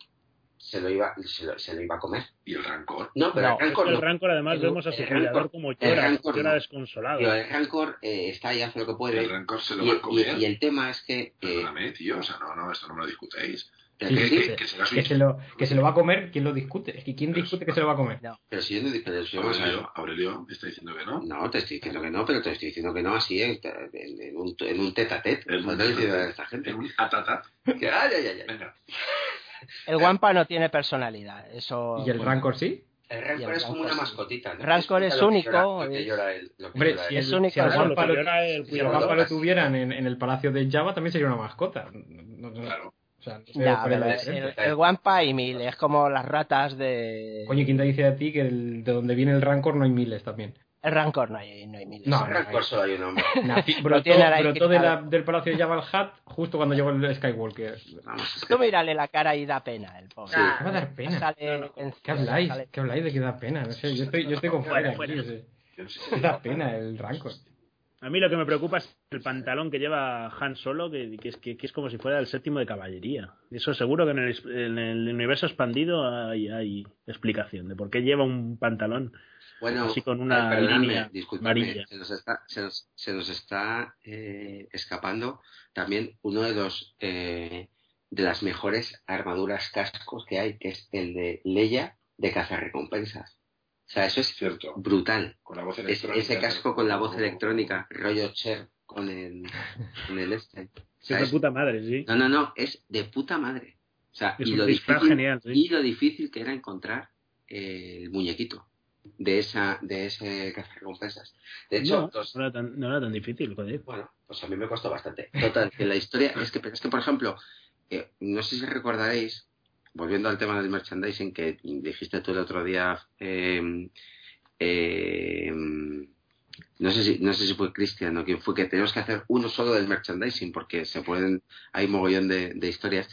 se, lo iba, se, lo, se lo iba a comer. Y el Rancor. No, pero No, el Rancor el no. Rancor además El- vemos a el su Rancor- criador como el llora, Rancor llora no. desconsolado. Tío, el Rancor eh, está y hace lo que puede. El Rancor se lo Y, va a y- comer. y el tema es que... eh, Perdóname, tío, o sea, no, no, esto no me lo discutéis. que- Sí, que, sí, que- sí. que será su Que se, lo, que se lo va a comer, ¿quién lo discute? Es que ¿quién Pero discute que se lo va a comer? pero si yo no. Pero si a ver. Aurelio, Aurelio está diciendo que no. No, te estoy diciendo que no, pero te estoy diciendo que no así, en, en- en un, en un tete a tete. En No un te estoy diciendo tete-a-tete. a esta gente. En un atatat. Ay, ay, ay. Venga. El Wampa no tiene personalidad. Eso. ¿Y el Rancor sí? El Y Rancor el es como una. ¿no? Rancor es único, Hombre, si el, único, si el es Claro, Wampa lo lo, llora el si el cuidador. Wampa lo tuvieran en, en el Palacio de Java, también sería una mascota. No- no- Claro. O sea, pero el, el Wampa hay mil, es como las ratas de. Coño, ¿quién te dice a ti que el- de donde viene el Rancor no hay miles también? El Rancor no hay, no hay miles. No, El Rancor solo hay un hombre. [LAUGHS] Lo brotó de la- del Palacio de Java al Hutt justo cuando llegó el Skywalker. Vamos, Tú mírale la cara y da pena, el pobre. Sí. ¿Qué va a dar pena? Sale ¿Qué habláis? sale- ¿Qué habláis de que da pena? No sé, yo estoy, yo estoy con Fuera, fuera aquí. fuera. o sea, ¿Qué da pena el Rancor? A mí lo que me preocupa es el pantalón que lleva Han Solo, que, que es, que, que es como si fuera el séptimo de caballería. Eso seguro que en el, en el universo expandido hay, hay explicación de por qué lleva un pantalón Bueno, así con una perdonadme, línea disculpadme, amarilla. Se nos está, se nos, se nos está eh, escapando también uno de los eh, de las mejores armaduras cascos que hay, que es el de Leia de cazarrecompensas. O sea, eso es Cierto. brutal. Con la voz Es- electrónica. ese casco con la voz electrónica, rollo Cher con el, con el este. [LAUGHS] O Es de puta madre, sí. no, no, no, es de puta madre. O sea, Es y un lo, difícil, genial, sí. y lo difícil que era encontrar eh, el muñequito. De esa de ese cazarrecompensas. De hecho, no, dos- no era tan, no era tan difícil, joder. bueno, pues a mí me costó bastante. Total, que la historia es que, es que por ejemplo, eh, no sé si recordaréis, volviendo al tema del merchandising que dijiste tú el otro día, eh, eh, no sé si no sé si fue Cristian o quién fue que tenemos que hacer uno solo del merchandising porque se pueden hay mogollón de, de historias.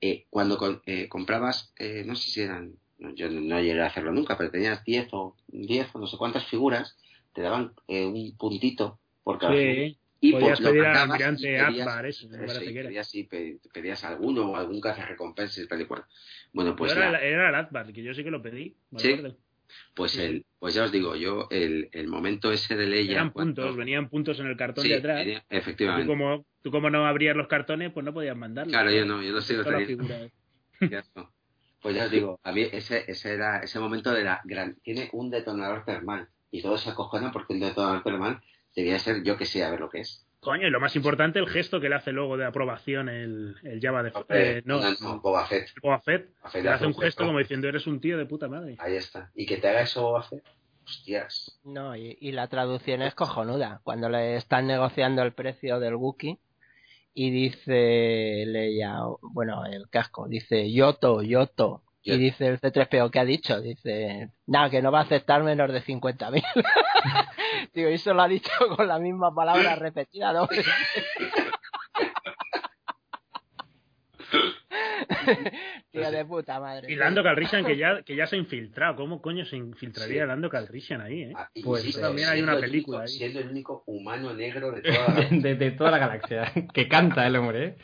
Eh, cuando con- eh, comprabas, eh, no sé si eran, yo no, llegué a hacerlo nunca, pero tenías 10 o 10 o no sé cuántas figuras, te daban eh, un puntito por cada. Sí, Y podías pues pedir al pedías- Akbar, eso, me eso, parece que era. pedías, pe- pedías alguno o algún cazarrecompensas y tal y cual. Bueno, pues, era, la- era el Atbar, que yo sí que lo pedí, ¿Sí? acuerdo. pues, sí. el, pues ya os digo, yo el, el momento ese de Leia... Eran cuando- puntos, venían puntos en el cartón Sí, de atrás. venía- Tú efectivamente. como, tú como no abrías los cartones, pues no podías mandarlos. Claro, yo no, yo no tenía. figura. Cierto. [LAUGHS] Pues ya os digo, a mí ese, ese era ese momento de la gran... Tiene un detonador termal y todos se acojonan porque un detonador termal debía ser yo que sé, a ver lo que es. Coño, y lo más importante, el gesto que le hace luego de aprobación el, el Java de eh, no, no, no, Boba Fett. Boba Fett. Boba Fett Le le hace un gesto como diciendo, eres un tío de puta madre. Ahí está. Y que te haga eso Boba Fett, hostias. No, y, y la traducción es cojonuda. Cuando le están negociando el precio del Wookiee y dice Leia, bueno, el casco, dice Yoto, Yoto. Y dice el C3PO, ¿qué ha dicho? Dice, nada, que no va a aceptar menos de 50.000. [LAUGHS] Digo, y eso lo ha dicho con la misma palabra [LAUGHS] repetida, ¿no? [LAUGHS] Tío de puta madre. Y Lando Calrissian que ya, [LAUGHS] que ya se ha infiltrado. ¿Cómo coño se infiltraría Sí. Lando Calrissian ahí, eh? Ah, Pues, insisto, también hay una el película único- ahí. Siendo el único humano negro de toda la... [LAUGHS] de, de toda la galaxia. Que canta el hombre, ¿eh?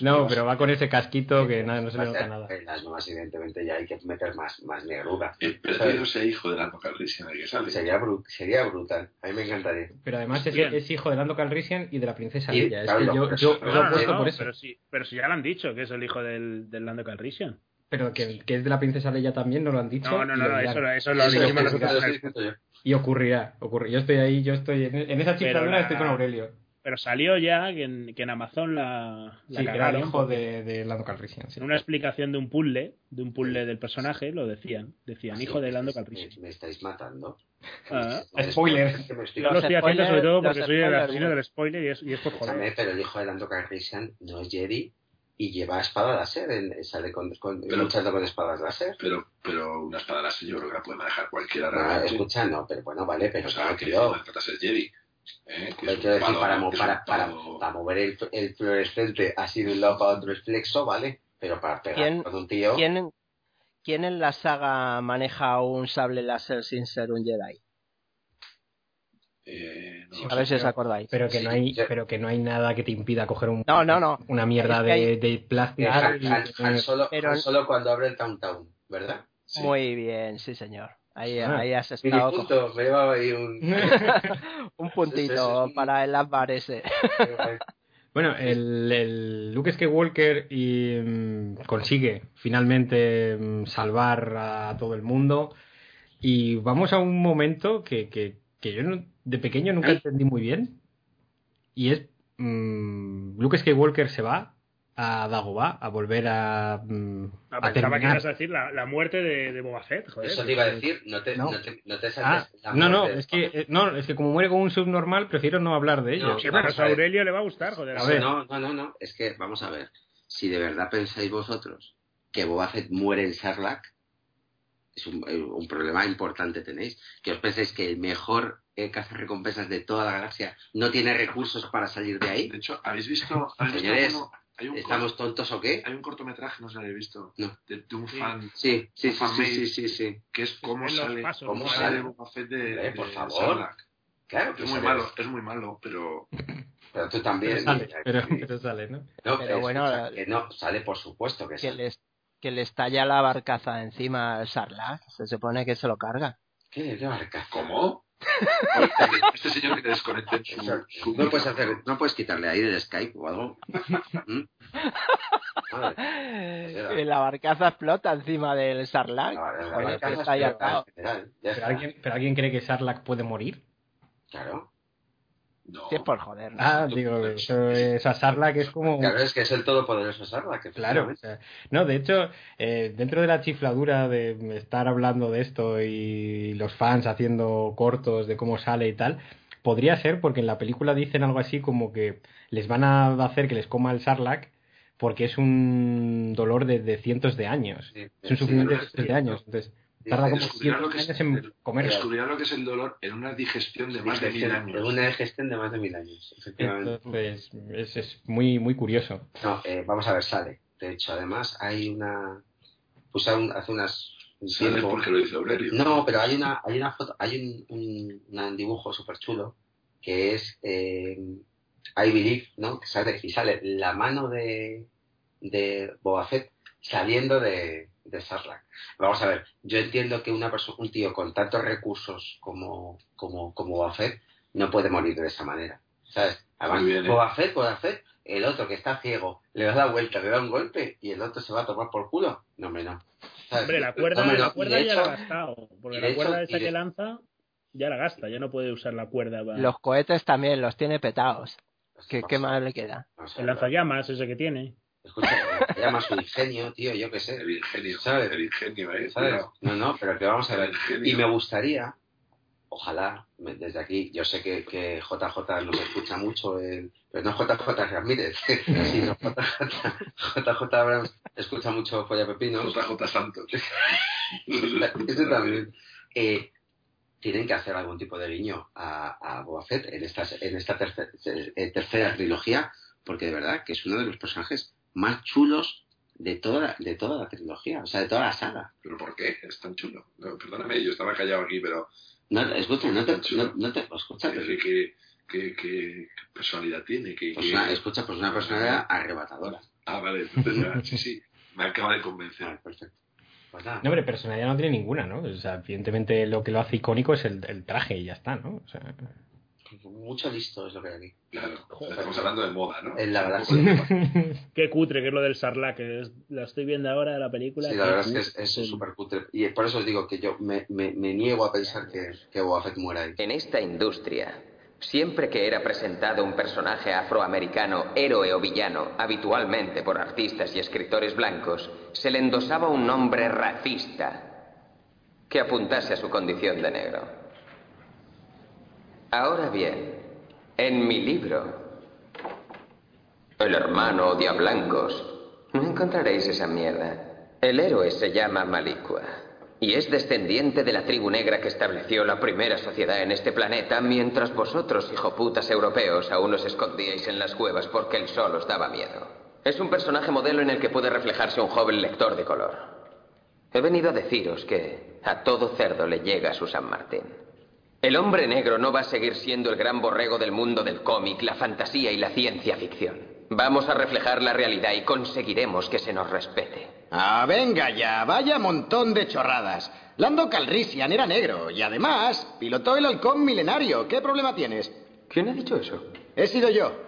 No, nuevas- pero va con ese casquito que nada, no se le nota nada. En las nuevas, evidentemente, ya hay que meter más, más negrura. El perdido ese hijo de Lando Calrissian que sale. Sería, bru- sería brutal. A mí me encantaría. Pero además es, hijo de Lando Calrissian y de la princesa Leia. Es claro, que lo- yo, por yo, eso- yo No, he no, puesto no, por eso. Pero sí, pero si ya lo han dicho, que es el hijo del, del Lando Calrissian. Pero que, que es de la princesa Leia también, no lo han dicho. No, no, y no, eso, eso lo Eso dijimos nosotros. Y ocurrirá, ocurrirá. Yo estoy ahí, yo estoy en, en esa chifladura, la- estoy con Aurelio. Pero salió ya que en, que en Amazon la, la Sí, era el hijo de, de Lando Calrissian. sí. En una explicación de un puzzle, de un puzzle del personaje, lo decían. Decían, hijo de Lando Me, Calrissian. me estáis matando. Ah. Spoiler. Es que me estoy- Yo lo estoy haciendo sobre todo porque soy el asesino ¿no? del spoiler y es, y es por joder. pero el hijo de Lando Calrissian no es Jedi y lleva espada láser. en- sale con, con- Pero- luchando con espadas láser. Pero, pero una espada láser yo creo que la puede manejar cualquiera No, realmente. escucha, no, pero bueno, vale, pero o sea, claro, que tío. Jedi. ¿eh? Que Pero es decir, palo, para, para, para, mover el, el fluorescente así de un lado para otro es flexo, ¿vale? Pero para pegar ¿Quién- con un tío... ¿Quién, ¿Quién en la saga maneja un sable láser sin ser un Jedi? eh, A ver si os acordáis. Pero que, Sí, no hay, pero que no hay nada que te impida coger un, No, no, no. una mierda Es que de, hay- de plástico. Solo, Pero- Han Solo cuando abre el Downtown, ¿verdad? Sí. Muy bien, sí señor. Ahí, Ah. ahí has estado. con- punto, me llevaba ahí un... [LAUGHS] [LAUGHS] un puntito para el Akbar ese. [LAUGHS] Bueno, el, el Luke Skywalker y, mm, consigue finalmente mm, salvar a todo el mundo. Y vamos a un momento que, que, que yo no- de pequeño nunca Ay. entendí muy bien. Y es mm, Luke Skywalker se va a Dagobah a volver a, mm, Ah, a pensaba que ibas a decir la, la muerte de, de Boba Fett, joder. Eso te iba a decir, no te, No. no. te, no te Ah, la no, no, es que, eh, no, es que como muere con un subnormal, prefiero no hablar de ello. No, Sí, pero a. Aurelio le va a gustar, joder. A ver. No, no, no, no, es que, vamos a ver, si de verdad pensáis vosotros que Boba Fett muere en Sarlacc, es un, eh, un problema importante tenéis. Que os pensáis que el mejor eh, cazarrecompensas de toda la galaxia no tiene recursos para salir de ahí. De hecho, ¿habéis visto? ¿habéis visto Señores, alguno? Hay un, ¿Estamos tontos o qué? hay un cortometraje, no sé si lo habéis visto, No. de, de un Sí. fan, Sí, sí, sí, sí, sí, sí, sí. que es cómo sale, pasos, cómo sale. Boba Fett de, Eh, por de favor. Sarlacc. Claro, que Es muy malo, es muy malo, pero [LAUGHS] Pero tú también. Pero sale, mira, pero, sale, ¿no? no, Pero eh, bueno, que no, sale por supuesto que que sale. les que le estalla la barcaza encima al Sarlacc. Se supone que se lo carga. ¿Qué? ¿Qué barca? ¿cómo? [LAUGHS] este señor que desconecte su, su No puedes hacer, no puedes quitarle ahí del Skype o algo. ¿Mm? Madre, la barcaza explota encima del Sarlacc. la- la Joder, barca que se está ahí explota atado. en general, ya ¿Pero está. alguien, ¿Pero alguien cree que Sarlacc puede morir? Claro. No. Si es por joder. ¿no? Ah, digo, eso, esa Sarla que es como... Claro, es que es el todopoderoso Sarlacc. Claro, o sea, no, de hecho, eh, dentro de la chifladura de estar hablando de esto y los fans haciendo cortos de cómo sale y tal, podría ser porque en la película dicen algo así como que les van a hacer que les coma el Sarlacc porque es un dolor de, de cientos de años. Sí, Es un sí, sufrimiento de sí, cientos de años. Entonces, tarda como descubrirán lo que es en comer. Descubrirán lo que es el dolor en una digestión de más de mil años. Una digestión de más de mil años, efectivamente. Entonces, es, es muy, muy curioso. No, eh, vamos a ver, sale. De hecho, además, hay una. Puse un- hace unas. un ¿Sabes tiempo- por qué lo dice Aurelio? No, pero hay una, hay una foto, hay un, un, un dibujo súper chulo que es eh, I Believe, ¿no? Que sale, y sale la mano de, de Boba Fett saliendo de, de Sarlacc. Vamos a ver, yo entiendo que una persona, un tío con tantos recursos como, como, como Boba Fett no puede morir de esa manera. ¿Sabes? Además, bien, ¿eh? Boba Fett, Boba Fett, el otro que está ciego, le da la vuelta, le da un golpe y el otro se va a tomar por culo. No, hombre, no. ¿Sabes? Hombre, la cuerda, Hombre, no. la cuerda ya hecho- la ha gastado. Porque la cuerda hecho- esa de- que lanza ya la gasta, ya no puede usar la cuerda. para- Los cohetes también los tiene petados. ¿Qué, qué más le queda? El lanzallamas ese que tiene. Escucha, se llama su ingenio, tío, yo qué sé. El ingenio, ¿Sabes? El ingenio, ¿eh? ¿Sabes? No, no, pero que vamos a ver. Y me gustaría, ojalá, desde aquí, yo sé que, que JJ nos escucha mucho, el, pero no JJ Ramírez, [LAUGHS] sino JJ, JJ Abrams escucha mucho Folla Pepinos. JJ Santos. Ese [LAUGHS] también. Eh, tienen que hacer algún tipo de guiño a, a Boba Fett en, estas, en esta tercer- eh, tercera trilogía, porque de verdad que es uno de los personajes más chulos de toda, la- de toda la trilogía, o sea, de toda la saga. ¿Pero por qué? Es tan chulo. No, perdóname, yo estaba callado aquí, pero No, escucha, no te, no, no te escucha, ¿qué, qué, qué, qué- qué personalidad tiene? ¿Qué, pues qué- una, escucha, pues una personalidad arrebatadora. Ah, vale, entonces ya, sí, sí, me acaba de convencer. Vale, perfecto. Pues nada. No, hombre, personalidad no tiene ninguna, ¿no? O sea, evidentemente lo que lo hace icónico es el, el traje y ya está, ¿no? O sea, Mucho listo es lo que hay aquí. Claro, estamos hablando de moda, ¿no? En la poco de- [LAUGHS] Qué cutre que es lo del Sarlacc. que es- la estoy viendo ahora, la película. Sí, la verdad es que es- súper cutre. Y por eso os digo que yo me, me, me niego a pensar que, que Boba Fett muera ahí. En esta industria, siempre que era presentado un personaje afroamericano, héroe o villano, habitualmente por artistas y escritores blancos, se le endosaba un nombre racista que apuntase a su condición de negro. Ahora bien, en mi libro, El hermano odia blancos, no encontraréis esa mierda. El héroe se llama Malicua y es descendiente de la tribu negra que estableció la primera sociedad en este planeta, mientras vosotros, hijoputas europeos, aún os escondíais en las cuevas porque el sol os daba miedo. Es un personaje modelo en el que puede reflejarse un joven lector de color. He venido a deciros que a todo cerdo le llega su San Martín. El hombre negro no va a seguir siendo el gran borrego del mundo del cómic, la fantasía y la ciencia ficción. Vamos a reflejar la realidad y conseguiremos que se nos respete. Ah, venga ya, vaya montón de chorradas. Lando Calrissian era negro y además pilotó el halcón milenario. ¿Qué problema tienes? ¿Quién ha dicho eso? He sido yo.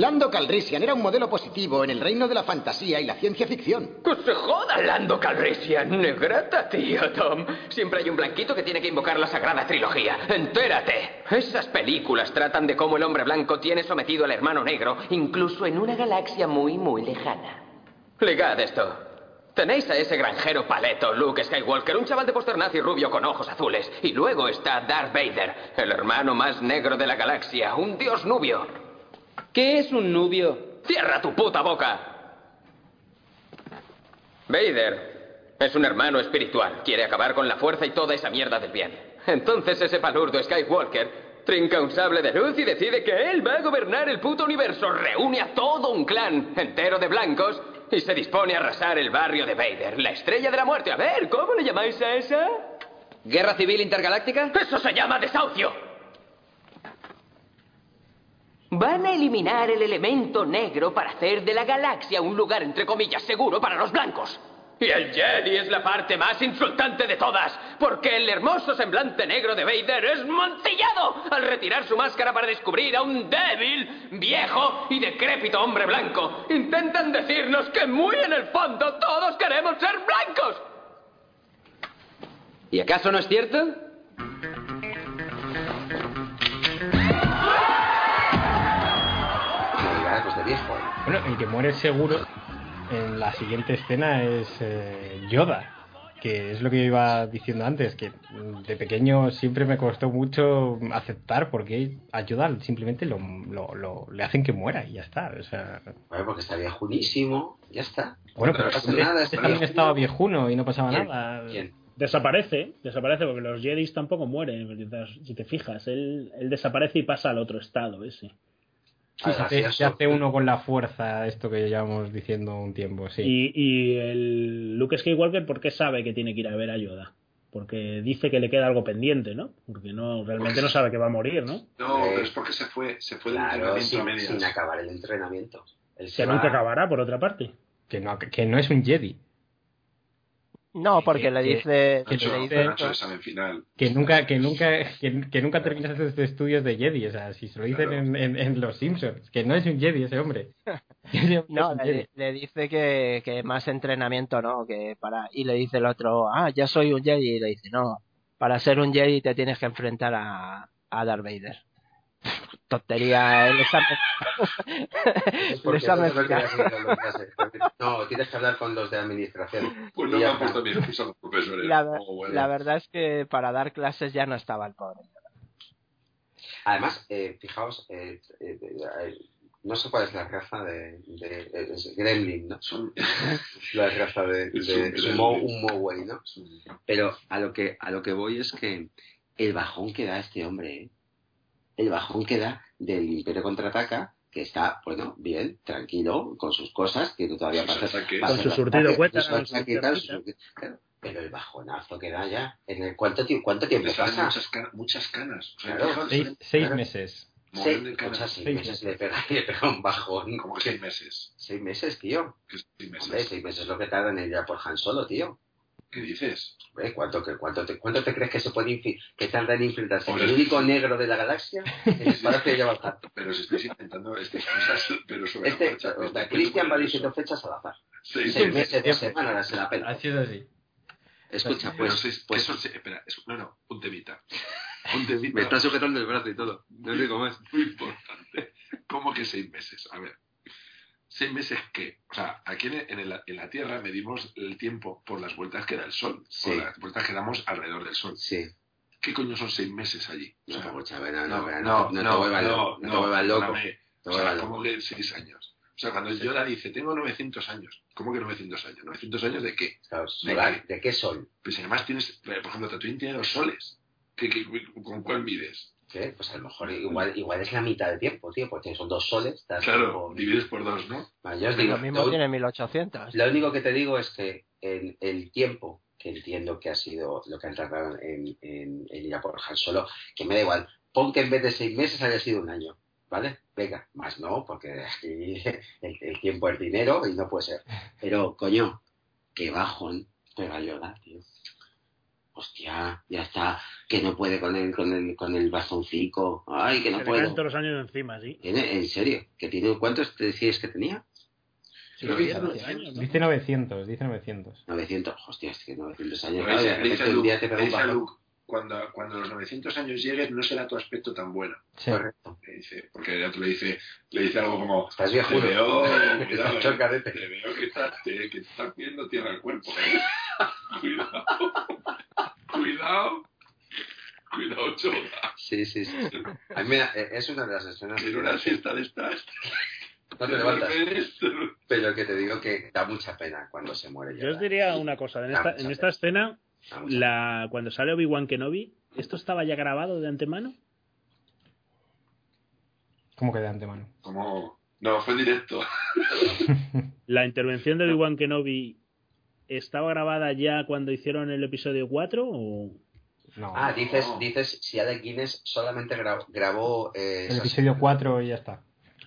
Lando Calrissian era un modelo positivo en el reino de la fantasía y la ciencia ficción. ¡Que se joda, Lando Calrissian! Negrata, tío Tom. Siempre hay un blanquito que tiene que invocar la sagrada trilogía. ¡Entérate! Esas películas tratan de cómo el hombre blanco tiene sometido al hermano negro, incluso en una galaxia muy, muy lejana. Ligad esto. Tenéis a ese granjero paleto, Luke Skywalker, un chaval de póster nazi rubio con ojos azules. Y luego está Darth Vader, el hermano más negro de la galaxia, un dios nubio. ¿Qué es un nubio? ¡Cierra tu puta boca! Vader es un hermano espiritual. Quiere acabar con la fuerza y toda esa mierda del bien. Entonces ese palurdo Skywalker trinca un sable de luz y decide que él va a gobernar el puto universo. Reúne a todo un clan entero de blancos y se dispone a arrasar el barrio de Vader, la estrella de la muerte. A ver, ¿cómo le llamáis a esa? ¿Guerra civil intergaláctica? Eso se llama desahucio. Van a eliminar el elemento negro para hacer de la galaxia un lugar, entre comillas, seguro para los blancos. Y el Jedi es la parte más insultante de todas, porque el hermoso semblante negro de Vader es montillado al retirar su máscara para descubrir a un débil, viejo y decrépito hombre blanco. Intentan decirnos que muy en el fondo todos queremos ser blancos. ¿Y acaso no es cierto? Bueno, el que muere seguro en la siguiente escena es eh, Yoda, que es lo que yo iba diciendo antes, que de pequeño siempre me costó mucho aceptar porque a Yoda simplemente lo, lo- lo- le hacen que muera y ya está. O sea, Bueno, porque está viejunísimo, ya está. bueno, no pero pasa este- nada, este está también estaba viejuno y no pasaba ¿Quién? nada. Desaparece, desaparece porque los Jedis tampoco mueren. Si te fijas, él, él desaparece y pasa al otro estado ese. Sí, se, hace, se hace uno con la fuerza, esto que llevamos diciendo un tiempo, sí. Y, y el Luke Skywalker, ¿por qué sabe que tiene que ir a ver a Yoda? Porque dice que le queda algo pendiente, ¿no? Porque no realmente no sabe que va a morir, ¿no? No, pero es porque se fue, se fue del Claro, entrenamiento a sin, acabar el entrenamiento. Él se Que va- nunca acabará, por otra parte. Que no, que no es un Jedi. No, porque le que- dice... que le dice que Nacho, el examen final. que nunca que nunca que, que nunca terminas tus estudios de Jedi o sea si se lo dicen Claro. en, en, en los Simpsons que no es un Jedi ese hombre [LAUGHS] No, le, Jedi. le dice que, que más entrenamiento no, que para y le dice el otro, ah, ya soy un Jedi, y le dice, no, para ser un Jedi te tienes que enfrentar a, a Darth Vader. Tontería, el examen. El examen no, tienes que hablar con los de administración. Pues no me han puesto excusas los profesores. La, ver- Oh, bueno. la verdad es que para dar clases ya no estaba el pobre. Además, eh, fijaos, eh, eh, eh, no sé cuál es la raza de, de- es Gremlin, ¿no? Son- [LAUGHS] La raza de, un es un, gremlin. mo- un Moway, ¿no? Pero a lo que a lo que voy es que el bajón que da este hombre, ¿eh? El bajón que da del Imperio contraataca, que está, bueno, bien, tranquilo, con sus cosas, que todavía ataques. pasa Con su surtido cuenta, pero el bajonazo que da ya, en el cuánto, cuánto tiempo pasa, muchas, canas, muchas canas. O sea, Claro. seis, seis Claro. meses seis, o sea, seis Seis meses le pega, [LAUGHS] le pega un bajón, Como que seis meses. seis meses, tío, seis hombre, meses. seis meses es lo que tardan en ir a por Han Solo, tío. ¿Qué dices? ¿Cuánto, que- cuánto, te, ¿Cuánto te crees que se puede que tarda en infiltrarse? Hombre, el único negro de la galaxia en [LAUGHS] el palacio de. Pero si estáis intentando estas [LAUGHS] cosas, pero sobre Este, la marcha. o sea, este Cristian va diciendo fechas al azar. eso. Seis meses. dos semanas, se la pela. así es así Escucha, Pero pues, pues eso espera, eso- no, no, un temita. Un temita [LAUGHS] me está sujetando el brazo y todo. No digo más. muy importante. ¿Cómo que seis meses? A ver, ¿seis meses qué? O sea, aquí en, en el- en la Tierra medimos el tiempo por las vueltas que da el Sol, Sí. por las vueltas que damos alrededor del Sol. Sí. ¿Qué coño son seis meses allí? O sea, No, escucha, no, no, no, no, no, no, te vuelvas no, loco. No, no, te vuelvas loco. O sea, ¿cómo que seis años? O sea, cuando Yoda dice, tengo 900 años. ¿Cómo que 900 años? ¿900 años de qué? Claro, ¿De solar, ¿De qué sol? Pues además tienes, por ejemplo, Tatooine tiene dos soles. ¿Qué, qué- con cuál mides? ¿Qué? Pues a lo mejor igual, igual es la mitad del tiempo, tío, porque son dos soles. estás Claro, como- divides por dos, ¿no? Vale, yo os digo, Lo mismo lo- tiene 1800. Lo único que te digo es que el, el tiempo que entiendo que ha sido lo que han tardado en, en- en ir a por Han Solo, que me da igual, pon que en vez de seis meses haya sido un año, ¿vale? Venga, más no, porque aquí [LAUGHS] el, el tiempo es dinero y no puede ser. Pero, coño, qué bajón pega Yoda, tío. Hostia, ya está, que no puede con el, con el, con el bastoncico. Ay, que Se no le puedo. caen todos los años encima, sí. Tiene, en serio, que tiene, ¿cuántos te decías que tenía? Sí, dice- 12 años, ¿no? dice 900 dice 900 900, hostia, es que 900 años. Claro, dice- de repente un Luke, día te pega un a cuando, cuando los 900 años lleguen no será tu aspecto tan bueno. sí. Correcto. Le dice, porque el otro le dice, le dice algo como, Estás te viejo. veo, [LAUGHS] cuidado, Estás eh, chocadete. te veo que estás, te, que te estás pidiendo tierra al cuerpo. ¿eh? [LAUGHS] cuidado, cuidado, cuidado, choda. Sí, sí, sí. A mí me da- eh, es una de las escenas En una siesta de estas, no te levantas. [LAUGHS] Pero que te digo que da mucha pena cuando se muere. Yo os diría una cosa. En esta, en esta escena, la, cuando sale Obi-Wan Kenobi, ¿esto estaba ya grabado de antemano? ¿Cómo que de antemano? como, no, fue directo. [LAUGHS] ¿La intervención de Obi-Wan Kenobi estaba grabada ya cuando hicieron el episodio 4? O... no Ah, dices, dices si Alec Guinness solamente gra- grabó eh, el episodio 4 y ya está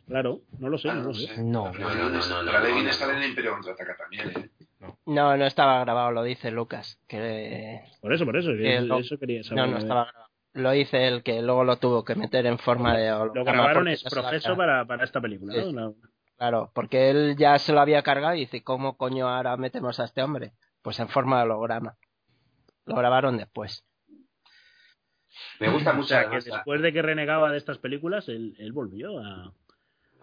Claro, no lo sé, Ah, no no lo sé. sé. no No, no, no, no, no, no, no, está no. en el Imperio Contraataca también, ¿eh? No, no estaba grabado, lo dice Lucas. Que Por eso, por eso. Que eso, lo- eso quería no, saber. no estaba grabado. Lo dice él, que luego lo tuvo que meter en forma de Lo holograma grabaron es lo proceso para, para esta película, ¿no? Sí. Claro, porque él ya se lo había cargado y dice, ¿cómo coño ahora metemos a este hombre? Pues en forma de holograma. Lo grabaron después. Me gusta O mucho sea, que después de que renegaba de estas películas, él, él volvió a...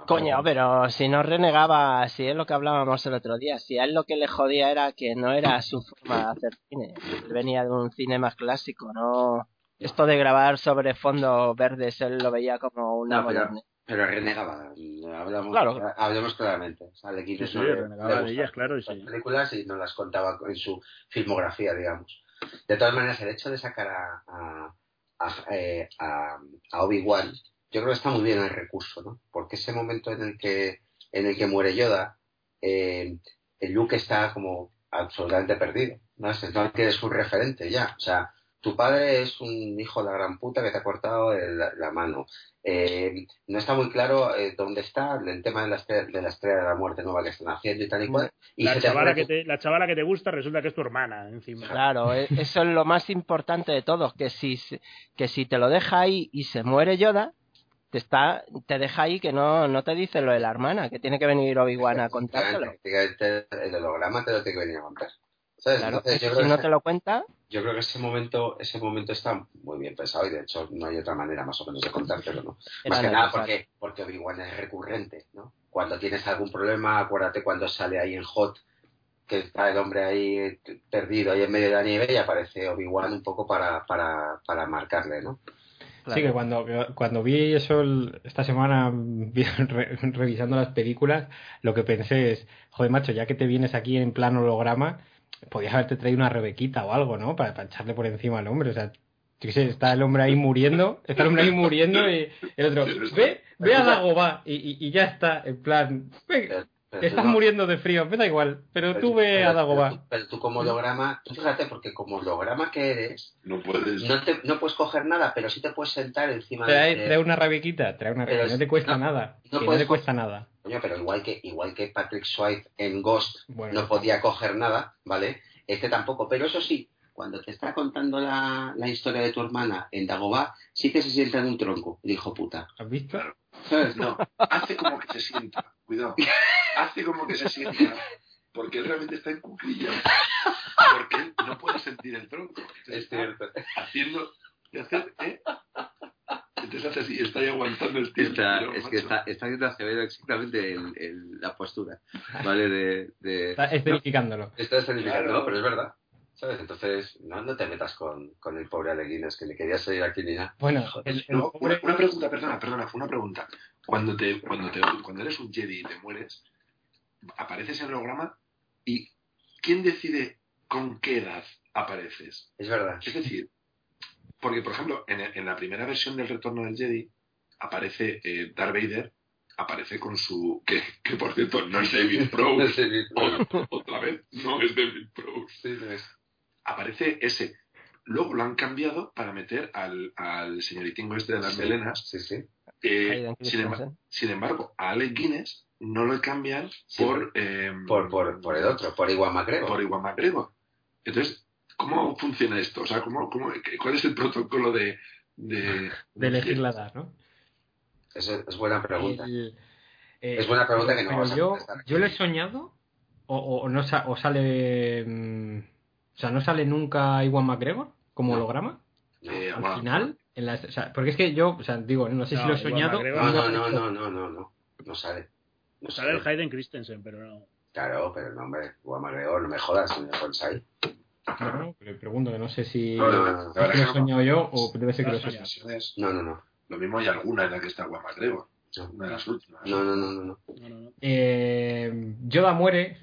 Coño, pero si no renegaba, si es lo que hablábamos el otro día, si a él lo que le jodía era que no era su forma de hacer cine. Él venía de un cine más clásico, ¿no? Esto de grabar sobre fondos verdes, él lo veía como una No, pero, modernidad. pero renegaba. Hablamos, Claro. hablemos claramente. O sea, le Sí, le- renegaba le de ellas, claro, y sí. películas y nos las contaba en su filmografía, digamos. De todas maneras, el hecho de sacar a, a, a, eh, a- a Obi-Wan, yo creo que está muy bien el recurso, ¿no? Porque ese momento en el que, en el que muere Yoda, eh, el Luke está como absolutamente perdido. ¿no? Se nota que es un referente ya. O sea, tu padre es un hijo de la gran puta que te ha cortado el- la, la mano. Eh, no está muy claro eh, dónde está el tema de la, estrella, de la estrella de la muerte nueva que están haciendo y tal y cual. Y La te chavala, que te, la chavala que te gusta resulta que es tu hermana, encima. Claro, e- eso es lo más importante de todo, que si, se- que si te lo deja ahí y se muere Yoda, te está te deja ahí que no, no te dice lo de la hermana, que tiene que venir Obi-Wan a contártelo. prácticamente el holograma te lo tiene que venir a contar. ¿Sabes? Claro, Entonces, yo si creo no que- te lo cuenta, yo creo que ese momento ese momento está muy bien pensado y de hecho no hay otra manera más o menos de contártelo ¿no? Era más que nada porque porque Obi-Wan es recurrente ¿no? cuando tienes algún problema acuérdate cuando sale ahí en Hot que está el hombre ahí perdido ahí en medio de la nieve y aparece Obi-Wan un poco para, para, para marcarle ¿no? Sí, que cuando, cuando vi eso el- esta semana [LAUGHS] vi- re- revisando las películas, lo que pensé es, joder, macho, ya que te vienes aquí en plan holograma, podías haberte traído una rebequita o algo, ¿no? Para, para echarle por encima al hombre, o sea, yo qué sé, está el hombre ahí muriendo, está el hombre ahí muriendo y el otro, ve, ve a Dagobah y, y, y ya está, en plan, "Ve, Pero estás no- muriendo de frío, me da igual, pero tú tú- ve pero- a Dagobah. pero- pero tú como holograma tú fíjate porque como holograma que eres No puedes. no, te, no puedes coger nada pero sí te puedes sentar encima Trae, de trae una rebequita, trae una Pero rebequita, no te cuesta no- nada, no que no puedes te cuesta nada. Coño, pero igual que, igual que Patrick Swayze en Ghost Bueno. no podía coger nada, ¿vale? Este tampoco. Pero eso sí, cuando te está contando la, la historia de tu hermana en Dagobah, sí que se sienta en un tronco, el hijo puta. ¿Has visto? ¿Sabes? No, hace como que se sienta. Cuidado. [LAUGHS] Hace como que se [LAUGHS] sienta. Porque él realmente está en cuclillas. Porque él no puede sentir el tronco. Entonces Es cierto. Haciendo. hacer, ¿eh? Entonces hace así, está ahí aguantando el tiempo. Está, pero, es que está, está haciendo exactamente el- el- la postura, ¿vale? De, de... Está escenificándolo. Está escenificando, Claro. Pero es verdad. ¿Sabes? Entonces, no, no te metas con, con el pobre Aleguines, que le quería salir aquí ni nada. Bueno, el, el No, pobre- una, una pregunta, perdona, perdona, fue una pregunta. Cuando te, cuando te, cuando eres un Jedi y te mueres, apareces en el holograma y ¿quién decide con qué edad apareces? Es verdad. Es decir, porque por ejemplo, en, en la primera versión del Retorno del Jedi aparece eh, Darth Vader, aparece con su que, que por cierto no es David [LAUGHS] Prowse, otra vez no es David Prowse sí, no es. aparece ese. Luego lo han cambiado para meter al, al señoritingo este de las Sí, melenas. Sí, sí. Eh, sin, emba- Christensen. sin embargo, a Alec Guinness no lo cambian Sí, por, eh, Por, por, por el otro, por Iwan McGregor. por Iwan McGregor. Entonces, ¿cómo funciona esto? O sea, ¿cómo, cómo, ¿cuál es el protocolo de... De, de elegir la edad, ¿no? Eso es buena pregunta. El- eh, Es buena pregunta que no pero vas a yo, yo lo he soñado o, o- no sa- o sale mm, o sea no sale nunca Iwan McGregor como No. holograma Eh, al bueno, final en la- o sea, porque es que yo o sea digo no sé si No, lo he soñado No, no, no, no, no, no, no. No sale. No Sale sale. el Hayden Christensen, pero no. Claro, pero no, hombre. Iwan McGregor, no me jodas, señor Bonsai. No, no, le pregunto que no sé si No, no, no, la no. verdad lo he no. soñado yo o debe ser que lo he soñado No, no, no. lo mismo hay alguna en la que está Iwan McGregor. Una de las últimas. No, no, no, no. no. No, no, no. Eh, Yoda muere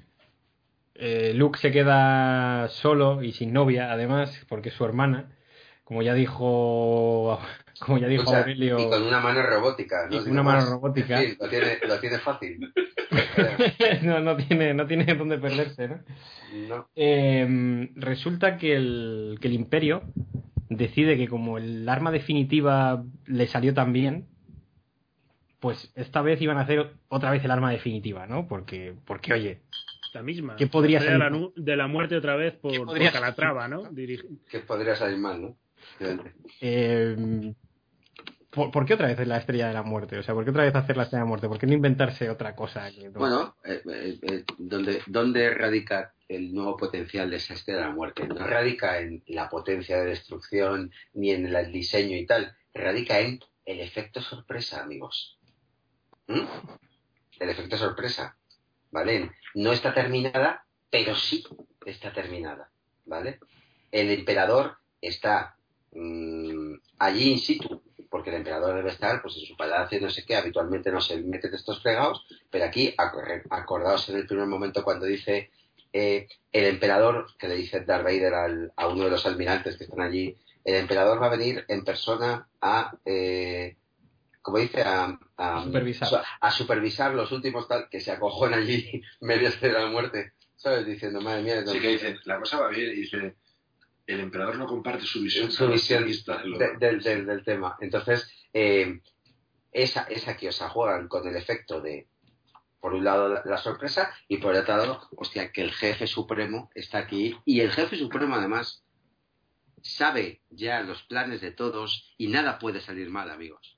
eh, Luke se queda solo y sin novia además porque es su hermana como ya dijo [LAUGHS] como ya dijo Escucha, Aurelio Y con una mano robótica. Y No con una mano más. robótica. Sí, lo tiene, lo tiene fácil. [LAUGHS] no, no tiene, no tiene dónde perderse, ¿no? No. Eh, resulta que el, que el Imperio decide que como el arma definitiva le salió tan bien, pues esta vez iban a hacer otra vez el arma definitiva, ¿no? Porque, porque oye, La misma. ¿Qué podría de salir la, mal? nu- de la muerte otra vez por, ¿Qué por Calatrava, ¿no? Dirige- Que podría salir mal, ¿no? Eh, ¿por, por qué otra vez es la estrella de la muerte? O sea, ¿por qué otra vez hacer la estrella de la muerte? ¿Por qué no inventarse otra cosa? que Bueno, eh, eh, eh, ¿dónde, ¿dónde radica el nuevo potencial de esa estrella de la muerte? No radica en la potencia de destrucción ni en el diseño y tal. Radica en el efecto sorpresa, amigos. ¿Mm? el efecto sorpresa, ¿vale? No está terminada, pero sí está terminada, ¿vale? El emperador está mm, allí in situ, porque el emperador debe estar pues en su palacio, no sé qué, habitualmente no se mete de estos fregados, pero aquí, acor- acordaos en el primer momento cuando dice eh, el emperador, que le dice Darth Vader al- a uno de los almirantes que están allí, el emperador va a venir en persona a, eh, como dice, a, a- Supervisar. a supervisar los últimos tal que se acojan allí [LAUGHS] medio de la muerte, ¿sabes? Diciendo, madre mía, Así que dicen, la cosa va bien, y dice, el emperador no comparte su visión. su visión optimista de lo- de- del, del- del tema. Entonces, eh, esa, esa que os juegan con el efecto de, por un lado, la, la sorpresa y por el otro lado, hostia, que el jefe supremo está aquí y el jefe supremo además sabe ya los planes de todos y nada puede salir mal, amigos.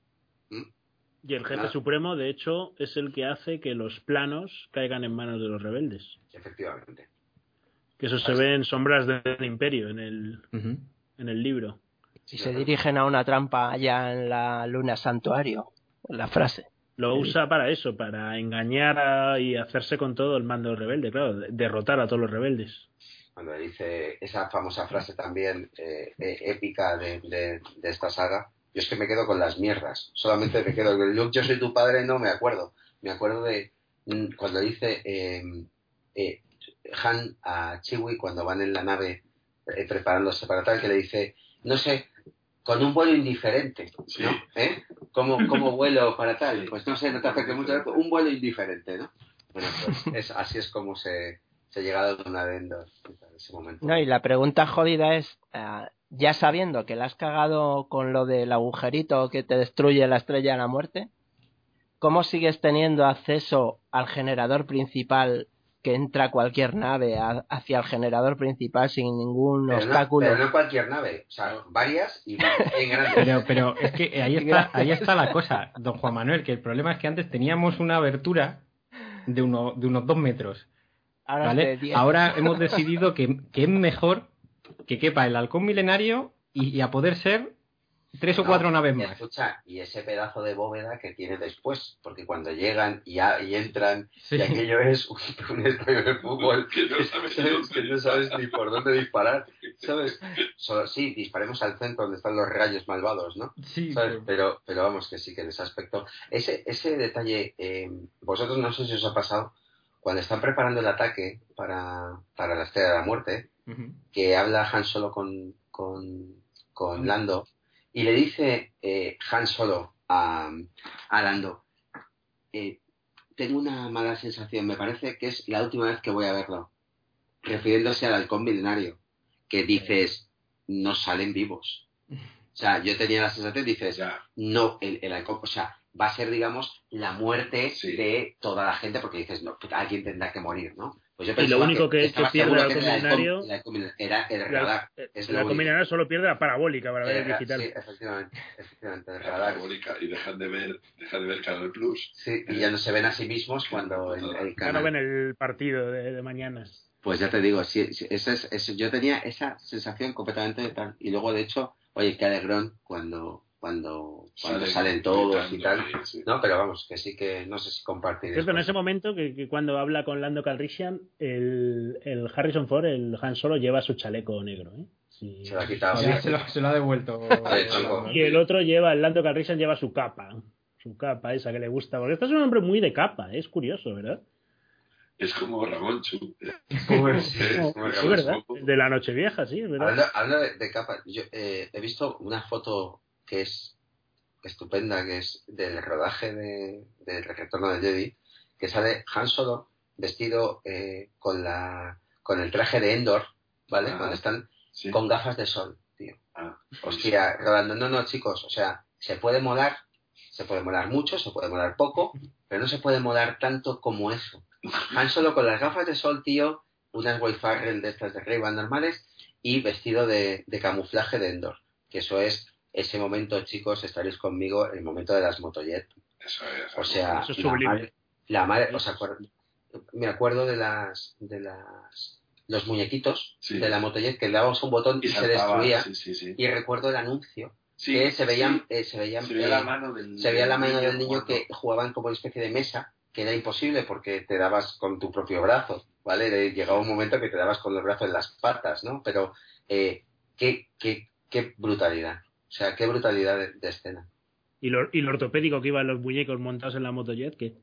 Y el jefe Nada. supremo, de hecho, es el que hace que los planos caigan en manos de los rebeldes. Efectivamente. Que eso se ve en Sombras del Imperio, en el, en el libro. Y se dirigen a una trampa allá en la luna santuario, la frase. Lo usa para eso, para engañar a- y hacerse con todo el mando rebelde, claro, de- derrotar a todos los rebeldes. Cuando dice esa famosa frase también eh, eh, épica de, de- de esta saga, yo es que me quedo con las mierdas. Solamente me quedo con Luke, yo soy tu padre, no me acuerdo. Me acuerdo de mm, cuando dice eh, eh, Han a Chewie cuando van en la nave eh, preparándose para tal, que le dice, no sé, con un vuelo indiferente, ¿no? ¿Eh? ¿Cómo, ¿Cómo [LAUGHS] vuelo para tal? Pues no sé, no te afecte mucho, un vuelo indiferente, ¿no? Bueno, pues [LAUGHS] es, así es como se, se llega a una de Endor en ese momento. No, y la pregunta jodida es, eh, ya sabiendo que la has cagado con lo del agujerito que te destruye la estrella de la muerte, ¿cómo sigues teniendo acceso al generador principal que entra cualquier nave a- hacia el generador principal sin ningún Pero no, obstáculo? pero no cualquier nave, o sea, varias y bien grandes. Pero, pero es que ahí está, ahí está la cosa, don Juan Manuel, que el problema es que antes teníamos una abertura de, uno, de unos dos metros. Ahora ¿vale? es de 10. Ahora hemos decidido que, que es mejor que quepa el halcón milenario y, y a poder ser tres o No, cuatro naves y más. Escucha, y ese pedazo de bóveda que tiene después, porque cuando llegan y, a- y entran, Sí. y aquello es un, un estadio de fútbol Que no sabes que no sabes ni por dónde disparar, ¿sabes? [LAUGHS] Solo, sí, disparemos al centro donde están los rayos malvados, ¿no? Sí, ¿Sabes? pero- Pero, pero vamos, que sí, que en ese aspecto. Ese, ese detalle, eh, vosotros no sé si os ha pasado, cuando están preparando el ataque para, para la Estrella de la Muerte, que habla Han Solo con, con, con Lando y le dice eh, Han Solo a, a Lando, eh, tengo una mala sensación, me parece que es la última vez que voy a verlo, refiriéndose al halcón milenario, que dices, no salen vivos. O sea, yo tenía la sensación, dices, no, el, el halcón, o sea, va a ser, digamos, la muerte de toda la gente, porque dices, no, alguien tendrá que morir, ¿no? Pues yo Y lo pensaba único que- que pierde el que era el el radar. lo la combinada solo pierde la parabólica para ver el Eh, digital. Sí, efectivamente, efectivamente, el radar. parabólica y dejan de ver, dejan de ver Canal Plus. Sí, y ya no se ven a sí mismos cuando el, el Ya no canal. ven el partido de, de mañana. Pues ya te digo, sí, sí, ese es, yo tenía esa sensación completamente de tal. Y luego, de hecho, oye, qué alegrón cuando, cuando, cuando Salen salen todos y tal. sí. No, pero vamos, que sí que no sé si compartir Cierto, en eso. ese momento que, que cuando habla con Lando Calrissian, el, el Harrison Ford, el Han Solo, lleva su chaleco negro. ¿eh? Sí. Se lo ha quitado. Sí, se, lo, se lo ha devuelto. [LAUGHS] Y el otro lleva, el Lando Calrissian lleva su capa. Su capa esa que le gusta. Porque este es un hombre muy de capa, ¿eh? es curioso, ¿verdad? Es como Ramón Chu. Pues, es como Es Ramón verdad. De la Nochevieja, sí, es verdad. Habla, habla de, de capa. Yo eh, he visto una foto que es estupenda, que es del rodaje de, del retorno del Jedi, que sale Han Solo vestido eh, con la con el traje de Endor, ¿vale? Ah, Cuando están sí. con gafas de sol, tío. Ah, Hostia, rodando. No, no, chicos, o sea, se puede molar, se puede molar mucho, se puede molar poco, pero no se puede molar tanto como eso. Han Solo con las gafas de sol, tío, unas Wayfarrel de estas de ray normales y vestido de, de camuflaje de Endor. Que eso es ese momento, chicos, estaréis conmigo, el momento de las motojet. Eso es. O sea, Eso es la madre- la madre, os acuerdo- me acuerdo de las, de las, los muñequitos Sí. de la motojet que le dábamos un botón y, Y se destruía. sí, sí, sí. Y recuerdo el anuncio Sí, que se veían, sí. eh, se veían, Se veía eh, la mano del, se veía la mano del jugando. niño que jugaban como una especie de mesa que era imposible porque te dabas con tu propio brazo, ¿vale? Llegaba un momento que te dabas con los brazos en las patas, ¿no? Pero eh, qué, qué, qué brutalidad. O sea, qué brutalidad de, de escena. Y lo, y lo ortopédico que iban los muñecos montados en la motojet, que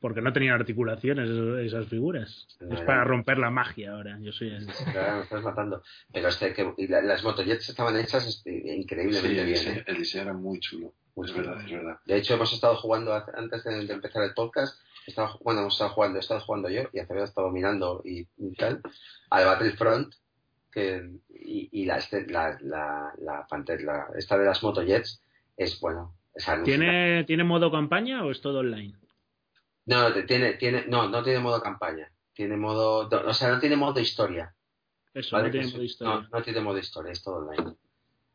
porque no tenían articulaciones esas figuras. Es para romper la magia ahora. Yo soy el... [LAUGHS] Claro, me estás matando. Pero este, que, y la- las motojets estaban hechas este, Sí, increíblemente el bien. diseño, ¿eh? el diseño era muy chulo. Muy es chulo. verdad, es verdad. De hecho, hemos estado jugando antes de, de empezar el podcast. Estaba, bueno, hemos estado jugando, he estado jugando yo y Acevedo ha estado mirando y, y tal al Battlefront que, y, y la, este- la, la, la, pantalla- la- esta de las motojets es bueno. Es. ¿Tiene, ¿Tiene modo campaña o es todo online? No, tiene, tiene, no, no tiene modo campaña. Tiene modo, o sea, no tiene modo historia. Eso, ¿vale? no tiene modo historia. No, no tiene modo historia, es todo online.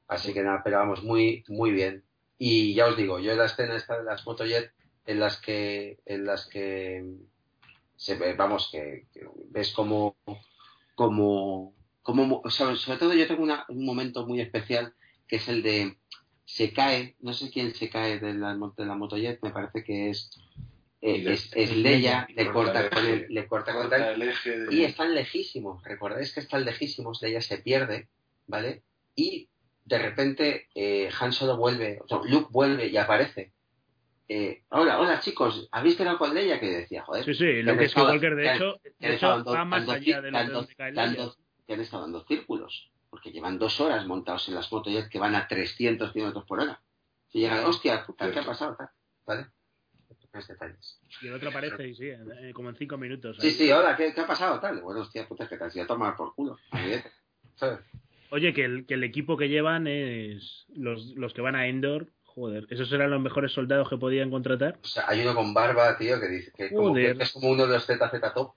Así que nada, pero vamos, muy, muy bien. Y ya os digo, yo en la escena esta de las motojet en las que, en las que se ve, vamos, que, que ves como, como, como, o sea, sobre todo yo tengo una- un momento muy especial que es el de se cae, no sé quién se cae de la, de la motojet, me parece que es eh, le- es, es Leia, le corta corta el con el, le corta con Corta el, el eje de- y están lejísimos, recordáis que están lejísimos, Leia se pierde, ¿vale? Y de repente eh, Han Solo vuelve, o sea, Luke vuelve y aparece. Eh, hola, hola chicos, ¿habéis quedado con Leia? Que decía, joder. Sí, sí, que de que hecho- que de han hecho, dando- va más allá de lo de cae Leia. Que han estado dando círculos, porque llevan dos horas montados en las motoyet que van a 300 kilómetros por hora. Y llegan, hostia, puta, ¿qué ha pasado? tal? ¿Vale? Pequeños detalles. Y el otro aparece, y sí, eh, como en cinco minutos. Sí, ahí. sí, hola, ¿qué, qué ha pasado? Tal. Bueno, hostia, puta, que te has ido a tomar por culo. [LAUGHS] ¿Sabes? Oye, que el, que el equipo que llevan es los, los que van a Endor. Joder, esos eran los mejores soldados que podían contratar. O sea, hay uno con barba, tío, que dice que, como que es como uno de los ZZ Top.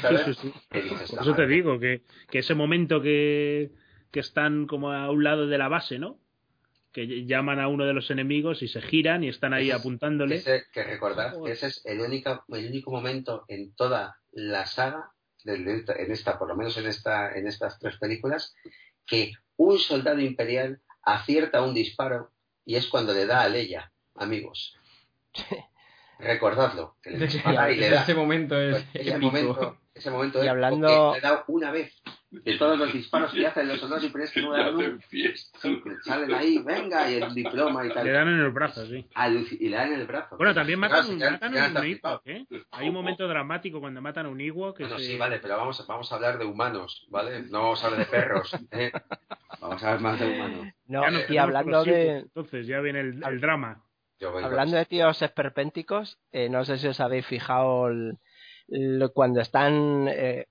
¿Sabes? Sí, sí, sí. Que dices, Por "Esta eso te madre". digo que, que ese momento que, que están como a un lado de la base, ¿no? Que ll- llaman a uno de los enemigos y se giran y están ahí Ese apuntándole. Ese- que recordad que ese es el único, el único momento en toda la saga, en esta, por lo menos en esta, en estas tres películas, que un soldado imperial acierta un disparo y es cuando le da a Leia, amigos. [LAUGHS] Recordadlo, que le dispara y le da. ese momento es Pues ese épico. momento, ese momento Y es hablando- porque le da una vez de todos los disparos que hacen los soldados imperiales que no le dan que salen ahí, venga, y el diploma y tal. Le dan en el brazo, sí. Y le dan en el brazo. Bueno, también matan, Claro, un- ya- matan ya un. Ewok, ¿eh? Hay un momento dramático cuando matan a un Ewok que Bueno, se- sí, vale, pero vamos, vamos a hablar de humanos, ¿vale? No vamos a hablar de perros, [LAUGHS] ¿eh? Vamos a hablar más de humanos. No, nos y hablando de, Entonces ya viene el, el drama. Hablando de tíos esperpénticos, eh, no sé si os habéis fijado el- el- cuando están, eh,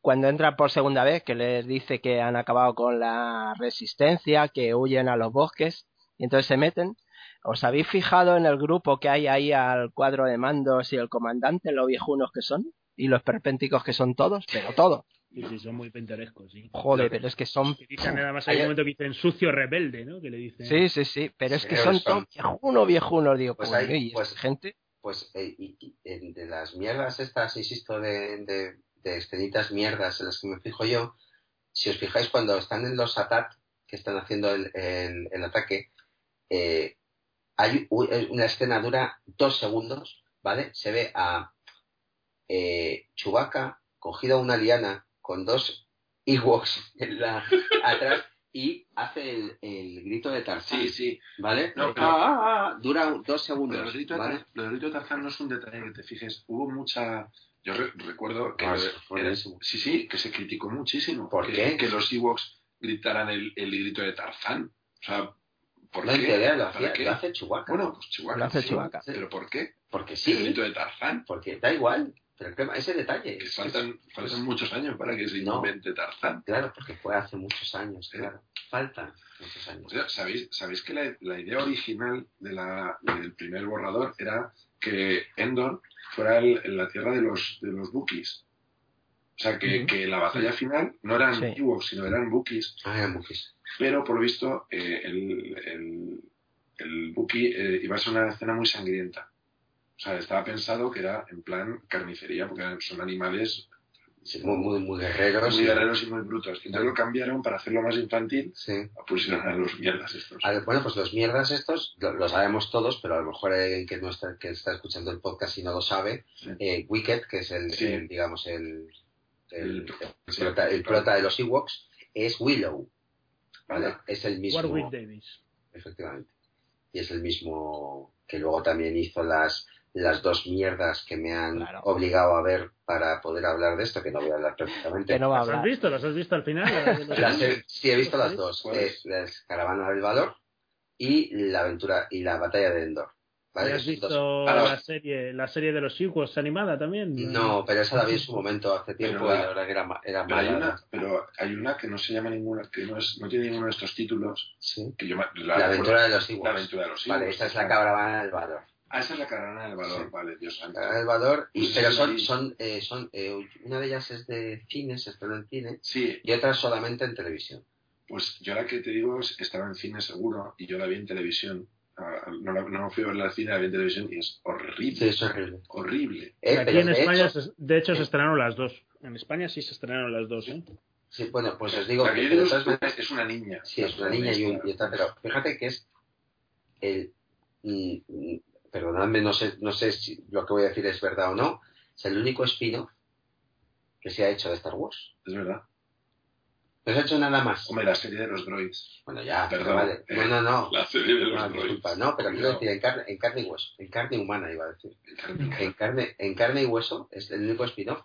cuando entran por segunda vez, que les dice que han acabado con la resistencia, que huyen a los bosques, y entonces se meten. ¿Os habéis fijado en el grupo que hay ahí al cuadro de mandos y el comandante, lo viejunos que son? Y los esperpénticos que son todos, pero todos. Sí, sí, son muy pintorescos, sí. Joder, pero es que son... Que dicen nada más hay un momento que dicen sucio rebelde, ¿no? Que le dicen. Sí, sí, sí, pero es que son son- todos viejunos, viejunos, digo, Pues pues- gente... Pues eh, y, y- en- de las mierdas estas, insisto, de, de, de escenitas mierdas en las que me fijo yo, si os fijáis cuando están en los ATAT, que están haciendo el, el, el ataque, eh, hay eh, una escena dura dos segundos, ¿vale? Se ve a eh, Chewbacca cogido a una liana con dos Ewoks en la, [LAUGHS] atrás y hace el, el grito de Tarzán. Sí, sí. ¿Vale? No, pero- Ah, ah, ah, dura dos Pero segundos. el grito, de ¿vale? Tar- lo del grito de Tarzán no es un detalle que te fijes. Hubo mucha. Yo re- recuerdo que. Ah, de- sí, fue era- buenísimo. sí, sí, que se criticó muchísimo. ¿Por que, qué? Que los Ewoks gritaran el, el grito de Tarzán. O sea, ¿por No qué? entendía, lo, ¿Para hacía, qué? lo hace Chewbacca. Bueno, pues Chihuahua. Lo hace Chewbacca. ¿Pero por qué? Porque El sí, grito de Tarzán. porque da igual. Pero el problema, ese detalle. Que es- faltan, faltan muchos años para que se No. invente Tarzán. Claro, porque fue hace muchos años, claro. Faltan muchos años. O sea, ¿sabéis, ¿Sabéis que la, la idea original de la, del primer borrador era que Endor fuera el- la tierra de los, de los Wookiees? O sea, que, que la batalla final no eran Sí. Ewoks, sino eran. Ah, eran Wookiees. Pero, por lo visto, eh, el, el, el eh, iba a ser una escena muy sangrienta. Sea, estaba pensado que era en plan carnicería, porque son animales Sí, muy, muy, muy guerreros. muy y- guerreros y muy brutos. Entonces lo cambiaron para hacerlo más infantil. Sí. Pusieron a los mierdas estos. A ver, bueno, pues los mierdas estos lo, lo sabemos todos, pero a lo mejor alguien que no está, que está escuchando el podcast y no lo sabe. Eh, Wicked, que es el, Sí. el, digamos, el, el, el sí, prota, el prota de los Ewoks, es Willow. ¿vale? Es el mismo. Warwick Davis. Efectivamente. Y es el mismo que luego también hizo las, las dos mierdas que me han obligado a ver para poder hablar de esto, que no voy a hablar perfectamente. ¿Las has visto? ¿Las has visto al final? Las Las he- sí, he visto las dos. Es la Caravana del Valor y la aventura y la batalla de Endor. ¿vale? ¿Y ¿Has visto dos. La serie, la serie de los Ewoks animada también? No, pero esa la vi en su momento hace tiempo Pero y la- la verdad que era, era Pero hay, mala. una, pero hay una que no se llama ninguna, que no, es, no tiene ninguno de estos títulos. Que yo, me- La, aventura de los Ewoks. La aventura de los Vale, esa es la Caravana del Valor. Ah, esa es la caravana del valor, Sí. vale, Dios santo. Caravana del Valor, y, pero sí, son, son, eh, son eh, una de ellas es de cine, se estrenó en cine, Sí. y otra solamente en televisión. Pues yo la que te digo es- estaba en cine seguro y yo la vi en televisión. Ah, No, la- no fui a verla al cine, la vi en televisión y es horrible. Sí, es horrible. Horrible. Eh, Aquí en de España, hecho- se- de hecho, se estrenaron las dos. En España sí se estrenaron las dos, ¿eh? Sí, bueno, pues os digo La que digo es, una niña. Sí, es una niña y, un, y otra, pero fíjate que es el. mm, perdonadme, no sé, no sé si lo que voy a decir es verdad o no. Es el único spin-off que se ha hecho de Star Wars. Es verdad. No se ha hecho nada más. Hombre, la serie de los droids. Bueno, ya, Perdón. vale. No, no, no. La serie de los No, droids. disculpa, no, pero quiero decir, en carne, en carne y hueso. En carne humana, iba a decir. En carne, en carne y hueso es el único spin-off.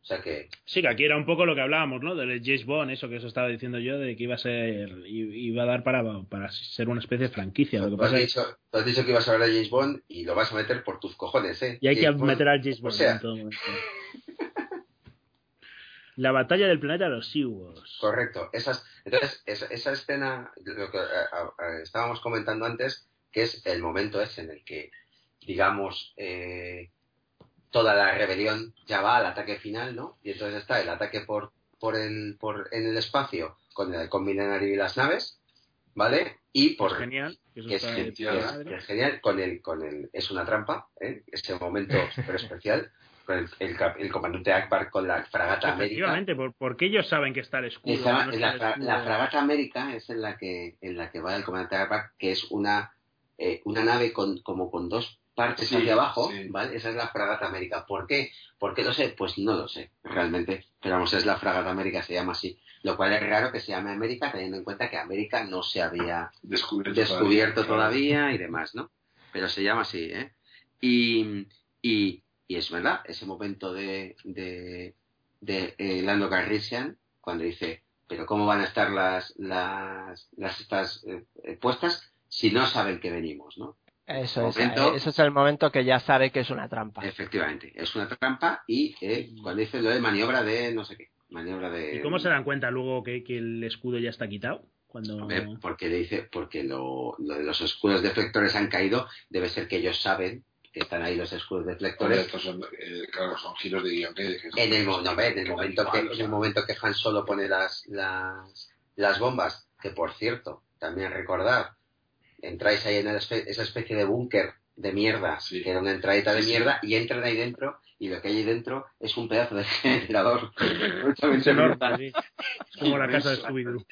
O sea que. Sí, que aquí era un poco lo que hablábamos, ¿no? Del James Bond, eso que os estaba diciendo yo, de que iba a ser, iba a dar para, para ser una especie de franquicia. Lo que Tú has, es dicho, tú has dicho que ibas a hablar de James Bond y lo vas a meter por tus cojones, ¿eh? y hay que James Bond. meter al James Bond O sea, en todo momento. La batalla del planeta de los Ewoks. Correcto. Esas, entonces, esa, esa escena, lo que estábamos comentando antes, que es el momento ese en el que, digamos, eh, toda la rebelión ya va al ataque final, ¿no? Y entonces está el ataque por, por el, por, en el espacio con el halcón milenario y las naves, ¿vale? Y por... Es genial. que es, que- que genial con el con el es una trampa ¿eh? ese momento [LAUGHS] súper especial con el, el, cap- el comandante Akbar con la fragata América Efectivamente, por- porque ellos saben que está el escudo. Esa- no está la, el fra- escudo. la fragata América es en la que en la que va el comandante Akbar que es una eh, una nave con como con dos partes Sí, hacia abajo sí. vale esa es la fragata América ¿por qué? ¿por qué lo sé? pues no lo sé realmente pero vamos es la fragata América se llama así lo cual es raro que se llame América teniendo en cuenta que América no se había Descubierto, descubierto todavía, todavía y demás, ¿no? Pero se llama así, ¿eh? Y, y, y es verdad, ese momento de, de, de eh, Lando Calrissian, cuando dice, pero ¿cómo van a estar las, las, las estas eh, eh, puestas si no saben que venimos, ¿no? Eso es, Momento- eh, ese es el momento que ya sabe que es una trampa. Efectivamente, es una trampa y eh, cuando dice lo de maniobra de no sé qué, maniobra de... ¿Y cómo se dan cuenta luego que, que el escudo ya está quitado? Cuando... Hombre, porque le dice, porque lo, lo de los escudos deflectores han caído, debe ser que ellos saben que están ahí los escudos Hombre, deflectores. estos son, eh, claro, son giros de guion que, En el, no, en momento que, en el momento que Han Solo pone las, las, las bombas, que por cierto, también recordar, entráis ahí en el espe- esa especie de búnker de mierda, que era una entradita de Sí, sí. mierda, y entran ahí dentro, y lo que hay ahí dentro es un pedazo de [LAUGHS] generador. Sí. Como la casa de Inmenso. Scooby-Doo.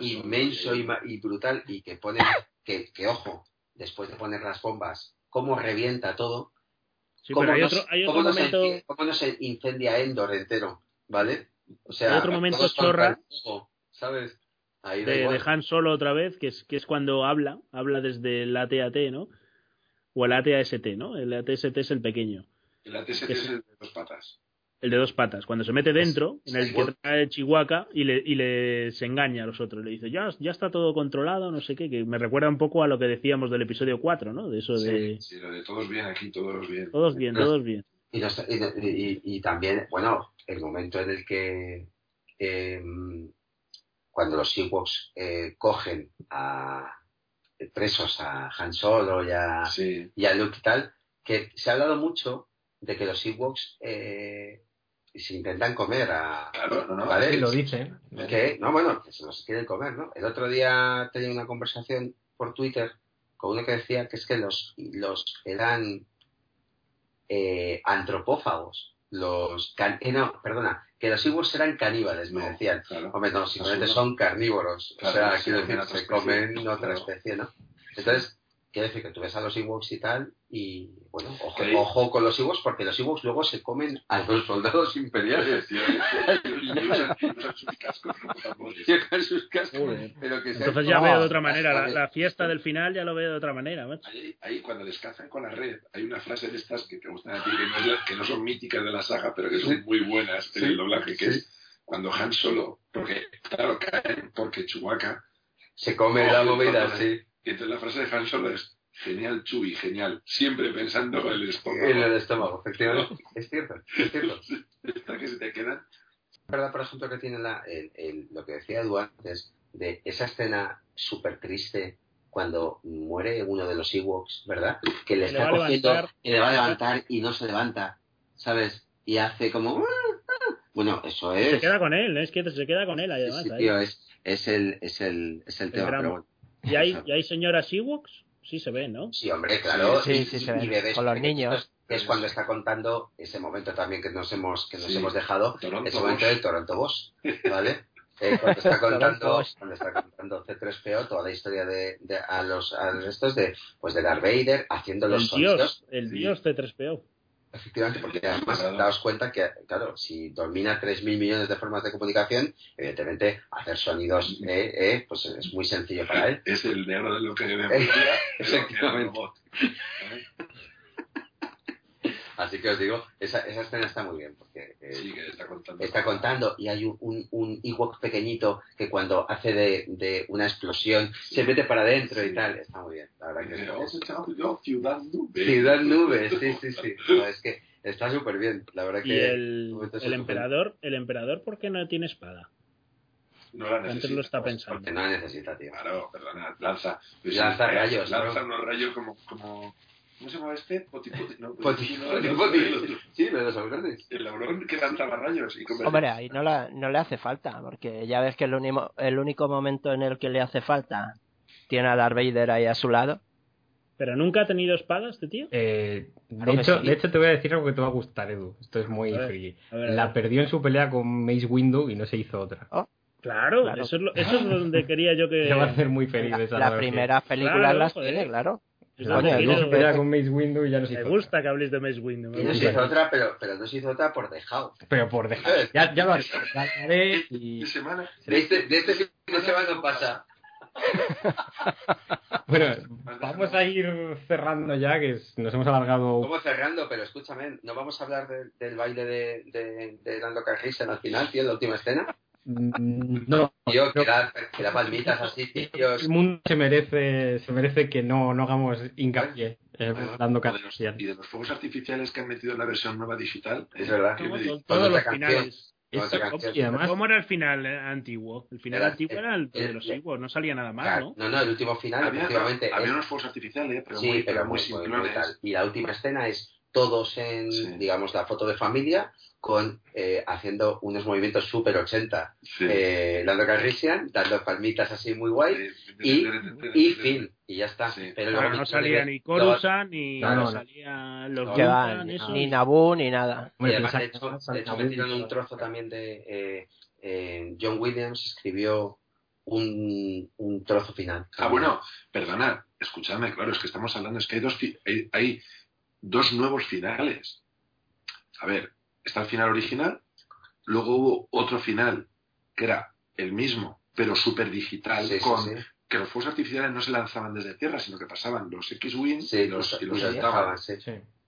inmenso y, ma- y brutal y que pone que, que ojo después de poner las bombas cómo revienta todo cómo, hay no, otro- hay cómo otro no se momento- inci- cómo no se incendia Endor entero vale o sea Hay otro momento chorra. sabes ahí de, Han Solo otra vez, que es, que es cuando habla, habla desde el AT-AT, ¿no? O el AT-AST, ¿no? El AT-ST es el pequeño, El ATST es es- el de dos patas. el de dos patas. Cuando se mete dentro, en el que trae Chihuahua y le, y le se engaña a los otros. Le dice, ya, ya está todo controlado, no sé qué, que me recuerda un poco a lo que decíamos del episodio 4, ¿no? De eso de... Sí, lo de todos bien aquí, todos bien. Todos bien, todos bien. [LAUGHS] Y, los- y- y- y también, bueno, el momento en el que eh, cuando los Ewoks eh, cogen a presos a Han Solo y a, y a Luke y tal, que se ha hablado mucho de que los Ewoks eh, se intentan comer a... Claro, no, no, ¿vale? Sí, lo dicen. Que, no, bueno, que se los quieren comer, ¿no? El otro día tenía una conversación por Twitter con uno que decía que es que los, los eran eh, antropófagos los can- eh, no, perdona, que los Ewoks eran caníbales, me decían. Hombre, no, simplemente son carnívoros. Claro, o sea, se quiero decir, se comen otra claro. especie, ¿no? Entonces, quiero decir que tú ves a los Ewoks y tal, y bueno, ojo, con los Ewoks, porque los Ewoks luego se comen a los soldados imperiales. Usan sus cascos sus cascos, pero que Entonces ya veo de otra manera. La, fiesta del final ya lo veo de otra manera, macho. Ahí, ahí cuando les cazan con la red, hay una frase de estas que te gustan a ti, que no, es la- que no son míticas de la saga, pero que son muy buenas en Sí. el doblaje, que Sí. es cuando Han Solo, porque claro, caen porque Chewbacca Se come la movida, sí. Y entonces la frase de Han Solo es genial, Chewie, genial, siempre pensando en el estómago. En el estómago, efectivamente. Es cierto, es cierto. [LAUGHS] Esta que se te quedan. Es verdad, por ejemplo, que tiene la, el- el- lo que decía Edu antes, de esa escena súper triste cuando muere uno de los Ewoks, ¿verdad? Que le le está cogiendo y le va a levantar y no se levanta, ¿sabes? Y hace como... "Ah, Bueno, eso es... Se queda con él, es que se queda con él además. sí, ahí. tío, es, es el, es el, es el El tema, drama. pero bueno. ¿Y hay, ¿Y hay señoras Ewoks? Sí se ve, ¿no? Sí, hombre, claro. Sí, y, sí, y- se ve. y bebés Con los niños. Es cuando está contando ese momento también que nos hemos, que nos Sí. hemos dejado, Toronto ese momento del Toronto Boss, ¿vale? Eh, cuando está [LAUGHS] contando, cuando está contando C3PO toda la historia de, de- a los a los estos de pues de Darth Vader haciendo los El sonidos dios, el Sí. dios C3PO. Efectivamente porque además Claro. daos cuenta que claro si domina 3.000 millones de formas de comunicación evidentemente hacer sonidos eh, eh, pues es muy sencillo para él Es el negro de lo que [LAUGHS] debe Efectivamente. Así que os digo, esa, esa escena está muy bien, porque eh, Sí, que está contando. está contando y hay un, un, un Ewok pequeñito que cuando hace de, de una explosión se mete para adentro y Sí. tal. Está muy bien, la verdad que Eh, yo, Ciudad Nube. Ciudad Nube, sí, sí, sí. [LAUGHS] No, es que está súper bien, la verdad Y que... el, momento el emperador, el emperador, ¿por qué no tiene espada? No la Antes lo está pensando. Porque no la necesita, tío. Claro, perdona, lanza. Pues Lanza sí, rayos, Lanza ¿no? unos rayos como, como. ¿Cómo se llama este? Poti, [LAUGHS] poti, no, Poti, no, poti, el poti. otro, el otro. Sí, lo de los aurones. El laurón que lanzaba rayos. Y Hombre, ahí no, la, no le hace falta, porque ya ves que el, único el único momento en el que le hace falta tiene a Darth Vader ahí a su lado. ¿Pero nunca ha tenido espada este tío? Eh, de, hecho, sí. de hecho, te voy a decir algo que te va a gustar, Edu. Esto es muy ver, friki. La perdió en su pelea con Mace Windu y no se hizo otra. Claro, Claro. Eso, es lo- eso es donde quería yo que... [LAUGHS] Te va a hacer muy feliz La- esa las analogía. primeras películas Claro, las joder. tiene, claro. Es La su pelea con Mace Windu y ya no se Me hizo gusta que habléis de Mace Windu. me Y no se gusta. hizo otra, pero, pero no se hizo otra por dejado. otra. Pero por dejar. Ya, ya lo haré. Ya lo haré y... [LAUGHS] De semana. De este, de este fin de semana no pasa. [LAUGHS] Bueno, vamos a ir cerrando ya, que nos hemos alargado. Como cerrando, pero escúchame, ¿no vamos a hablar del- del baile de, de, de Lando Calrissian al final, tío, en la última escena? Mm, No, Tío, que da, que da palmitas así, tío. el mundo se merece, se merece que no, no hagamos hincapié eh, Bueno, dando de los- y de los fuegos artificiales que han metido en la versión nueva digital. Es verdad. ¿Qué me? Todos los finales. Eso, y además, ¿Cómo era el final eh, antiguo? El final Era- antiguo era el de el- los Ewoks, no salía nada más, Claro, ¿no? no, no, el último final, Había, efectivamente. había es- unos fuegos artificiales, pero sí, muy, pero muy muy. Y la última escena es todos en, Sí. digamos, la foto de familia con eh, haciendo unos movimientos super 80. Sí. Eh, Lando Calrissian, dando palmitas así muy guay. Y- Y fin, y ya está. Sí. Pero Claro, no salía ni Coruscant, ni No, no, no. salía los No, Que va, Vulcan, ni, ni Naboo ni nada. Y además, de hecho, de hecho Naboo, metieron un trozo también de... eh, eh, John Williams escribió un, un trozo final. Ah, bueno, perdonad, escuchadme, claro, es que estamos hablando, es que hay dos, fi- hay, hay dos nuevos finales. A ver, está el final original, luego hubo otro final que era el mismo, pero súper digital, Sí, con sí. que los fuegos artificiales no se lanzaban desde tierra, sino que pasaban los X-Wing Sí, y los, y los y saltaban. Sí.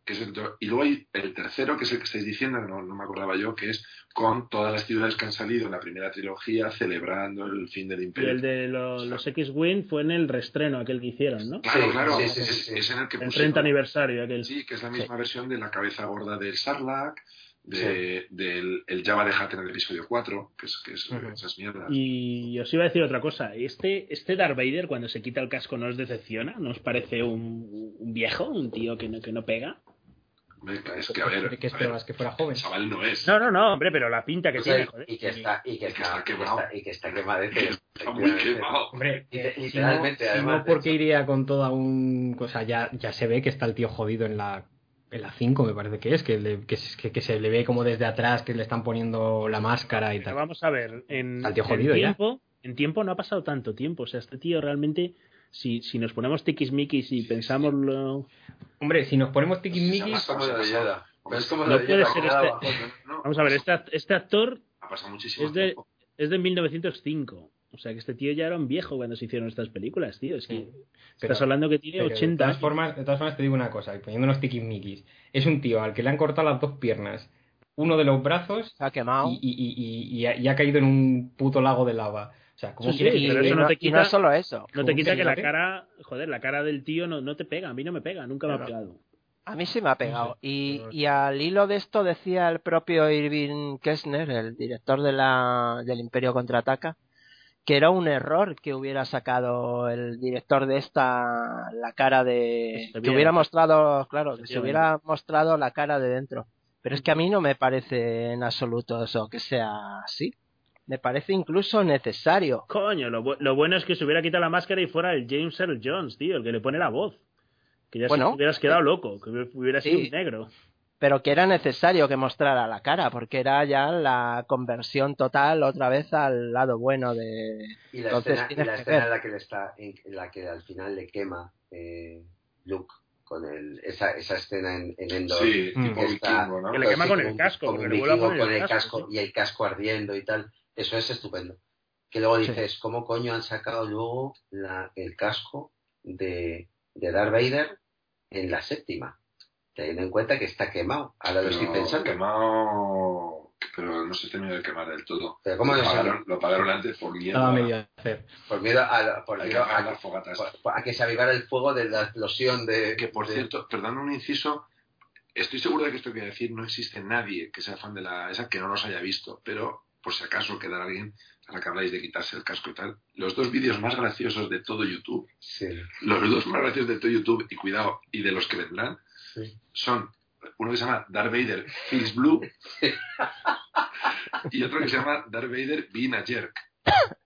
Que es el y luego hay el tercero, que es el que estáis diciendo, que no, no me acordaba yo, que es con todas las ciudades que han salido en la primera trilogía celebrando el fin del Y imperio. el de lo- los X-Wing fue en el restreno aquel que hicieron, ¿no? Claro, Sí, claro, sí, sí, es, sí, sí. es en el que El pusieron- 30 aniversario aquel. Sí, que es la misma versión de la cabeza gorda del Sarlacc, de, del el Java de Hutt en el episodio 4, que es, que es Ujú. esas mierdas. Y os iba a decir otra cosa. Este, este Darth Vader, cuando se quita el casco, ¿no os decepciona? ¿No os parece un, un viejo? ¿Un tío que no, que no pega? Es que a ver, ¿Qué a ver, esperabas que fuera joven? chaval no es. No, no, no, hombre, pero la pinta que O sea, tiene, joder. y que está y que Y que está, está y que quemado. está, y que está quemadete. [LAUGHS] Está muy quemado. Hombre, Y- eh, si no, literalmente, si además, no, porque iría con toda un cosa, ya, ya se ve que está el tío jodido en la en la 5 me parece que es, que, le- que, se- que- que se le ve como desde atrás, que le están poniendo la máscara y Pero tal. vamos a ver, en, Al tío en ya. tiempo, en tiempo no ha pasado tanto tiempo. O sea, este tío realmente, si, si nos ponemos tiquismiquis y pensamos lo... Hombre, si nos ponemos tiquismiquis... este- Vamos a ver, este, este actor Ha pasado muchísimo es de, es de 1905. O sea, que este tío ya era un viejo cuando se hicieron estas películas, tío. Es que Pero- estás hablando que tiene pero 80 de todas años. formas, de todas formas te digo una cosa, y poniéndonos tiquismiquis. Es un tío al que le han cortado las dos piernas, uno de los brazos Se ha quemado. y, y, y, y ha, y ha caído en un puto lago de lava. O sea, ¿cómo Sí, quieres sí, que- pero eso no te quita- no es solo eso. No te quita que la cara, joder, la cara del tío no, no te pega. A mí no me pega, nunca me ha pegado. A mí sí me ha pegado. y, y al hilo de esto decía el propio Irving Kessner, el director de la, del Imperio Contraataca, que era un error que hubiera sacado el director de esta la cara de... Que hubiera mostrado, claro, que se hubiera mostrado la cara de dentro. Pero es que a mí no me parece en absoluto eso que sea así. Me parece incluso necesario. Coño, lo, bu- lo bueno es que se hubiera quitado la máscara y fuera el James Earl Jones, tío, el que le pone la voz. Que ya Bueno. se- hubieras quedado loco, que hubiera- hubiera sido Sí. un negro. Pero que era necesario que mostrara la cara, porque era ya la conversión total otra vez al lado bueno de... Y la Entonces escena, y la que escena en la que le está, en, la que al final le quema eh, Luke con el, esa, esa escena en, en Endor. Sí, que está- vikingo, ¿no? Que le quema sí, con el casco, le vikingo con el casco, y el casco ardiendo y tal. Eso es estupendo. Que luego dices, ¿cómo coño han sacado luego la, el casco de, de Darth Vader en la séptima? Teniendo en cuenta que está quemado. Ahora lo estoy Pero pensando. quemado... Pero no se terminó de quemar del todo. Pero ¿cómo lo, no pagaron, lo pagaron antes por miedo Estaba a, medio a hacer. Por miedo a, la- por a miedo a, las fogatas. por- a que se avivara el fuego de la explosión de... Que por de- cierto, perdón un inciso, estoy seguro de que esto que voy a decir no existe nadie que sea fan de la esa que no los haya visto, pero por si acaso quedara alguien, ahora que habláis de quitarse el casco y tal, los dos vídeos más graciosos de todo YouTube, Sí. los dos más graciosos de todo YouTube, y cuidado, y de los que vendrán, Sí. son uno que se llama Darth Vader Feels Blue y otro que se llama Darth Vader Being a Jerk,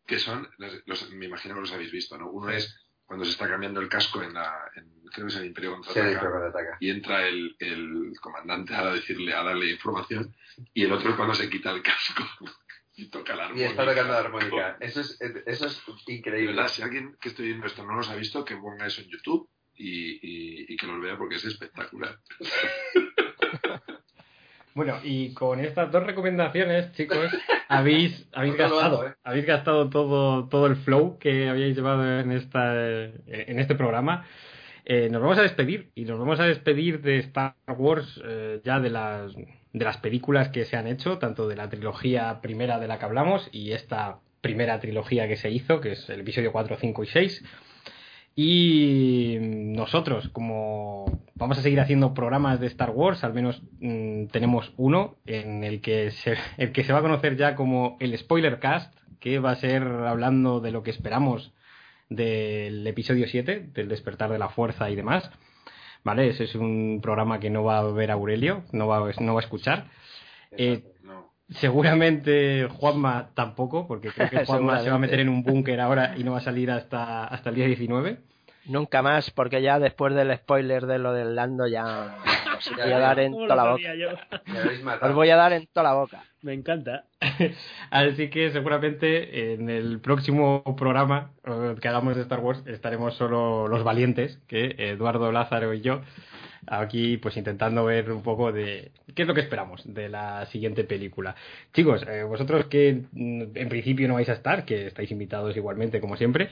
que son, los- los- me imagino que los habéis visto, ¿no? Uno es cuando se está cambiando el casco en la, en- creo que es el Imperio Sí, Contraataca, contraataca. y entra el, el comandante a decirle, a darle información, y el otro es cuando se quita el casco y toca la Y armónica. está tocando la armónica. Eso es, eso es increíble. verdad, si alguien que esté viendo esto no los ha visto, que ponga eso en YouTube y, y- y que los vea porque es espectacular. [LAUGHS] Bueno, y con estas dos recomendaciones, chicos, [LAUGHS] habéis, habéis gastado, ¿eh? habéis gastado todo, todo el flow que habíais llevado en esta, en este programa. Eh, nos vamos a despedir y nos vamos a despedir de Star Wars eh, ya de las, de las películas que se han hecho, tanto de la trilogía primera de la que hablamos y esta primera trilogía que se hizo, que es el episodio 4, 5 y 6. Y nosotros, como vamos a seguir haciendo programas de Star Wars, al menos mm, tenemos uno en el que, se, [LAUGHS] el que se va a conocer ya como el Spoiler Cast, que va a ser hablando de lo que esperamos del episodio 7, del despertar de la fuerza y demás. ¿Vale? Ese es un programa que no va a ver Aurelio, no va, no va a escuchar. Eh. Seguramente Juanma tampoco, porque creo que [LAUGHS] Juanma se va a meter en un búnker ahora y no va a salir hasta, hasta el día 19. Nunca más, porque ya después del spoiler de lo del Lando ya os voy a dar en ¿Cómo toda la boca. Os voy a dar en toda la boca. Me encanta. [LAUGHS] Así que seguramente en el próximo programa eh, que hagamos de Star Wars estaremos solo los valientes, que Eduardo Lázaro y yo, aquí pues intentando ver un poco de qué es lo que esperamos de la siguiente película. Chicos, eh, vosotros que mm, en principio no vais a estar, que estáis invitados igualmente como siempre,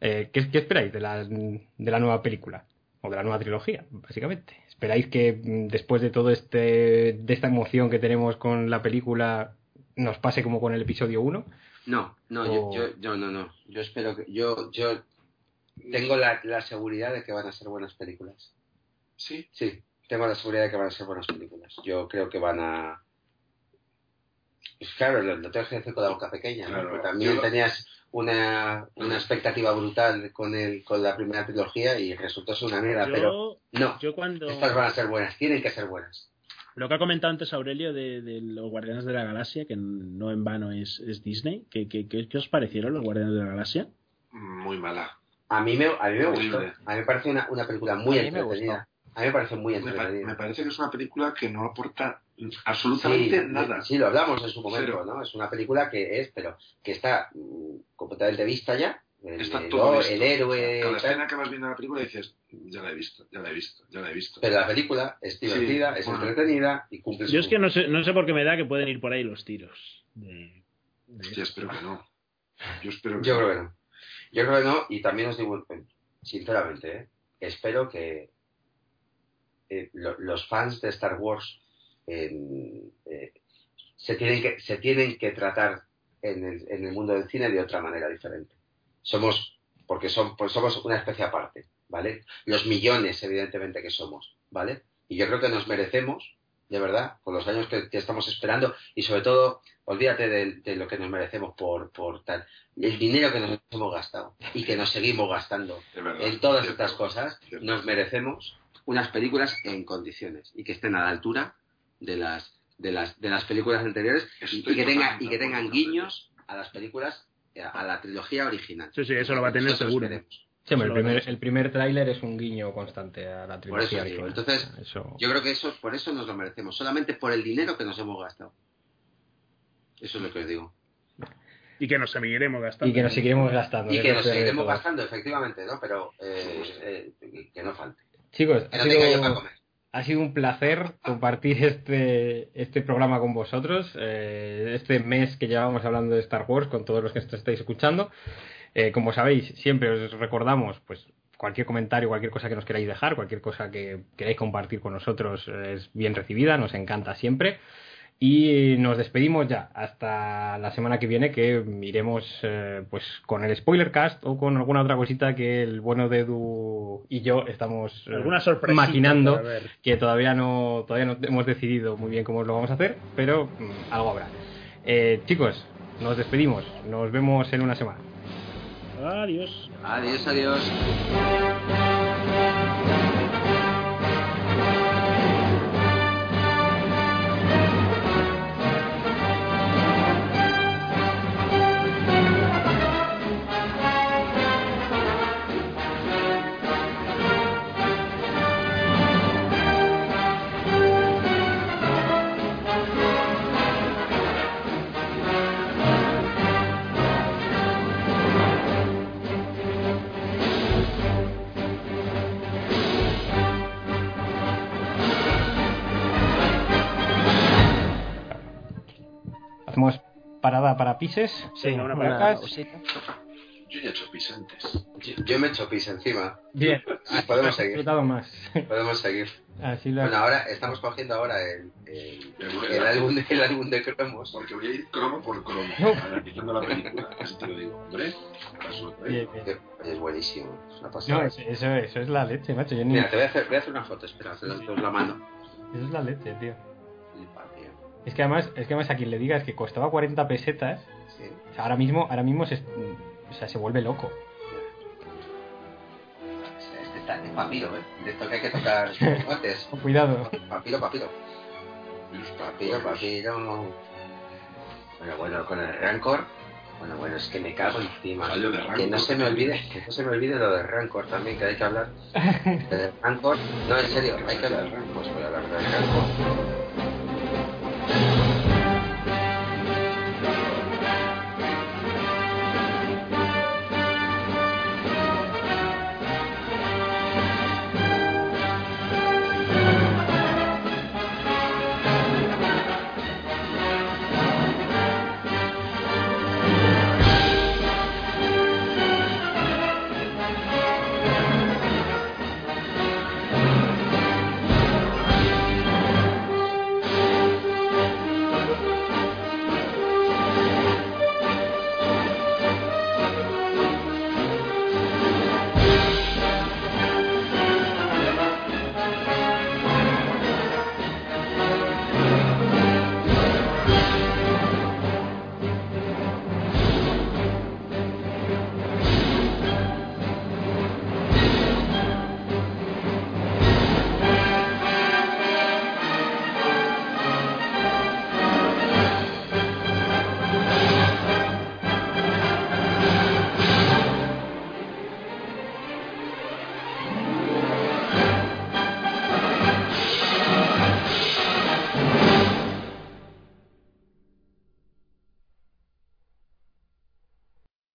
eh, ¿qué, qué esperáis de la, de la nueva película? O de la nueva trilogía, básicamente. ¿Esperáis que mm, después de todo este de esta emoción que tenemos con la película nos pase como con el episodio 1? No, no, O- yo, yo, yo no, no. Yo espero que. Yo, yo tengo la, la seguridad de que van a ser buenas películas. Sí, Sí, tengo la seguridad de que van a ser buenas películas. Yo creo que van a. Pues claro, lo, lo tengo que decir con la boca pequeña, ¿no? Claro, Porque también yo- tenías una, una expectativa brutal con el, con la primera trilogía y resultó ser una mierda, pero no. yo cuando... Estas van a ser buenas, tienen que ser buenas. Lo que ha comentado antes Aurelio de, de los Guardianes de la Galaxia, que no en vano es, es Disney, ¿qué, qué, qué, qué os parecieron los Guardianes de la Galaxia? muy mala. A mí me, a mí me gustó. A mí me parece una, una película muy entretenida. A mí me parece muy Me, pa- entretenida. me parece que es una película que no aporta absolutamente Sí, nada. Sí, lo hablamos en su momento, Cero. ¿no? Es una película que es, pero que está mm, completamente vista ya. El, Está el- todo visto. el héroe. Cada tal. escena que vas viendo la película dices, ya la he visto, ya la he visto, ya la he visto. Pero la película es divertida, Sí, es bueno. entretenida y cumple su Yo es que no sé, no sé por qué me da que pueden ir por ahí los tiros. de- de- Hostia, espero que no. Yo espero que Yo no. creo que no. Yo creo que no, y también os digo, sinceramente, ¿eh? espero que eh, lo- los fans de Star Wars eh, eh, se, tienen que, se tienen que tratar en el, en el mundo del cine de otra manera diferente. Somos, porque son, pues somos una especie aparte, ¿vale? Los millones, evidentemente, que somos, ¿vale? Y yo creo que nos merecemos, de verdad, por los años que, que estamos esperando, y sobre todo, olvídate de, de lo que nos merecemos por, por tal, el dinero que nos hemos gastado y que nos seguimos gastando verdad, en todas estas cosas, nos merecemos unas películas en condiciones y que estén a la altura de las de las de las películas anteriores y, que tengan totalmente y que tengan guiños a las películas eh, a la trilogía original. Sí, sí, eso lo va a tener Nosotros seguro. queremos. Sí, hombre, el primer, el primer tráiler es un guiño constante a la Por eso trilogía original. Entonces, Eso- yo creo que eso por eso nos lo merecemos, solamente por el dinero que nos hemos gastado. Eso es lo que os digo. Y que nos seguiremos gastando. Y que nos seguiremos gastando. Y que nos seguiremos gastando, efectivamente, ¿no? Pero eh, eh, que no falte. Chicos, ha sido, comer. ha sido un placer compartir este, este programa con vosotros, eh, este mes que llevamos hablando de Star Wars con todos los que nos estáis escuchando. Eh, como sabéis, siempre os recordamos, pues cualquier comentario, cualquier cosa que nos queráis dejar, cualquier cosa que queráis compartir con nosotros eh, es bien recibida, nos encanta siempre. Y nos despedimos ya hasta la semana que viene que iremos eh, pues con el spoiler cast o con alguna otra cosita que el bueno de Edu y yo estamos eh, maquinando que todavía no todavía no hemos decidido muy bien cómo lo vamos a hacer, pero mm, algo habrá. Eh, chicos, nos despedimos, nos vemos en una semana. Adiós. Adiós, adiós. Parada para pises. Sí, una pausita. Yo ya he hecho pis antes. Yo, yo me he hecho pis encima. Bien, Ah, podemos seguir. disfrutado más. Podemos seguir. Así lo Bueno, ahora estamos cogiendo ahora el, el, El- el álbum, de, el álbum de cromos. Porque voy a ir cromo por cromo, analizando la película. Así te lo digo. Hombre, Es buenísimo. Es una pasada. No, eso, eso, eso es la leche, macho. Yo ni... Mira, te voy a hacer, voy a hacer una foto, espera, te, os la mando. Eso es la leche, tío. Es que además, es que además a quien le digas que costaba 40 pesetas, Sí. o sea, ahora mismo, ahora mismo se, o sea, se vuelve loco. Este está es papiro, ¿eh? De esto que hay que tocar [LAUGHS] guantes. Con cuidado. Papiro, Papiro, papiros. papiro. Bueno, bueno, con el Rancor. Bueno, bueno, es que me cago encima. De Que Rancor. no se me olvide, que no se me olvide lo de Rancor también, que hay que hablar. [LAUGHS] De Rancor. No, en serio, hay que hablar. Pues voy a hablar de Rancor. Thank you.